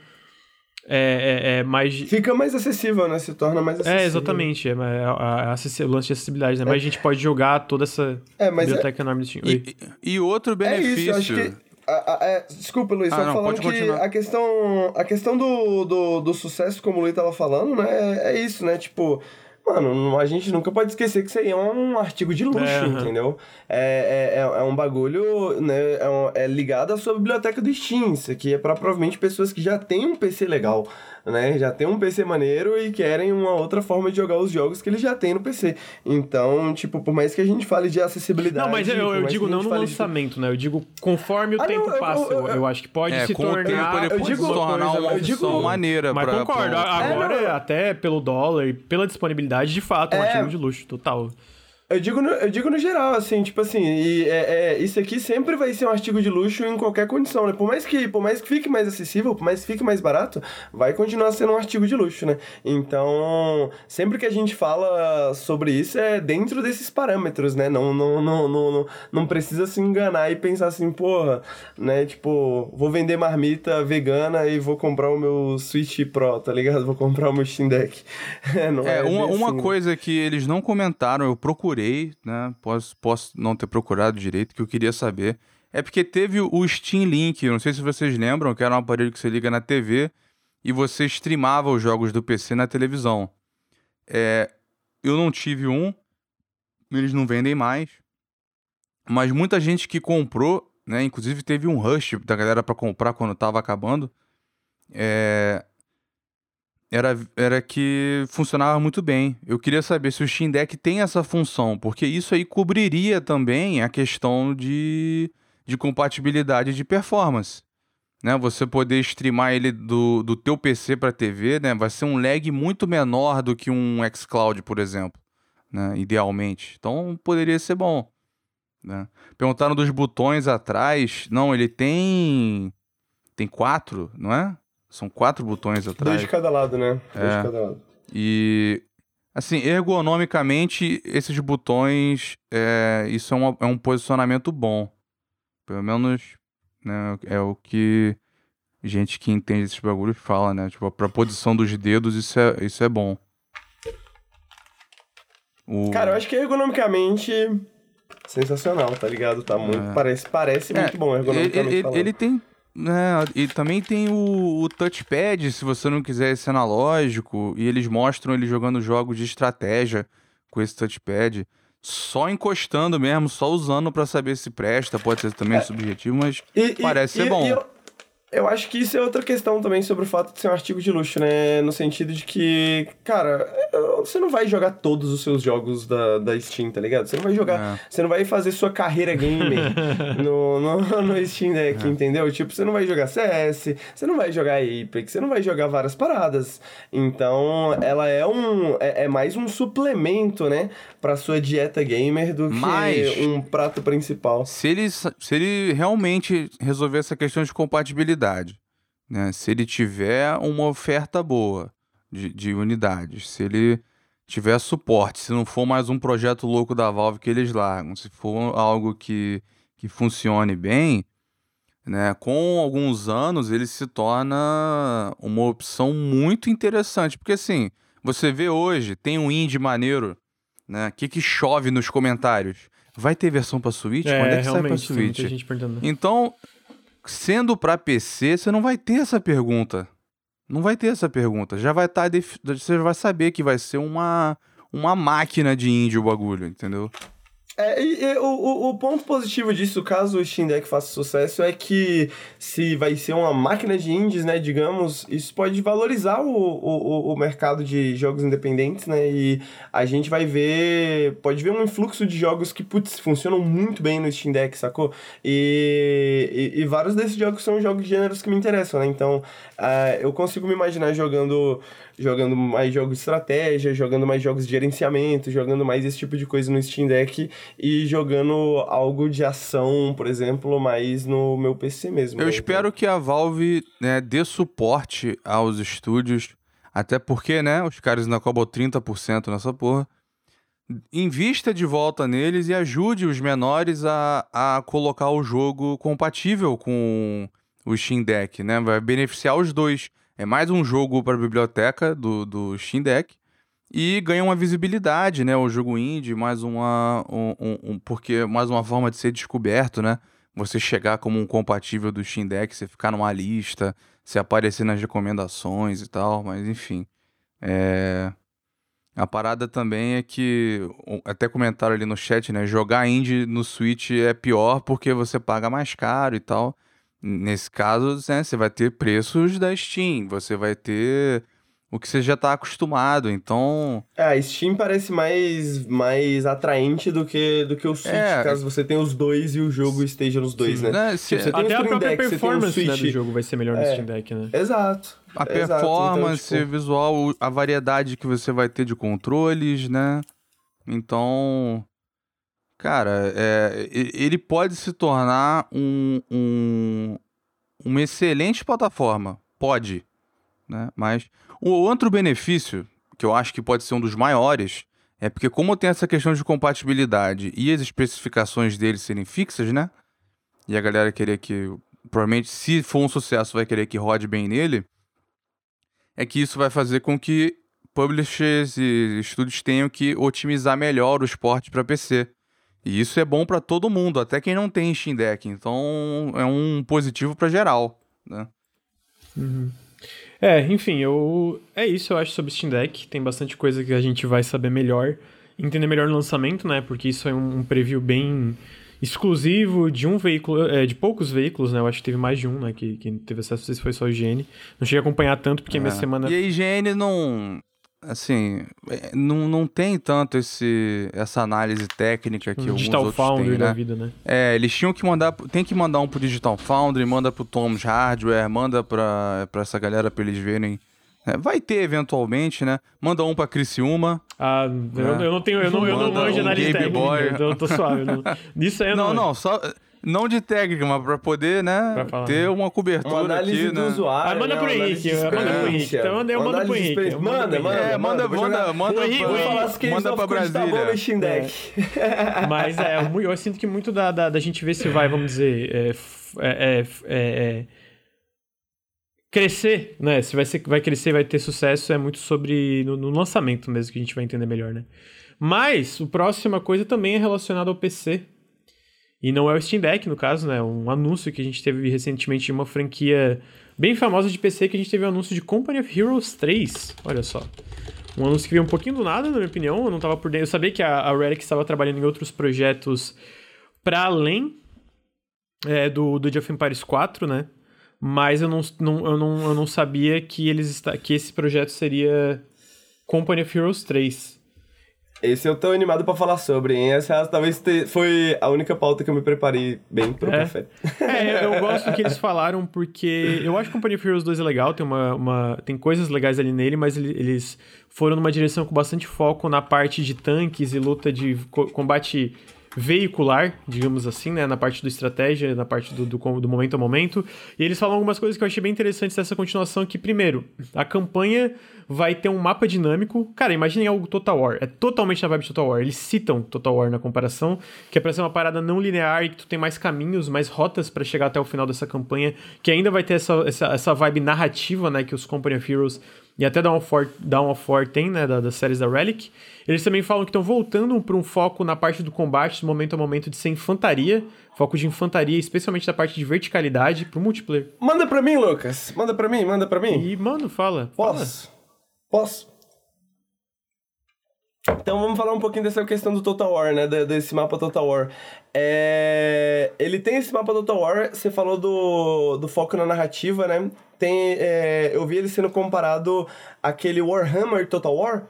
É, é, é mais. Fica mais acessível, né? Se torna mais acessível. É, exatamente. É, é, a- a o lance de acessibilidade, né? Mais gente pode jogar toda essa É, mas é, biblioteca enorme do Steam. E, e outro é isso, benefício. eu acho que... a- a- é, desculpa, Luiz, Ah, só não, falando que continuar. a questão, a questão do, do, do sucesso, como o Luiz tava falando, né? É, é isso, né? Tipo, mano, a gente nunca pode esquecer que isso aí é um artigo de luxo, É, entendeu? É, é, é, é um bagulho, né? É, um- é ligado à sua biblioteca do Steam. Isso aqui é pra provavelmente pessoas que já têm um PC legal, né? Já tem um PC maneiro e querem uma outra forma de jogar os jogos que eles já têm no PC. Então, tipo, por mais que a gente fale de acessibilidade. Não, mas eu, eu digo não no fale de- lançamento, né? Eu digo conforme o Ah, não, tempo eu- passa. eu- Eu, eu- eu acho que pode É, se com o tempo tornar. ele eu pode digo- se tornar coisa uma digo- maneira Mas pra- concordo, pra- agora, É, não. até pelo dólar e pela disponibilidade, de fato, é um É. artigo de luxo, total. Eu digo, no, eu digo no geral, assim, tipo assim, e é, é, isso aqui sempre vai ser um artigo de luxo em qualquer condição, né? Por mais que, por mais que fique mais acessível, por mais que fique mais barato, vai continuar sendo um artigo de luxo, né? Então, sempre que a gente fala sobre isso é dentro desses parâmetros, né? Não, não, não, não, não, não precisa se enganar e pensar assim, porra, né? Tipo, vou vender marmita vegana e vou comprar o meu Switch Pro, tá ligado? Vou comprar o meu Steam Deck. É, uma, bem uma assim, né? coisa que eles não comentaram, eu procurei, né? Posso, posso não ter procurado direito, que eu queria saber. É porque teve o Steam Link, não sei se vocês lembram, que era um aparelho que você liga na TV e você streamava os jogos do PC na televisão. É, eu não tive um, eles não vendem mais. Mas muita gente que comprou, né? Inclusive teve um rush da galera pra comprar quando tava acabando. É, era, era que funcionava muito bem. Eu queria saber se o Steam Deck tem essa função, porque isso aí cobriria também a questão de, de compatibilidade de performance. Né? Você poder streamar ele do, do teu PC para TV, né? vai ser um lag muito menor do que um xCloud, por exemplo, né? idealmente. Então poderia ser bom. Né? Perguntaram dos botões atrás. Não, ele tem. Tem quatro, não é? São quatro botões Dois atrás. de cada lado, né? Dois É. de cada lado. E assim, ergonomicamente, esses botões, é, isso é, uma- é um posicionamento bom. Pelo menos né, é o que gente que entende esses bagulhos fala, né? Tipo, pra posição dos dedos, isso é, isso é bom. O... Cara, eu acho que ergonomicamente sensacional, tá ligado? Tá muito. É. Parece, parece é, muito bom ergonomicamente. Ele, ele, ele tem. Né, e também tem o, o, touchpad, se você não quiser esse analógico. E eles mostram ele jogando jogos de estratégia com esse touchpad. Só encostando mesmo, só usando para saber se presta. Pode ser também é. subjetivo, mas e, parece e, ser bom. Eu, eu acho que isso é outra questão também sobre o fato de ser um artigo de luxo, né? No sentido de que, cara, você não vai jogar todos os seus jogos da, da Steam, tá ligado? Você não vai jogar. Você não vai fazer sua carreira gamer no, no, no Steam Deck, é. entendeu? Tipo, você não vai jogar CS, você não vai jogar Apex, você não vai jogar várias paradas. Então, ela é um. É, é mais um suplemento, né? Pra sua dieta gamer do que Mas, um prato principal. Se ele, se ele realmente resolver essa questão de compatibilidade unidade. Né? Se ele tiver uma oferta boa de, de unidades, se ele tiver suporte, se não for mais um projeto louco da Valve que eles largam, se for algo que, que funcione bem, né, com alguns anos ele se torna uma opção muito interessante. Porque assim, você vê hoje, tem um indie maneiro, né? O que, que chove nos comentários? Vai ter versão para Switch? É, Quando é que sai pra Switch? Então, sendo para PC, você não vai ter essa pergunta. Não vai ter essa pergunta. Já vai estar. Tá Você vai saber que vai ser uma, uma máquina de índio o bagulho, entendeu? É, e, e, o, o ponto positivo disso, caso o Steam Deck faça sucesso, é que se vai ser uma máquina de indies, né, digamos, isso pode valorizar o, o, o mercado de jogos independentes, né, e a gente vai ver, pode ver um influxo de jogos que, putz, funcionam muito bem no Steam Deck, sacou? E, e, e vários desses jogos são jogos de gêneros que me interessam, né, então uh, eu consigo me imaginar jogando jogando mais jogos de estratégia, jogando mais jogos de gerenciamento, jogando mais esse tipo de coisa no Steam Deck e jogando algo de ação, por exemplo, mais no meu PC mesmo. Eu né? espero que a Valve né, dê suporte aos estúdios, até porque, né, os caras ainda cobram 30% nessa porra. Invista de volta neles e ajude os menores a, a colocar o jogo compatível com o Steam Deck, né? Vai beneficiar os dois. É mais um jogo para a biblioteca do, do Steam Deck e ganha uma visibilidade, né? O jogo indie, mais uma. Um, um, um, porque mais uma forma de ser descoberto, né? Você chegar como um compatível do Steam Deck, você ficar numa lista, você aparecer nas recomendações e tal, mas enfim. É... A parada também é que, até comentaram ali no chat, né? Jogar indie no Switch é pior porque você paga mais caro e tal. Nesse caso, né, você vai ter preços da Steam, você vai ter o que você já está acostumado, então... É, a Steam parece mais, mais atraente do que, do que o Switch, é, caso você tenha os dois e o jogo esteja nos dois, sim, né? né? Se, você Até a própria Deck, performance Switch... né, do jogo vai ser melhor no é, Steam Deck, né? Exato. A exato, performance, então, tipo... visual, a variedade que você vai ter de controles, né? Então... Cara, é, ele pode se tornar um, um, uma excelente plataforma. Pode. Né? Mas o outro benefício, que eu acho que pode ser um dos maiores, é porque como tem essa questão de compatibilidade e as especificações dele serem fixas, né? E a galera querer que, provavelmente, se for um sucesso, vai querer que rode bem nele, é que isso vai fazer com que publishers e estúdios tenham que otimizar melhor o esporte para PC. E isso é bom para todo mundo, até quem não tem Steam Deck. Então é um positivo para geral, né? Uhum. É, enfim, eu é isso eu acho sobre Steam Deck. Tem bastante coisa que a gente vai saber melhor, entender melhor no lançamento, né? Porque isso é um preview bem exclusivo de um veículo, é, de poucos veículos, né? Eu acho que teve mais de um, né? Que, que teve acesso, não sei se foi só a IGN. Não cheguei a acompanhar tanto, porque é. minha semana. E a IGN não assim, é, não, não tem tanto esse, essa análise técnica que um Digital Foundry têm, né? da vida, né? É, eles tinham que mandar, tem que mandar um pro Digital Foundry, manda pro Tom's Hardware, manda pra, pra essa galera pra eles verem. É, vai ter eventualmente, né? Manda um pra Criciúma. Ah, eu, eu não tenho, eu não, eu não manjo um análise técnica, então eu tô suave. Não, nisso aí eu não. Não, não, só não de técnica, mas pra poder, né, pra ter uma cobertura uma análise aqui, do né? usuário. Ah, manda né? pro Henrique, manda pro Henrique. Então eu mando pro Henrique. Manda, manda. É, manda, manda, manda. O Henrique, pra, manda pra Brasília. Tá Deck. É. Mas é, eu sinto que muito da, da, da gente ver se vai, vamos dizer, é, é, é, é crescer, né? Se vai, ser, vai crescer, vai ter sucesso, é muito sobre no, no, lançamento mesmo que a gente vai entender melhor, né? Mas a próxima coisa também é relacionada ao PC. E não é o Steam Deck, no caso, né? Um anúncio que a gente teve recentemente de uma franquia bem famosa de PC, que a gente teve o um anúncio de Company of Heroes 3. Olha só. Um anúncio que veio um pouquinho do nada, na minha opinião. Eu não tava por dentro. Eu sabia que a, Relic estava trabalhando em outros projetos para além é, do, do Age of Empires 4, né? mas eu não, não, eu não, eu não sabia que, eles que esse projeto seria Company of Heroes 3. Esse eu tô animado para falar sobre, hein? Essa talvez te... foi a única pauta que eu me preparei bem pro é. café. É, eu gosto do que eles falaram, porque eu acho que Company of Heroes 2 é legal, tem, uma, uma, tem coisas legais ali nele, mas eles foram numa direção com bastante foco na parte de tanques e luta de combate veicular, digamos assim, né? Na parte do estratégia, na parte do, do, do, momento a momento. E eles falam algumas coisas que eu achei bem interessantes dessa continuação, que, primeiro, a campanha vai ter um mapa dinâmico. Cara, imaginem algo Total War. É totalmente na vibe de Total War. Eles citam Total War na comparação, que é pra ser uma parada não linear e que tu tem mais caminhos, mais rotas para chegar até o final dessa campanha, que ainda vai ter essa, essa, essa vibe narrativa, né? Que os Company of Heroes e até of War tem, né, da, das séries da Relic. Eles também falam que estão voltando para um foco na parte do combate, momento a momento de ser infantaria, foco de infantaria, especialmente da parte de verticalidade pro multiplayer. Manda pra mim, Lucas. Manda pra mim, manda pra mim. E, mano, fala. Posso? Fala. Posso? Então vamos falar um pouquinho dessa questão do Total War, né? Desse mapa Total War. É... Ele tem esse mapa Total War, você falou do, do foco na narrativa, né? Tem, é... Eu vi ele sendo comparado àquele Warhammer Total War,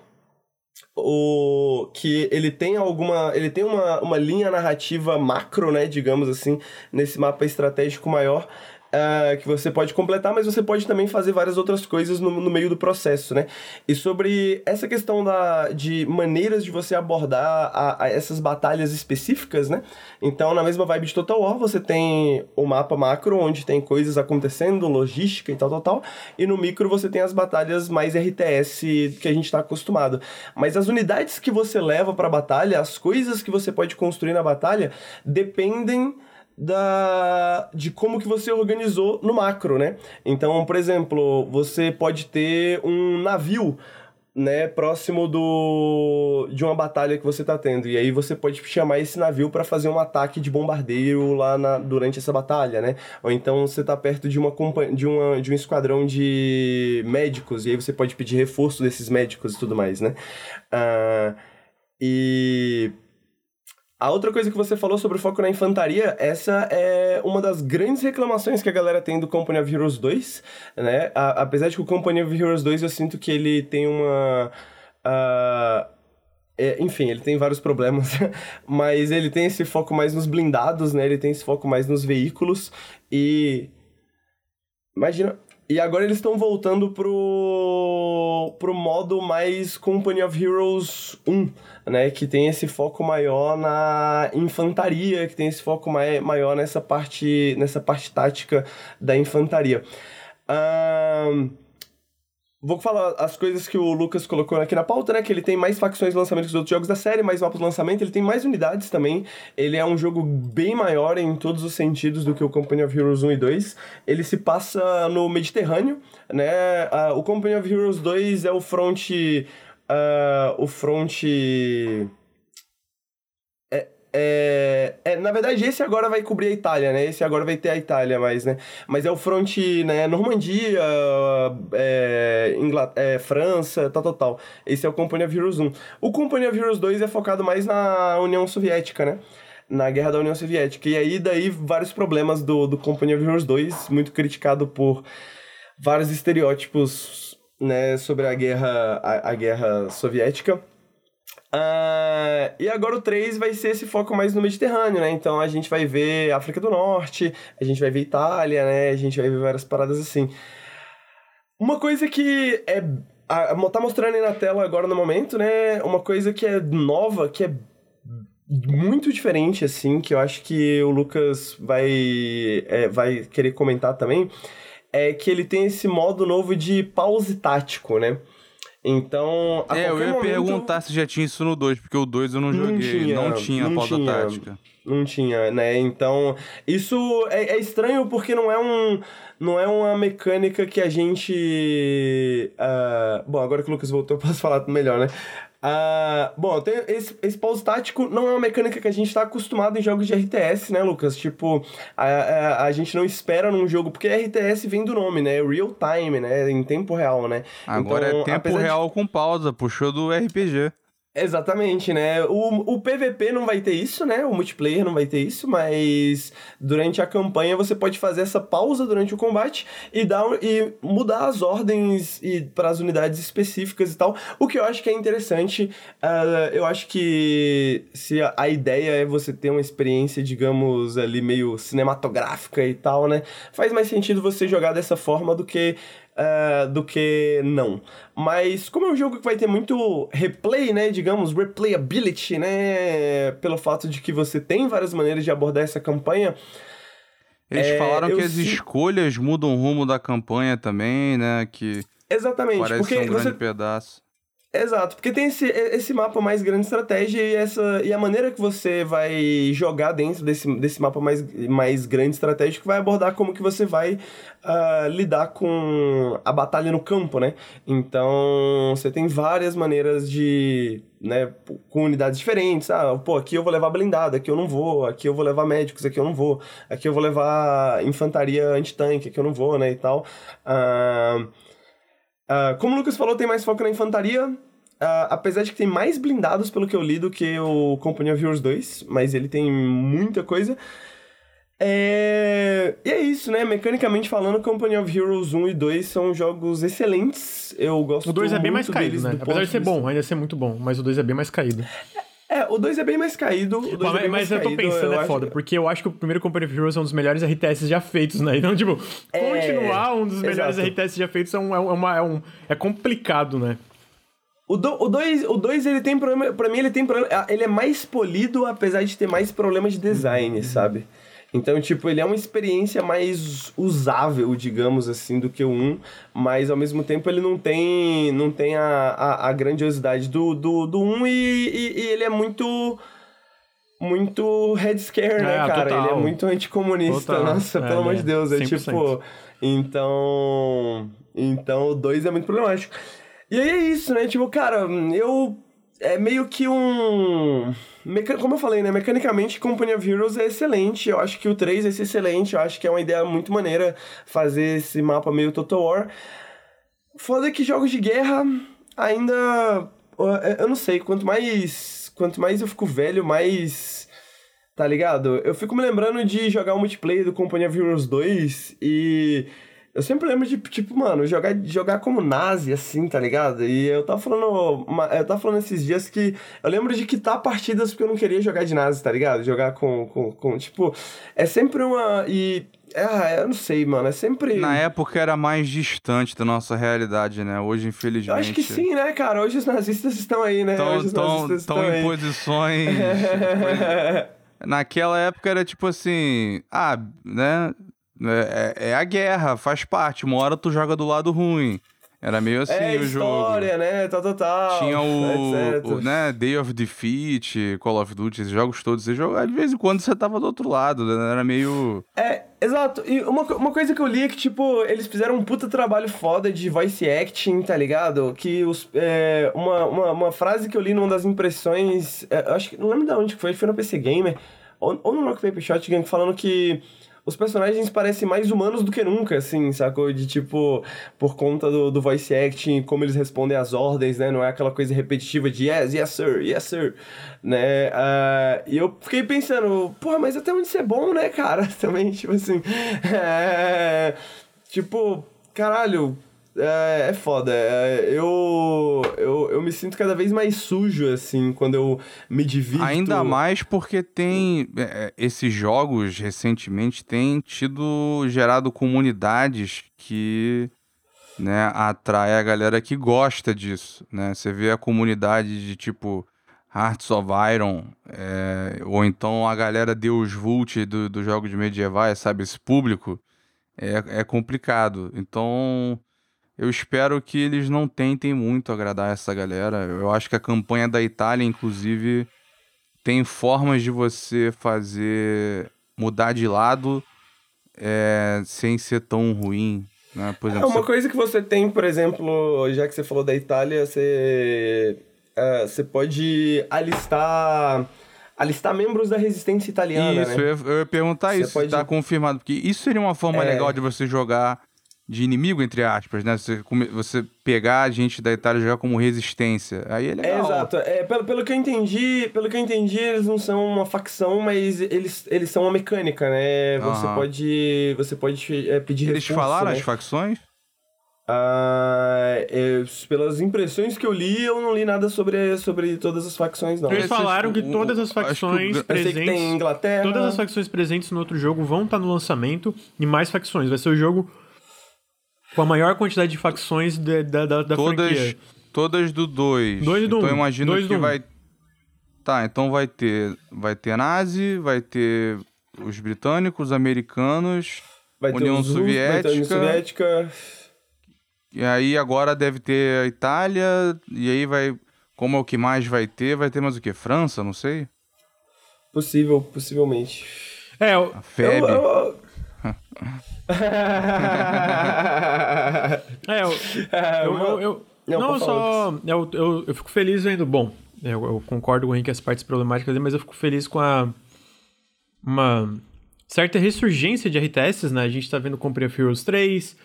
o que ele tem alguma ele tem uma, uma linha narrativa macro né digamos assim nesse mapa estratégico maior uh, que você pode completar, mas você pode também fazer várias outras coisas no, no meio do processo, né? E sobre essa questão da, de maneiras de você abordar a, a essas batalhas específicas, né? Então, na mesma vibe de Total War, você tem o mapa macro, onde tem coisas acontecendo, logística e tal, tal, tal. E no micro você tem as batalhas mais RTS que a gente está acostumado. Mas as unidades que você leva para a batalha, as coisas que você pode construir na batalha, dependem da de como que você organizou no macro, né? Então, por exemplo, você pode ter um navio né, próximo do de uma batalha que você está tendo. E aí você pode chamar esse navio para fazer um ataque de bombardeio lá na, durante essa batalha, né? Ou então você está perto de uma de uma de um esquadrão de médicos e aí você pode pedir reforço desses médicos e tudo mais, né? Uh, e a outra coisa que você falou sobre o foco na infantaria, essa é uma das grandes reclamações que a galera tem do Company of Heroes 2, né? A, apesar de que o Company of Heroes 2 eu sinto que ele tem uma. Uh, é, enfim, ele tem vários problemas, mas ele tem esse foco mais nos blindados, né? Ele tem esse foco mais nos veículos e. Imagina, e agora eles estão voltando pro, pro modo mais Company of Heroes 1, né? Que tem esse foco maior na infantaria, que tem esse foco mai, maior nessa parte, nessa parte tática da infantaria. Um, Vou falar as coisas que o Lucas colocou aqui na pauta, né? Que ele tem mais facções de lançamento que os outros jogos da série, mais mapas de lançamento, ele tem mais unidades também. Ele é um jogo bem maior em todos os sentidos do que o Company of Heroes 1 e 2. Ele se passa no Mediterrâneo, né? O Company of Heroes 2 é o front. Uh, o front é, é, na verdade, esse agora vai cobrir a Itália, né? Esse agora vai ter a Itália mais, né? Mas é o front, né? Normandia, é, é, França, tal, tal, tal. Esse é o Company of Heroes 1. O Company of Heroes 2 é focado mais na União Soviética, né? Na Guerra da União Soviética. E aí, daí, vários problemas do, do Company of Heroes 2, muito criticado por vários estereótipos, né? Sobre a guerra, a, a guerra soviética. Uh, e agora o 3 vai ser esse foco mais no Mediterrâneo, né? Então a gente vai ver África do Norte, a gente vai ver Itália, né? A gente vai ver várias paradas assim. Uma coisa que é. A, tá mostrando aí na tela agora no momento, né? Uma coisa que é nova, que é muito diferente, assim, que eu acho que o Lucas vai, é, vai querer comentar também, é que ele tem esse modo novo de pause tático, né? Então, a é, eu ia momento... perguntar se já tinha isso no 2, porque o 2 eu não, não joguei, tinha, não tinha não pausa tinha, tática. Não tinha, né? Então, isso é, é, estranho porque não é um não é uma mecânica que a gente. Uh... Bom, agora que o Lucas voltou, eu posso falar melhor, né? Uh, bom, esse, esse pause tático não é uma mecânica que a gente está acostumado em jogos de RTS, né, Lucas? Tipo, a, a, a, gente não espera num jogo, porque RTS vem do nome, né? Real time, né? Em tempo real, né? Agora então, é tempo real de... com pausa, puxou do RPG. Exatamente, né? O, o PVP não vai ter isso, né? O multiplayer não vai ter isso, mas durante a campanha você pode fazer essa pausa durante o combate e dar e mudar as ordens e para as unidades específicas e tal. O que eu acho que é interessante. Uh, eu acho que se a, a, ideia é você ter uma experiência, digamos, ali meio cinematográfica e tal, né? Faz mais sentido você jogar dessa forma do que uh, do que não. Mas como é um jogo que vai ter muito replay, né, digamos, replayability, né, pelo fato de que você tem várias maneiras de abordar essa campanha, eles é, falaram que as se... escolhas mudam o rumo da campanha também, né? Que Exatamente, parece porque um grande você... pedaço. Exato, porque tem esse, esse mapa mais grande estratégia e, essa, e a maneira que você vai jogar dentro desse, desse mapa mais, mais grande estratégico vai abordar como que você vai uh, lidar com a batalha no campo, né? Então, você tem várias maneiras de, né, com unidades diferentes. Ah, pô, aqui eu vou levar blindada, aqui eu não vou, aqui eu vou levar médicos, aqui eu não vou, aqui eu vou levar infantaria anti-tanque, aqui eu não vou, né, e tal. Uh, Uh, como o Lucas falou, tem mais foco na infantaria. Uh, apesar de que tem mais blindados, pelo que eu li, do que o Company of Heroes 2, mas ele tem muita coisa. É... E é isso, né? Mecanicamente falando, Company of Heroes 1 e 2 são jogos excelentes. Eu gosto O 2 é bem mais caído, né? Apesar de ser bom, ainda ser muito bom, mas o 2 é bem mais caído. É, o 2 é bem mais caído. O dois mas, é mas eu tô pensando, é foda, que... porque eu acho que o primeiro Company of Heroes é um dos melhores RTS já feitos, né? Então, tipo, é... continuar um dos melhores Exato. RTS já feitos é, um, é, uma, é, um, é complicado, né? O 2, o dois, o dois, ele tem problema. Pra mim, ele tem problema. Ele é mais polido, apesar de ter mais problemas de design, sabe? Então, tipo, ele é uma experiência mais usável, digamos assim, do que o 1, mas ao mesmo tempo ele não tem, não tem a, a, a grandiosidade do, do, do 1 e, e, e ele é muito muito head scare, né, é, cara? Total. Ele é muito anticomunista. Total. Nossa, é, pelo amor de é. Deus. É 100%. tipo. Então. Então o 2 é muito problemático. E aí é isso, né? Tipo, cara, eu é meio que um. Como eu falei, né? Mecanicamente, Company of Heroes é excelente. Eu acho que o 3 é excelente. Eu acho que é uma ideia muito maneira fazer esse mapa meio Total War. Foda que jogos de guerra ainda. Eu não sei, quanto mais. Quanto mais eu fico velho, mais. Tá ligado? Eu fico me lembrando de jogar o multiplayer do Company of Heroes 2 e eu sempre lembro de, tipo, mano, jogar, jogar como nazi, assim, tá ligado? E eu tava falando. Eu tava falando esses dias que. Eu lembro de quitar partidas porque eu não queria jogar de nazi, tá ligado? Jogar com. com, com tipo. É sempre uma. E. Ah, eu não sei, mano. É sempre. Na época era mais distante da nossa realidade, né? Hoje, infelizmente. Eu acho que sim, né, cara? Hoje os nazistas estão aí, né? Tão, Hoje os tão, nazistas estão em aí. posições. Naquela época era tipo assim. Ah, né? É, é, é, a guerra, faz parte. Uma hora tu joga do lado ruim. Era meio assim é, o jogo. história, né? Tal, tal, tal. Tinha o, o, né, Day of Defeat, Call of Duty, esses jogos todos. Você jogava, de vez em quando você tava do outro lado, né? Era meio... É, exato. E uma, uma coisa que eu li é que, tipo, eles fizeram um puta trabalho foda de voice acting, tá ligado? Que os, é, uma, uma, uma frase que eu li numa das impressões... É, acho que... Não lembro de onde foi, foi no PC Gamer. Ou, ou no Rock Paper Shotgun, falando que os personagens parecem mais humanos do que nunca, assim, sacou? De tipo, por conta do, do voice acting, como eles respondem às ordens, né? Não é aquela coisa repetitiva de yes, yes, sir, yes, sir, né? Uh, e eu fiquei pensando, porra, mas até onde isso é bom, né, cara? Também, tipo assim. É, tipo, caralho, é, é foda. É, eu, eu, eu me sinto cada vez mais sujo, assim, quando eu me divido. Ainda mais porque tem. É, é, esses jogos recentemente têm tido. gerado comunidades que. Né, atrai a galera que gosta disso, né? Você vê a comunidade de tipo Hearts of Iron, é, ou então a galera Deus Vult dos do jogos medievais, sabe? Esse público é, é complicado. Então, eu espero que eles não tentem muito agradar essa galera. Eu acho que a campanha da Itália, inclusive, tem formas de você fazer mudar de lado é, sem ser tão ruim. Né? Por exemplo, é uma você... coisa que você tem, por exemplo, já que você falou da Itália, você, uh, você pode alistar alistar membros da resistência italiana, isso, né? eu, eu ia perguntar Você isso, pode- tá confirmado. Porque isso seria uma forma É. legal de você jogar de inimigo, entre aspas, né? Você, você pegar a gente da Itália e jogar como resistência. Aí é É, exato. É, pelo, pelo que eu entendi, pelo que eu entendi, eles não são uma facção, mas eles, eles são uma mecânica, né? Você Aham. pode você pode é, pedir Eles reforço, falaram né? as facções? Ah, é, pelas impressões que eu li, eu não li nada sobre, sobre todas as facções, não. Eles falaram que o- todas as que o facções que tem presentes. Inglaterra. Todas as facções presentes no outro jogo vão estar no lançamento e mais facções. Vai ser o jogo com a maior quantidade de facções da, da, da, da todas, franquia. todas do 2. Dois do então um, eu imagino dois que do um. vai. Tá, então vai ter. Vai ter nazi, vai ter os britânicos, os americanos. vai ter União russos, vai ter União Soviética. Soviética. E aí agora deve ter a Itália. E aí vai. Como é o que mais vai ter? Vai ter mais o que? França? Não sei. Possível, possivelmente. É, o- A FEB. Eu- eu- é, eu, É, eu, uma- eu, eu- Não, não, só. Eu, eu, eu fico feliz vendo. Bom, eu, eu concordo com o Henrique as partes problemáticas dele, mas eu fico feliz com a. Uma certa ressurgência de RTS, né? A gente tá vendo Company of Heroes 3,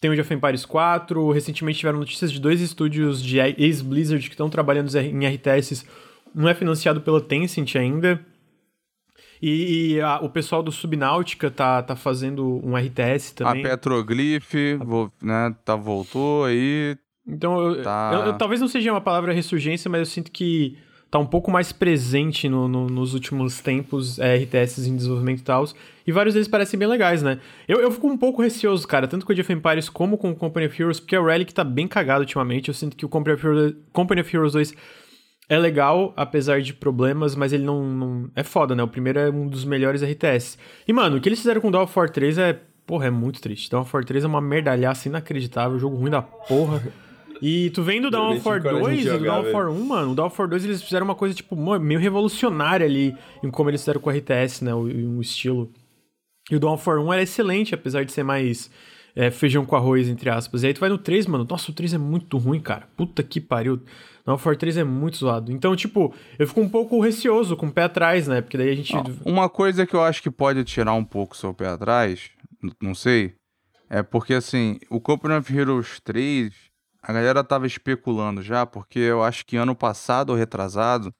tem o of Empires 4, recentemente tiveram notícias de dois estúdios de ex-Blizzard que estão trabalhando em RTS. Um é financiado pela Tencent ainda. E, e a- o pessoal do Subnáutica tá, tá fazendo um RTS também. A Petroglyph, vo- né? Tá, voltou aí. Então, eu, Tá. eu- eu- talvez não seja uma palavra ressurgência, mas eu sinto que tá um pouco mais presente no- no- nos últimos tempos é, RTS em desenvolvimento e tal. E vários deles parecem bem legais, né? Eu, eu fico um pouco receoso, cara, tanto com o of Empires como com o Company of Heroes, porque o Relic tá bem cagado ultimamente. Eu sinto que o Company of Heroes, Company of Heroes 2 é legal, apesar de problemas, mas ele não, não- É foda, né? O primeiro é um dos melhores RTS. E, mano, o que eles fizeram com o Dawn of War 3 é. Porra, é muito triste. War 3 é uma merdalhaça inacreditável, jogo ruim da porra. E tu vem do a 2 gente e do War 1, mano. O War 2 eles fizeram uma coisa, tipo, meio revolucionária ali em como eles fizeram com o RTS, né? O, o estilo. E o War 1 era excelente, apesar de ser mais é, feijão com arroz, entre aspas. E aí tu vai no 3, mano. Nossa, o 3 é muito ruim, cara. Puta que pariu. Dawn of War 3 é muito zoado. Então, tipo, eu fico um pouco receoso, com o pé atrás, né? Porque daí a gente. Uma coisa que eu acho que pode tirar um pouco o seu pé atrás, não sei, é porque assim, o Company of Heroes 3, a galera tava especulando já, porque eu acho que ano passado ou retrasado,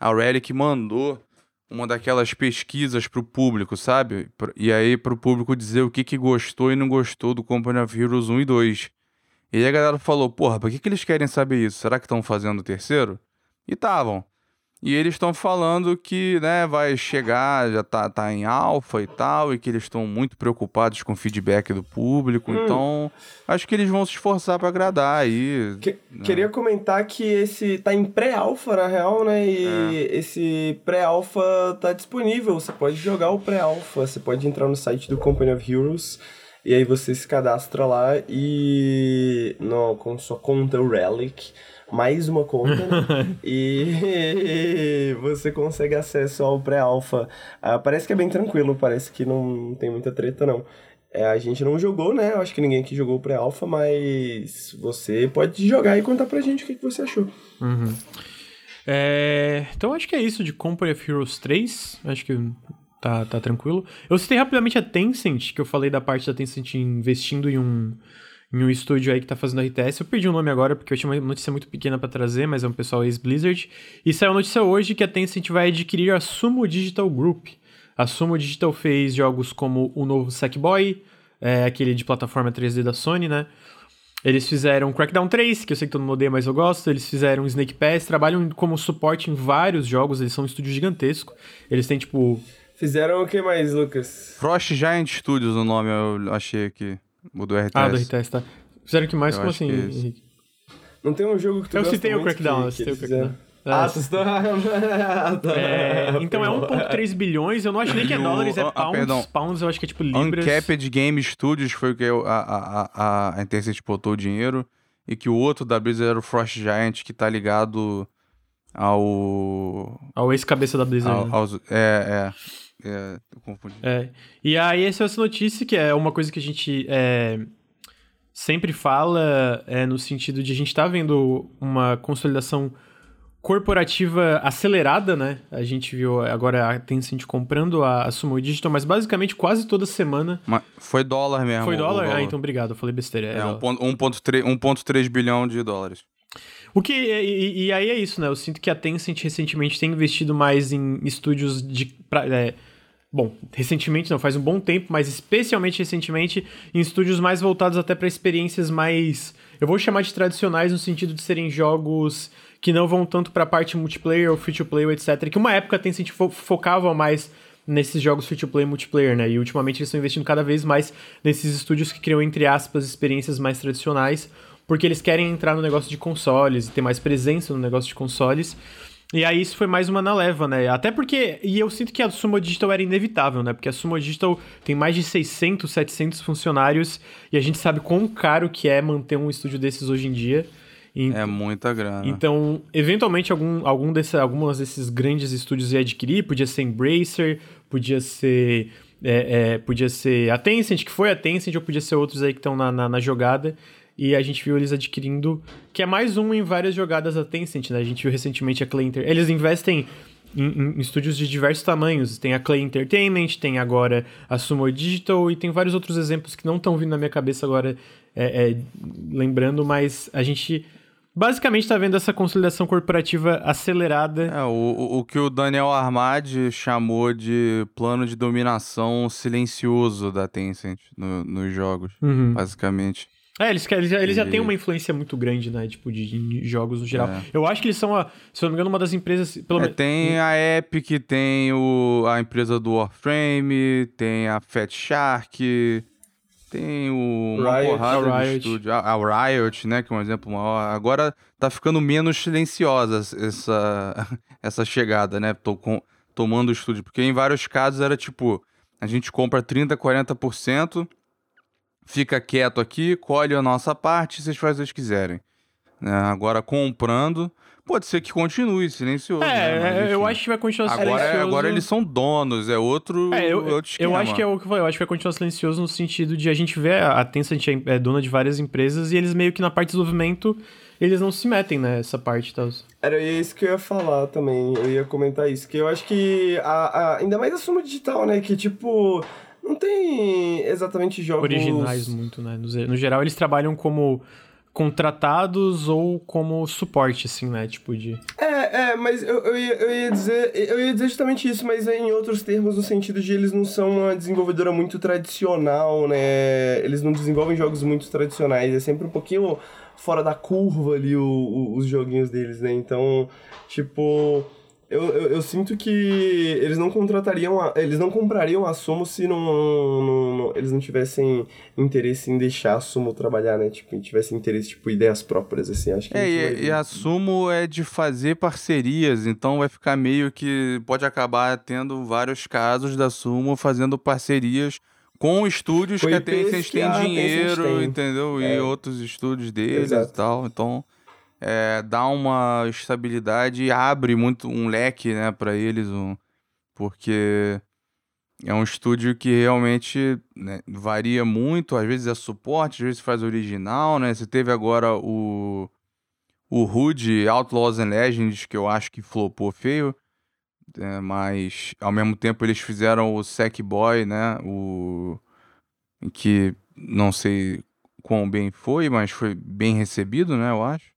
a Relic mandou uma daquelas pesquisas pro público, sabe? E aí pro público dizer o que que gostou e não gostou do Company of Heroes 1 e 2. E aí a galera falou, porra, por que, que eles querem saber isso? Será que estão fazendo o terceiro? E estavam. E eles estão falando que, né, vai chegar, já tá, tá em alfa e tal, e que eles estão muito preocupados com o feedback do público. Então, acho que eles vão se esforçar pra agradar aí. Que- Queria comentar que esse tá em pré-alpha, na real, né? E É. esse pré-alpha tá disponível. Você pode jogar o pré-alpha. Você pode entrar no site do Company of Heroes. E aí você se cadastra lá e. No, com sua conta Relic. Mais uma conta. né? e você consegue acesso ao pré-alpha. Ah, parece que é bem tranquilo, parece que não tem muita treta, não. É, a gente não jogou, né? Eu acho que ninguém aqui jogou o pré-alpha, mas você pode jogar e contar pra gente o que, que você achou. Uhum. É, então acho que é isso de Company of Heroes 3. Acho que tá, tá tranquilo. Eu citei rapidamente a Tencent, que eu falei da parte da Tencent investindo em um, em um estúdio aí que tá fazendo RTS. Eu perdi o nome agora porque eu tinha uma notícia muito pequena pra trazer, mas é um pessoal ex-Blizzard. E saiu a notícia hoje que a Tencent vai adquirir a Sumo Digital Group. A Sumo Digital fez jogos como o novo Sackboy, é, aquele de plataforma 3D da Sony, né? Eles fizeram Crackdown 3, que eu sei que todo mundo odeia, mas eu gosto. Eles fizeram Snake Pass, trabalham como suporte em vários jogos. Eles são um estúdio gigantesco. Eles têm, tipo. Fizeram o que mais, Lucas? Frost Giant Studios o nome, eu achei aqui. O do RTS. Ah, do RTS, tá. Fizeram que mais? Eu Como assim, que é. Henrique? Não tem um jogo que tu Eu gosta citei o Crackdown, que- eu citei o Crackdown. fizeram? Ah, vocês estão... É, então é 1.3 bilhões, eu não acho nem que é dólares, é ah, pounds. perdão. pounds eu acho que é tipo libras. Uncapped Game Studios foi o que eu- a, a, a, a Tencent botou o dinheiro. E que o outro da Blizzard era o Frost Giant, que tá ligado ao. Ao ex-cabeça da Blizzard. ao né? aos, é, é. É, eu confundi. É. E aí, essa é essa notícia, que é uma coisa que a gente é, sempre fala, é, no sentido de a gente tá vendo uma consolidação corporativa acelerada, né? A gente viu agora a Tencent comprando a, a Sumo Digital, mas basicamente quase toda semana. Mas foi dólar mesmo. Foi o dólar? Ah, então obrigado, eu falei besteira. É, dólar. 1,3 1,3 bilhão de dólares. O que. E, e aí é isso, né? Eu sinto que a Tencent recentemente tem investido mais em estúdios de. pra- é, bom, recentemente não, faz um bom tempo, mas especialmente recentemente em estúdios mais voltados até para experiências mais. Eu vou chamar de tradicionais no sentido de serem jogos que não vão tanto para a parte multiplayer ou free to play, etc. Que uma época a Tencent fo focava mais nesses jogos free to play e multiplayer, né? E ultimamente eles estão investindo cada vez mais nesses estúdios que criam, entre aspas, experiências mais tradicionais, porque eles querem entrar no negócio de consoles e ter mais presença no negócio de consoles. E aí isso foi mais uma na leva, né? Até porque, e eu sinto que a Sumo Digital era inevitável, né? Porque a Sumo Digital tem mais de 600, 700 funcionários e a gente sabe quão caro que é manter um estúdio desses hoje em dia. E- É muita grana. então, eventualmente, algum, algum desse, algumas desses grandes estúdios ia adquirir, podia ser Embracer, podia ser. é, é, podia ser a Tencent, que foi a Tencent, ou podia ser outros aí que estão na, na, na jogada. E a gente viu eles adquirindo, que é mais um em várias jogadas da Tencent, né? A gente viu recentemente a Clay Inter... Eles investem em, em- em estúdios de diversos tamanhos. Tem a Clay Entertainment, tem agora a Sumo Digital e tem vários outros exemplos que não estão vindo na minha cabeça agora, é, é, lembrando, mas a gente basicamente está vendo essa consolidação corporativa acelerada. É, o, o, que o Daniel Armadi chamou de plano de dominação silencioso da Tencent no- nos jogos, Uhum. basicamente. É, eles, eles, já- eles já E- têm uma influência muito grande, né? Tipo, de, de jogos no geral. É. Eu acho que eles são, a, se eu não me engano, uma das empresas. Pelo É, menos. tem a Epic, tem o, a empresa do Warframe, tem a Fat Shark, tem o, Riot. porrada A Riot. estúdio. A, a Riot, né, que é um exemplo maior. Agora tá ficando menos silenciosa essa, essa chegada, né, tô com, tomando o estúdio. Porque em vários casos era tipo, a gente compra 30%, 40%, fica quieto aqui, colhe a nossa parte, vocês fazem o que vocês quiserem. Né, agora comprando, pode ser que continue silencioso. né, mas, É, eu acho que vai continuar Agora, é- silencioso. agora eles são donos, é outro, É, eu, outro eu acho que é o que eu falei, eu acho que vai continuar silencioso no sentido de a gente ver a Tencent é é dona de várias empresas e eles meio que na parte de desenvolvimento eles não se metem nessa parte e tal. Era isso que eu ia falar também, eu ia comentar isso, que eu acho que, a, a- ainda mais a Suma Digital, né, que tipo, não tem exatamente jogos... Originais muito, né? No, geral eles trabalham como contratados ou como suporte, assim, né? Tipo de... É, é, mas eu, eu, ia, eu ia dizer, eu ia dizer justamente isso, mas é em outros termos, no sentido de eles não são uma desenvolvedora muito tradicional, né? Eles não desenvolvem jogos muito tradicionais, é sempre um pouquinho fora da curva ali o- o- os joguinhos deles, né? Então, tipo, eu, eu, eu sinto que eles não contratariam, a- eles não comprariam a Sumo se não, não- não- eles não tivessem interesse em deixar a Sumo trabalhar, né? Tipo, tivessem interesse, tipo, ideias próprias, assim, acho que É, vai e, e a Sumo é de fazer parcerias, então vai ficar meio que. Pode acabar tendo vários casos da Sumo fazendo parcerias com estúdios Com que a IPs Tencent que tem dinheiro, tem. entendeu? E É. outros estúdios deles Exato. e tal. Então, é, dá uma estabilidade e abre muito um leque, né, pra eles, um, porque é um estúdio que realmente né, varia muito, às vezes é suporte, às vezes faz original, né? Você teve agora o o Hood Outlaws and Legends, que eu acho que flopou feio, é, mas ao mesmo tempo eles fizeram o Sackboy, né? O que não sei quão bem foi, mas foi bem recebido, né? Eu acho.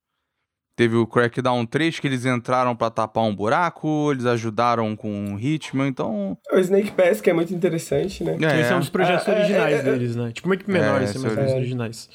Teve o Crackdown 3 que eles entraram pra tapar um buraco, eles ajudaram com o Hitman, então. O Snake Pass, que é muito interessante, né? Esse é um dos projetos É, é, originais é, é. deles, né? Tipo, muito menores, esse assim, é mas são os original. originais.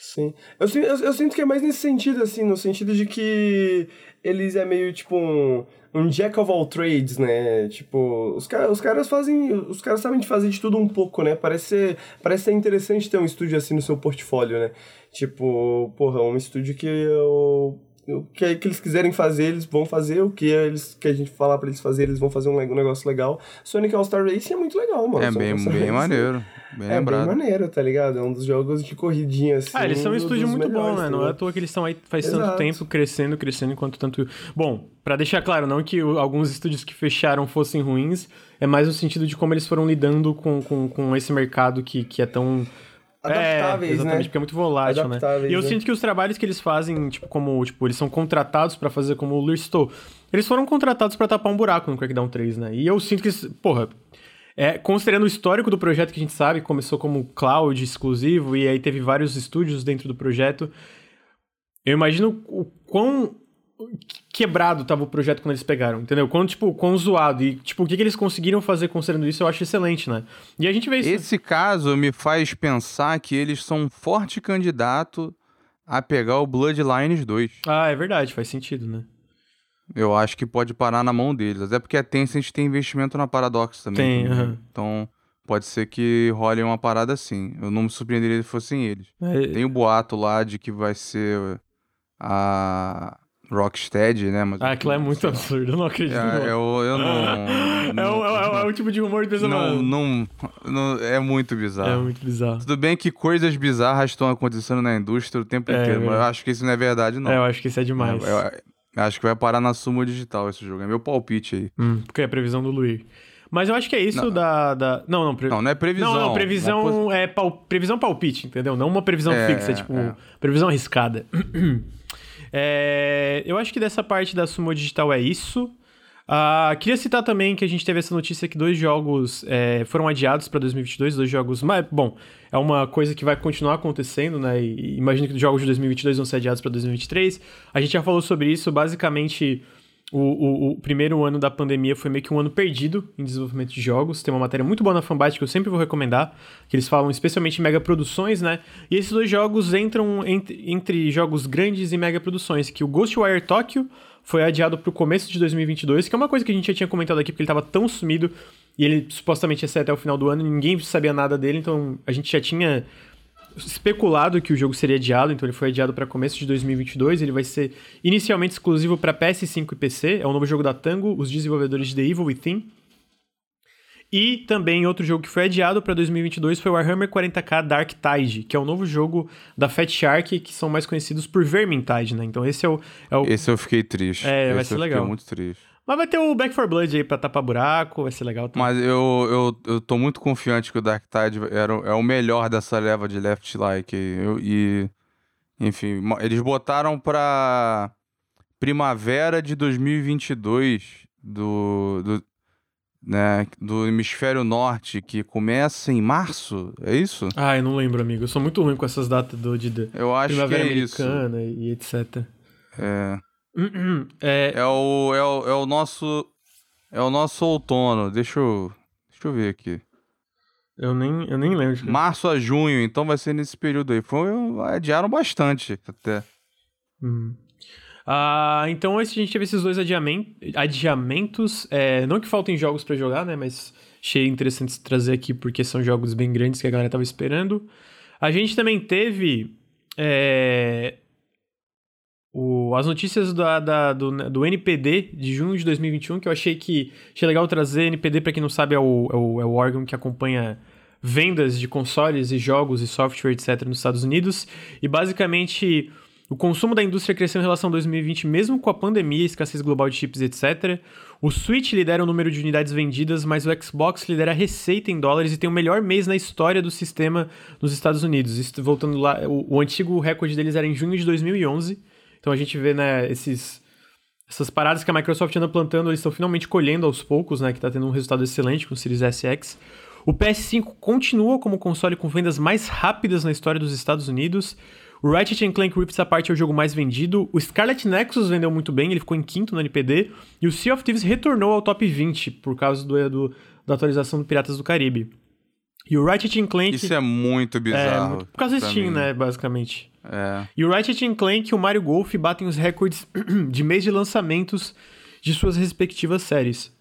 Sim. Eu, eu, eu sinto que é mais nesse sentido, assim, no sentido de que eles é meio tipo um, um jack of all trades, né? Tipo, os, ca os caras fazem. Os caras sabem de fazer de tudo um pouco, né? Parece ser, parece ser interessante ter um estúdio assim no seu portfólio, né? Tipo, porra, um estúdio que eu. O que, que eles quiserem fazer, eles vão fazer. O que, eles, que a gente falar pra eles fazer, eles vão fazer um, um negócio legal. Sonic All-Star Racing é muito legal, mano. É bem, bem maneiro. Bem é lembrado. bem maneiro, tá ligado? É um dos jogos de corridinha, assim. Ah, eles são um estúdio muito melhores, bom, né? tá Não é à toa que eles estão aí faz Exato. tanto tempo crescendo, crescendo, enquanto tanto. Bom, pra deixar claro, não que alguns estúdios que fecharam fossem ruins, é mais no sentido de como eles foram lidando com, com, com esse mercado que, que é tão. Adaptáveis, é, exatamente, né? porque é muito volátil, né? E eu né? sinto que os trabalhos que eles fazem, tipo, como, tipo, eles são contratados pra fazer como o Luiz Stowe, eles foram contratados pra tapar um buraco no Crackdown 3, né? E eu sinto que, porra, é, considerando o histórico do projeto que a gente sabe, começou como cloud exclusivo e aí teve vários estúdios dentro do projeto. Eu imagino o quão quebrado tava o projeto quando eles pegaram, entendeu? Quão, tipo, quão zoado. E, tipo, o que, que eles conseguiram fazer considerando isso, eu acho excelente, né? E a gente vê isso. Esse caso me faz pensar que eles são um forte candidato a pegar o Bloodlines 2. Ah, é verdade, faz sentido, né? Eu acho que pode parar na mão deles. Até porque a Tencent tem investimento na Paradox também. Tem, aham. Então, pode ser que role uma parada assim. Eu não me surpreenderia se fossem eles. É, Tem o boato lá de que vai ser a Rocksteady, né? Mas Ah, aquilo é muito absurdo, eu não acredito. É, eu, eu não. É, não- o, é, o- é o tipo de que pensa, não, não, não- é muito bizarro. É muito bizarro. Tudo bem que coisas bizarras estão acontecendo na indústria o tempo É, inteiro, mas eu acho que isso não é verdade, não. É, eu acho que isso é demais. Eu acho que vai parar na Sumo Digital esse jogo. É meu palpite aí. Hum, porque é a previsão do Luiz. Mas eu acho que é isso Não. da, da. Não, não. Pre... Não, não é previsão. Não, não, previsão posi- é pal... previsão palpite, entendeu? Não uma previsão É, fixa, tipo, é. previsão arriscada. É, eu acho que dessa parte da Sumo Digital é isso. Ah, queria citar também que a gente teve essa notícia que dois jogos é, foram adiados para 2022, dois jogos, mas bom, é uma coisa que vai continuar acontecendo, né? E imagino que os jogos de 2022 vão ser adiados para 2023. A gente já falou sobre isso, basicamente o, o- o primeiro ano da pandemia foi meio que um ano perdido em desenvolvimento de jogos. Tem uma matéria muito boa na Fanbyte que eu sempre vou recomendar, que eles falam especialmente em mega produções, né? E esses dois jogos entram entre, entre jogos grandes e mega produções, que o Ghostwire Tokyo foi adiado para o começo de 2022, que é uma coisa que a gente já tinha comentado aqui, porque ele estava tão sumido e ele supostamente ia ser até o final do ano, ninguém sabia nada dele, então a gente já tinha especulado que o jogo seria adiado, então ele foi adiado para começo de 2022. Ele vai ser inicialmente exclusivo para PS5 e PC. É um novo jogo da Tango, os desenvolvedores de The Evil Within. E também outro jogo que foi adiado para 2022 foi o Warhammer 40k Dark Tide, que é o novo jogo da Fat Shark, que são mais conhecidos por Vermintide, né? Então esse é o... É o... Esse eu fiquei triste. É, vai Esse ser eu legal. Muito triste. Mas vai ter o Back 4 Blood aí pra tapar buraco, vai ser legal também. Mas eu, eu, eu tô muito confiante que o Dark Tide era, é o melhor dessa leva de Left Like. Eu- e, enfim, eles botaram pra primavera de 2022 do, do, né, do hemisfério norte, que começa em março, é isso? Ah, eu não lembro, amigo. Eu sou muito ruim com essas datas do, de, de Eu acho que Primavera é isso. Americana e etc. É, É, é, o, é, o, é o nosso... É o nosso outono. Deixa eu, deixa eu ver aqui. eu, nem, eu nem lembro. Março a junho, então vai ser nesse período aí. Foi, adiaram bastante até. Hum. Ah, então esse, a gente teve esses dois adiamen- adiamentos. É, não que faltem jogos pra jogar, né? Mas achei interessante trazer aqui porque são jogos bem grandes que a galera tava esperando. A gente também teve é, o- as notícias da, da- do, do NPD de junho de 2021, que eu achei que achei legal trazer. NPD, pra quem não sabe, é o, é o, é o órgão que acompanha vendas de consoles e jogos e software, etc., nos Estados Unidos. E basicamente, o consumo da indústria cresceu em relação a 2020, mesmo com a pandemia, escassez global de chips, etc. O Switch lidera o número de unidades vendidas, mas o Xbox lidera a receita em dólares e tem o melhor mês na história do sistema nos Estados Unidos. Isso, voltando lá, o, o antigo recorde deles era em junho de 2011. Então a gente vê, né, esses essas paradas que a Microsoft anda plantando, eles estão finalmente colhendo aos poucos, né? Que tá tendo um resultado excelente com o Series SX. O PS5 continua como console com vendas mais rápidas na história dos Estados Unidos. O Ratchet Clank Rift Apart é o jogo mais vendido. O Scarlet Nexus vendeu muito bem, ele ficou em quinto no NPD. E o Sea of Thieves retornou ao top 20 por causa do, do- da atualização do Piratas do Caribe. E o Ratchet Clank... Isso é muito é, bizarro. muito- por causa do Steam, mim. né, basicamente. É. E o Ratchet Clank e o Mario Golf batem os recordes de mês de lançamentos de suas respectivas séries.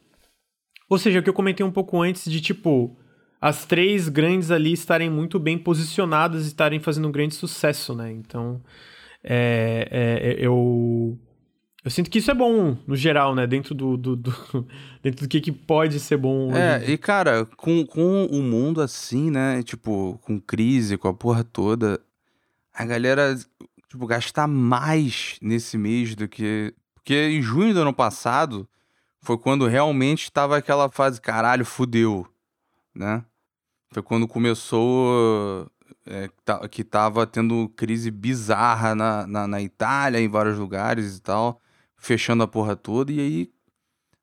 Ou seja, o que eu comentei um pouco antes de, tipo, as três grandes ali estarem muito bem posicionadas e estarem fazendo um grande sucesso, né? Então, é, é, eu eu sinto que isso é bom, no geral, né? Dentro do, do, do dentro do que, que pode ser bom. É, hoje. e cara, com, com o mundo assim, né? Tipo, com crise, com a porra toda, a galera, tipo, gastar mais nesse mês do que. Porque em junho do ano passado foi quando realmente estava aquela fase, caralho, fudeu, né? Foi quando começou. É, que tava tendo crise bizarra na, na, na Itália, em vários lugares e tal fechando a porra toda, e aí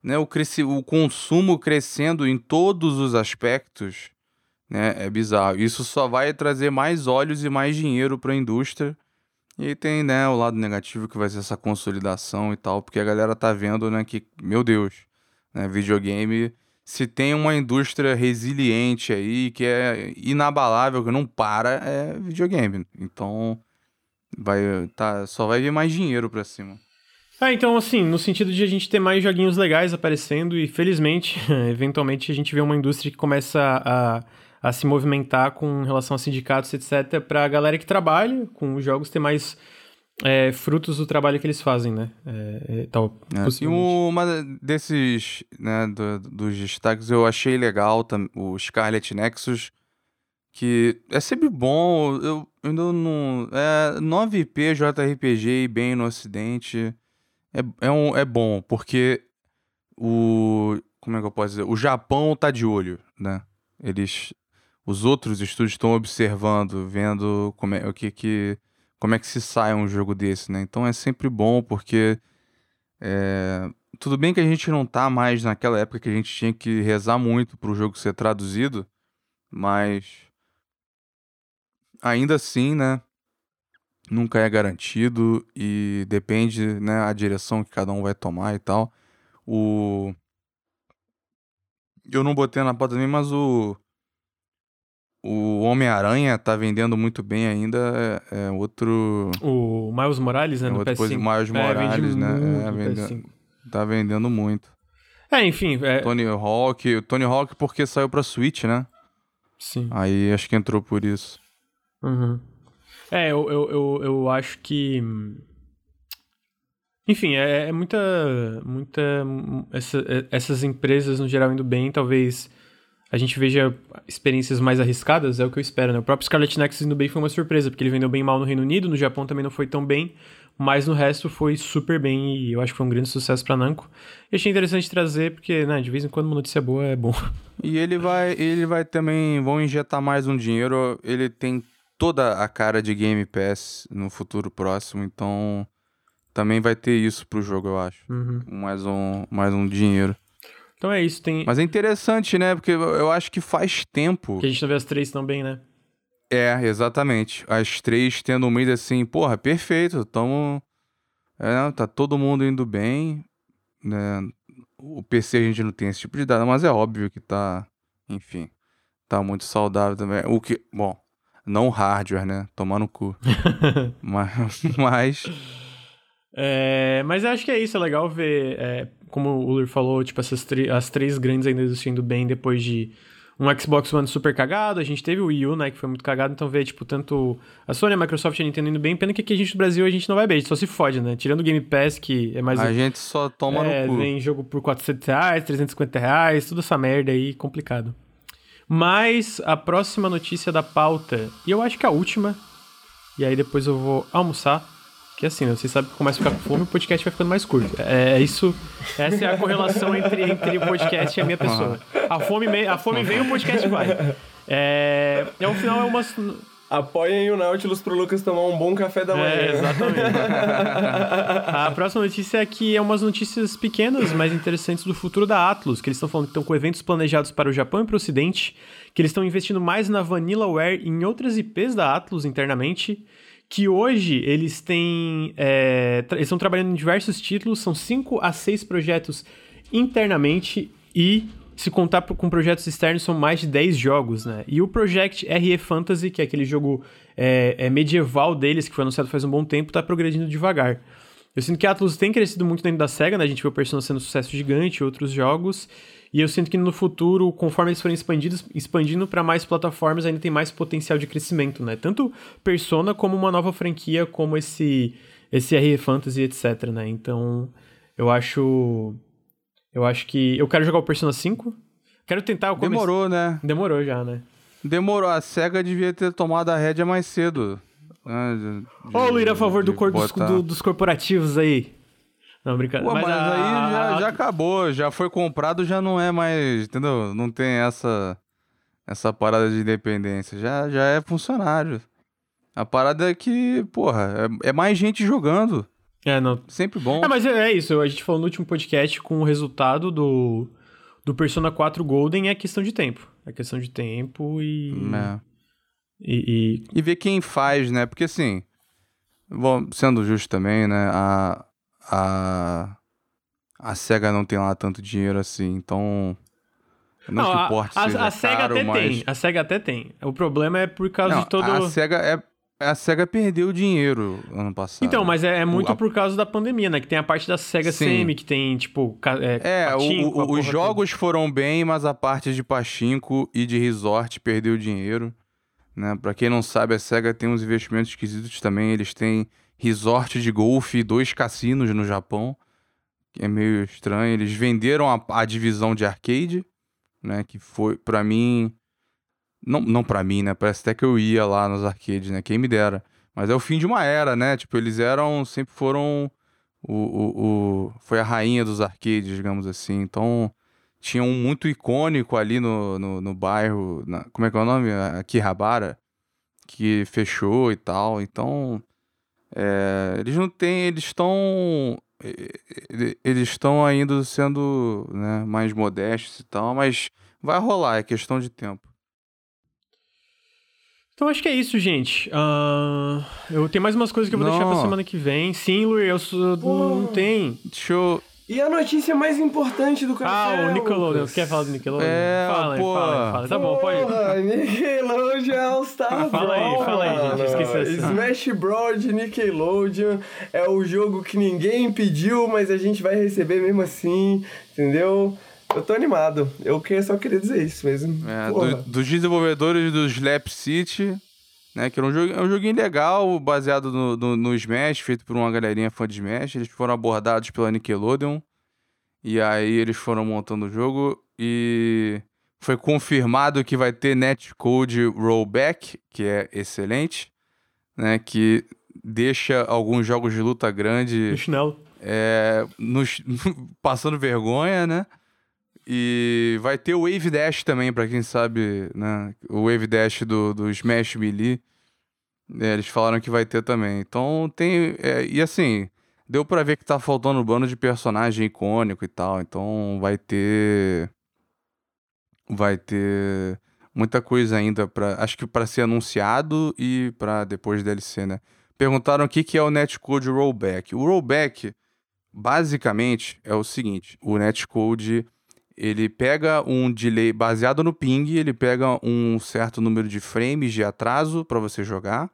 né, o, cresci o consumo crescendo em todos os aspectos né, é bizarro. Isso só vai trazer mais olhos e mais dinheiro para a indústria. E tem né, o lado negativo que vai ser essa consolidação e tal, porque a galera tá vendo né, que, meu Deus, né, videogame, se tem uma indústria resiliente aí, que é inabalável, que não para, é videogame. Então, vai, tá, só vai vir mais dinheiro para cima. Ah, então assim, no sentido de a gente ter mais joguinhos legais aparecendo e felizmente, eventualmente a gente vê uma indústria que começa a, a se movimentar com relação a sindicatos, etc, para a galera que trabalha com os jogos ter mais é, frutos do trabalho que eles fazem, né? É, é, tal, é, e uma desses, né, do, dos destaques eu achei legal, o Scarlet Nexus, que é sempre bom, eu ainda não... É 9P JRPG bem no ocidente é, é, um, é bom, porque o. Como é que eu posso dizer? O Japão tá de olho, né? Eles. Os outros estúdios estão observando, vendo como é, o que, que, como é que se sai um jogo desse, né? Então é sempre bom, porque. É, tudo bem que a gente não tá mais naquela época que a gente tinha que rezar muito pro jogo ser traduzido, mas. Ainda assim, né? Nunca é garantido e depende, né, a direção que cada um vai tomar e tal. O eu não botei na pauta também, mas o o Homem-Aranha tá vendendo muito bem ainda, é, é outro o Miles Morales, né, é, no PS5. Depois o Miles Morales, é, né, é, vende... tá vendendo muito. É, enfim, é... Tony Hawk, Tony Hawk porque saiu pra Switch, né? Sim. Aí acho que entrou por isso. Uhum. É, eu, eu, eu, eu acho que. Enfim, é, é muita. muita essa, é, essas empresas, no geral, indo bem, talvez a gente veja experiências mais arriscadas, é o que eu espero, né? O próprio Scarlet Nexus indo bem foi uma surpresa, porque ele vendeu bem mal no Reino Unido, no Japão também não foi tão bem, mas no resto foi super bem e eu acho que foi um grande sucesso pra Namco. E achei interessante trazer, porque, né, de vez em quando uma notícia boa é bom. E ele vai, ele vai também, vão injetar mais um dinheiro, ele tem toda a cara de Game Pass no futuro próximo, então também vai ter isso pro jogo, eu acho. Uhum. Mais, um, mais um dinheiro. Então é isso, tem. Mas é interessante, né? Porque eu acho que faz tempo. Que a gente não vê as três também, né? É, exatamente. As três tendo um mês assim, porra, perfeito. Tamo. É, tá todo mundo indo bem. Né? O PC a gente não tem esse tipo de dado, mas é óbvio que tá. Enfim. Tá muito saudável também. O que. Bom, não hardware, né? Tomar no cu. mas. mas... É, mas eu acho que é isso, é legal ver, é, como o Uller falou, tipo, essas as três grandes ainda existindo bem depois de um Xbox One super cagado, a gente teve o Wii U, né, que foi muito cagado, então ver, tipo, tanto a Sony, a Microsoft e a Nintendo indo bem, pena que aqui a gente no Brasil a gente não vai bem, a gente só se fode, né, tirando o Game Pass, que é mais... A gente só toma é, no cu. vem jogo por 400 reais, 350 reais, tudo essa merda aí, complicado. Mas a próxima notícia da pauta, e eu acho que a última, e aí depois eu vou almoçar, que assim, né, vocês sabem que começa a ficar com fome, o podcast vai ficando mais curto. É, é isso, essa é a correlação entre, entre o podcast e a minha pessoa. A fome, a fome vem, o podcast vai. É, e ao final é uma Apoiem o Nautilus pro Lucas tomar um bom café da é, manhã. É, exatamente. a próxima notícia é que é umas notícias pequenas, mas interessantes do futuro da Atlus, que eles estão falando que estão com eventos planejados para o Japão e para o Ocidente, que eles estão investindo mais na Vanillaware e em outras IPs da Atlus internamente, que hoje eles têm... É, eles estão trabalhando em diversos títulos, são 5 a 6 projetos internamente e se contar com projetos externos, são mais de 10 jogos, né? E o Project RE Fantasy, que é aquele jogo é, é medieval deles, que foi anunciado faz um bom tempo, tá progredindo devagar. Eu sinto que a Atlus tem crescido muito dentro da SEGA, né? A gente vê o Persona sendo um sucesso gigante, outros jogos. E eu sinto que no futuro, conforme eles forem expandidos, expandindo para mais plataformas, ainda tem mais potencial de crescimento, né? Tanto Persona como uma nova franquia como esse esse RE Fantasy, etc, né? Então, eu acho eu acho que eu quero jogar o Persona 5. Quero tentar o começo. Demorou, né? Demorou já, né? Demorou. A SEGA devia ter tomado a rédea mais cedo. Né? Ô, oh, Luir, a favor do cor dos, dos corporativos aí. Não, brincadeira. Pô, mas, mas a, aí já, a... já acabou, já foi comprado, já não é mais, entendeu? Não tem essa essa parada de independência. Já, já é funcionário. A parada é que, porra, é, é mais gente jogando. É, não. Sempre bom. É, mas é, é, isso. A gente falou no último podcast com o resultado do, do Persona 4 Golden é questão de tempo. É questão de tempo e. É. E, e... e ver quem faz, né? Porque assim, bom, sendo justo também, né? A, a, a SEGA não tem lá tanto dinheiro assim, então. Não, não que o porte a, seja a, SEGA caro, até mas... tem. A SEGA até tem. O problema é por causa não, de todo. A SEGA é. A SEGA perdeu dinheiro ano passado. Então, mas é, é muito o, por causa da pandemia, né? Que tem a parte da SEGA Sim. Semi, que tem, tipo. É, é pachinko, o, o, os jogos toda. foram bem, mas a parte de Pachinko e de Resort perdeu dinheiro. Né? Pra quem não sabe, a SEGA tem uns investimentos esquisitos também. Eles têm resort de golfe e dois cassinos no Japão. Que é meio estranho. Eles venderam a, a divisão de arcade, né? Que foi, para mim. Não, não para mim, né? Parece até que eu ia lá nos arcades, né? Quem me dera. Mas é o fim de uma era, né? Tipo, eles eram. Sempre foram. O, o, o, foi a rainha dos arcades, digamos assim. Então, tinha um muito icônico ali no, no, no bairro. Na, como é que é o nome? Akihabara. Que fechou e tal. Então, é, eles não têm. Eles estão. Eles estão ainda sendo né, mais modestos e tal, mas vai rolar, é questão de tempo. Então acho que é isso, gente. Uh, eu tenho mais umas coisas que eu vou não. deixar pra semana que vem. Sim, Luiz, eu sou, não tem. Deixa eu. E a notícia mais importante do café? Ah, o Nickelodeon. Você quer falar do Nickelodeon? É, fala aí, fala aí, fala. Tá bom, pode ir. Nickelodeon é o Star ah, Fala aí, fala aí, gente. Esqueci assim. Smash Bros. Nickelodeon é o jogo que ninguém pediu, mas a gente vai receber mesmo assim, entendeu? Eu tô animado. Eu só queria dizer isso mesmo. É, do, dos desenvolvedores do Slap City, né? Que era um, jogo, é um joguinho legal, baseado no, no, no, Smash, feito por uma galerinha fã de Smash. Eles foram abordados pela Nickelodeon. E aí eles foram montando o jogo e foi confirmado que vai ter netcode rollback, que é excelente, né? Que deixa alguns jogos de luta grande é, nos, passando vergonha, né? E vai ter o Wave Dash também, para quem sabe, né? O Wave Dash do, do Smash Melee. É, eles falaram que vai ter também. Então tem. É, e assim, deu para ver que tá faltando um bando de personagem icônico e tal. Então vai ter. Vai ter muita coisa ainda para Acho que para ser anunciado e para depois DLC, né? Perguntaram o que, que é o netcode rollback. O rollback, basicamente, é o seguinte: o netcode ele pega um delay baseado no ping, ele pega um certo número de frames de atraso para você jogar.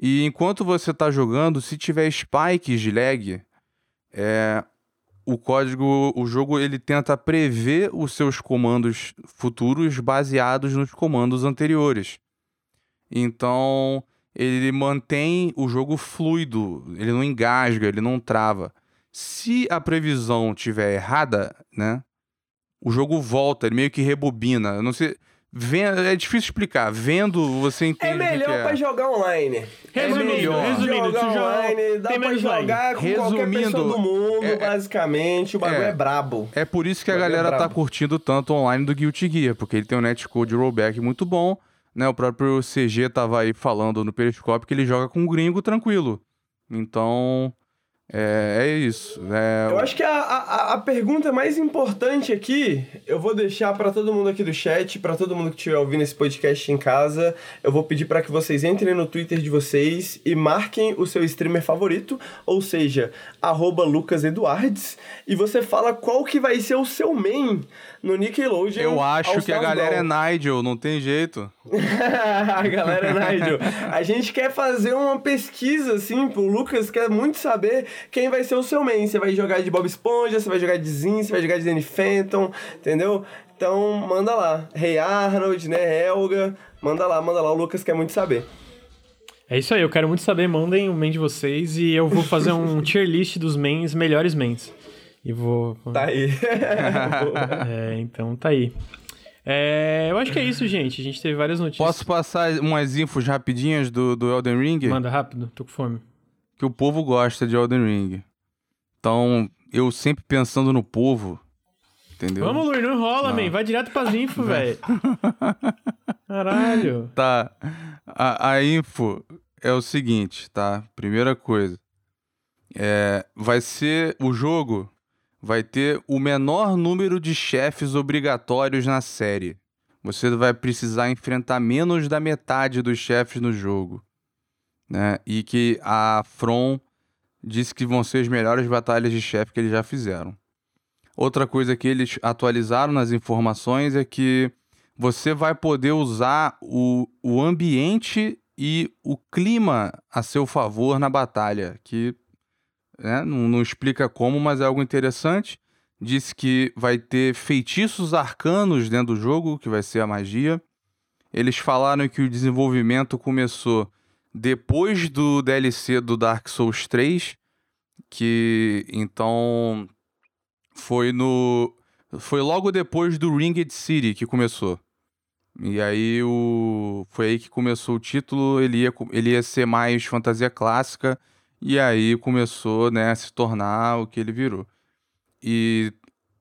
E enquanto você está jogando, se tiver spikes de lag, é, o código, o jogo ele tenta prever os seus comandos futuros baseados nos comandos anteriores. Então, ele mantém o jogo fluido, ele não engasga, ele não trava. Se a previsão tiver errada, né? O jogo volta, ele meio que rebobina. Eu não sei. Vendo, é difícil explicar. Vendo, você entende. É melhor é. pra jogar online. Resumindo, é melhor. resumindo, jogar online, dá pra jogar com resumindo, qualquer pessoa do mundo, é, é, basicamente. O bagulho é, é brabo. É por isso que a galera é tá curtindo tanto online do Guilty Gear, porque ele tem um netcode rollback muito bom. Né? O próprio CG tava aí falando no Periscope que ele joga com um gringo tranquilo. Então, é, é isso. É... Eu acho que a, a, a, pergunta mais importante aqui, eu vou deixar para todo mundo aqui do chat, para todo mundo que estiver ouvindo esse podcast em casa, eu vou pedir para que vocês entrem no Twitter de vocês e marquem o seu streamer favorito, ou seja, @lucaseduardes, e você fala qual que vai ser o seu main no Nickelodeon. Eu acho que a galera é Nigel, não tem jeito. galera Nigel, a gente quer fazer uma pesquisa, assim, pro Lucas quer muito saber quem vai ser o seu main. Você vai jogar de Bob Esponja, você vai jogar de Zin, você vai jogar de Danny Phantom, entendeu? Então, manda lá. Rei hey Arnold, né, Helga, manda lá, manda lá, o Lucas quer muito saber. É isso aí, eu quero muito saber, mandem o main de vocês e eu vou fazer um tier list dos mains, melhores mains. E vou... Tá aí. é, então tá aí. É, eu acho que é isso, gente. A gente teve várias notícias. Posso passar umas infos rapidinhas do, do Elden Ring? Manda rápido, tô com fome. Que o povo gosta de Elden Ring. Então, eu sempre pensando no povo, entendeu? Vamos, Luiz, não enrola, man. Vai direto pras infos, velho. Caralho. Tá. A, a info é o seguinte, tá? Primeira coisa. É, vai ser o jogo vai ter o menor número de chefes obrigatórios na série. Você vai precisar enfrentar menos da metade dos chefes no jogo. Né? E que a From disse que vão ser as melhores batalhas de chefe que eles já fizeram. Outra coisa que eles atualizaram nas informações é que você vai poder usar o, o ambiente e o clima a seu favor na batalha, que né? não, não explica como, mas é algo interessante. Disse que vai ter feitiços arcanos dentro do jogo, que vai ser a magia. Eles falaram que o desenvolvimento começou depois do DLC do Dark Souls 3, que então foi no foi logo depois do Ringed City que começou. E aí o foi aí que começou o título, ele ia, ele ia ser mais fantasia clássica e aí começou né, a se tornar o que ele virou. E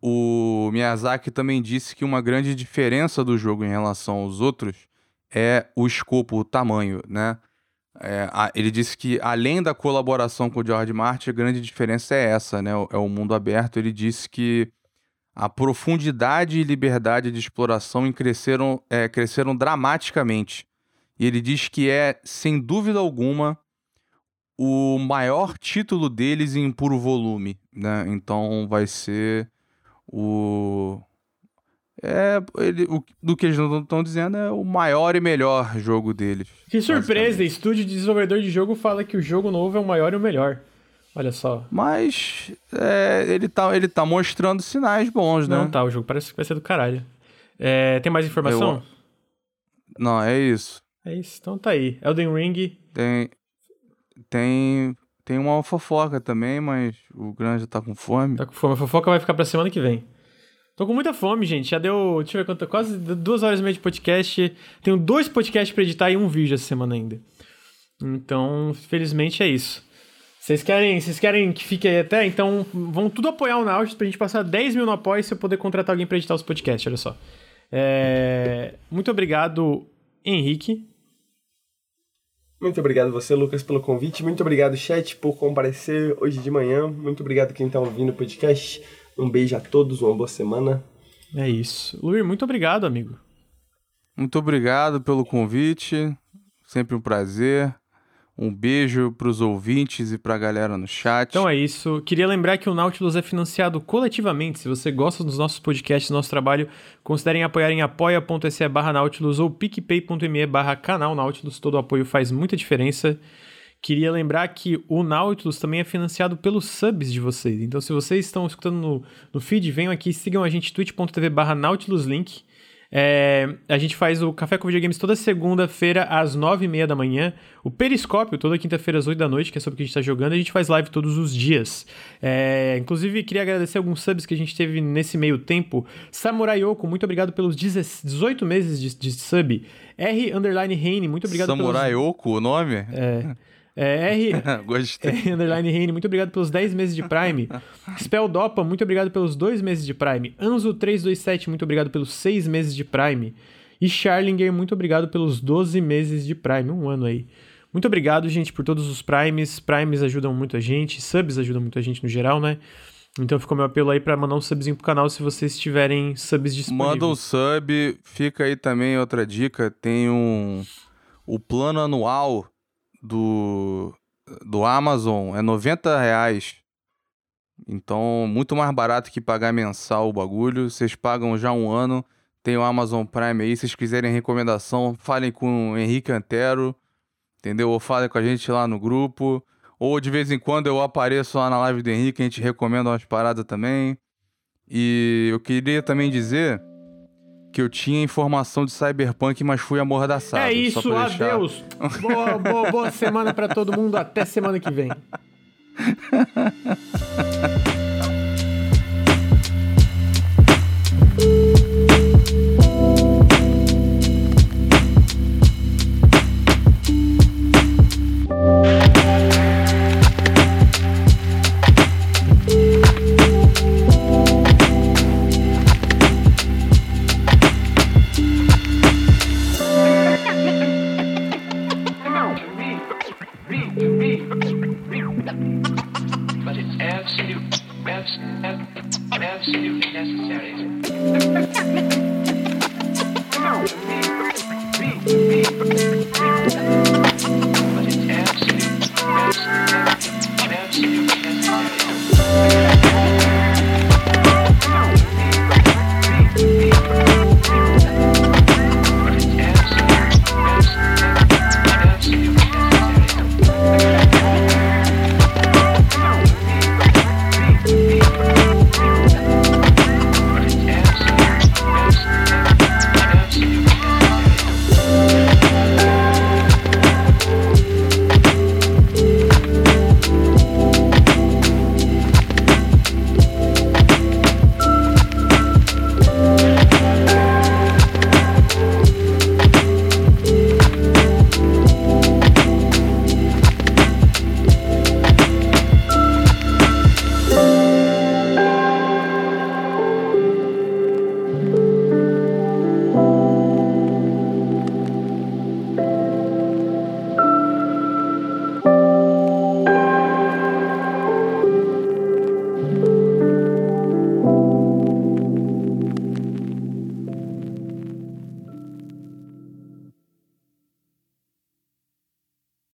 o Miyazaki também disse que uma grande diferença do jogo em relação aos outros é o escopo, o tamanho, né? É, a, ele disse que além da colaboração com o George Martin, a grande diferença é essa, né? É o mundo aberto. Ele disse que a profundidade e liberdade de exploração cresceram, é, cresceram dramaticamente. E ele diz que é, sem dúvida alguma, o maior título deles em puro volume, né? Então vai ser o é, ele, o, do que eles estão dizendo é o maior e melhor jogo deles. Que surpresa! Estúdio de desenvolvedor de jogo fala que o jogo novo é o maior e o melhor. Olha só. Mas é, ele, tá, ele tá mostrando sinais bons, né? Não tá, o jogo parece que vai ser do caralho. É, tem mais informação? Eu... Não, é isso. É isso, então tá aí. Elden Ring. Tem, tem tem uma fofoca também, mas o Granja tá com fome. Tá com fome. A fofoca vai ficar pra semana que vem. Tô com muita fome, gente. Já deu, deixa eu ver quanto, quase duas horas e meia de podcast. Tenho dois podcasts pra editar e um vídeo essa semana ainda. Então, felizmente é isso. Vocês querem, vocês querem que fique aí até? Então, vão tudo apoiar o Nautilus pra gente passar 10 mil no apoio e eu poder contratar alguém pra editar os podcasts, olha só. É... Muito obrigado, Henrique. Muito obrigado você, Lucas, pelo convite. Muito obrigado, chat, por comparecer hoje de manhã. Muito obrigado quem está ouvindo o podcast. Um beijo a todos, uma boa semana. É isso. Luir, muito obrigado, amigo. Muito obrigado pelo convite. Sempre um prazer. Um beijo para os ouvintes e para a galera no chat. Então é isso. Queria lembrar que o Nautilus é financiado coletivamente. Se você gosta dos nossos podcasts, do nosso trabalho, considerem apoiar em apoia.se barra Nautilus ou picpay.me barra canal Nautilus. Todo apoio faz muita diferença. Queria lembrar que o Nautilus também é financiado pelos subs de vocês. Então, se vocês estão escutando no, no feed, venham aqui, sigam a gente twitch.tv barra nautiluslink. É, a gente faz o Café com Videogames toda segunda-feira às nove e meia da manhã. O Periscópio toda quinta-feira às oito da noite, que é sobre o que a gente está jogando. A gente faz live todos os dias. É, inclusive, queria agradecer alguns subs que a gente teve nesse meio tempo. Samurai Yoko, muito obrigado pelos 18 meses de, de sub. R Underline Reine, muito obrigado Samurai pelos... Yoko, o nome? É. É, R. Gostei. Underline Reine, muito obrigado pelos 10 meses de Prime. Spelldopa, muito obrigado pelos 2 meses de Prime. Anzo327, muito obrigado pelos 6 meses de Prime. E Charlinger, muito obrigado pelos 12 meses de Prime, um ano aí. Muito obrigado, gente, por todos os Primes. Primes ajudam muito a gente, subs ajudam muito a gente no geral, né? Então ficou meu apelo aí para mandar um subzinho pro canal se vocês tiverem subs disponíveis. Manda um sub, fica aí também outra dica, tem um o plano anual do, do Amazon é 90 reais. Então, muito mais barato que pagar mensal o bagulho. Vocês pagam já um ano, tem o Amazon Prime aí. Se vocês quiserem recomendação, falem com o Henrique Antero, entendeu? Ou falem com a gente lá no grupo. Ou de vez em quando eu apareço lá na live do Henrique, a gente recomenda umas paradas também. E eu queria também dizer que eu tinha informação de Cyberpunk, mas fui amordaçado. É isso, deixar... adeus. boa, boa, boa semana para todo mundo. Até semana que vem.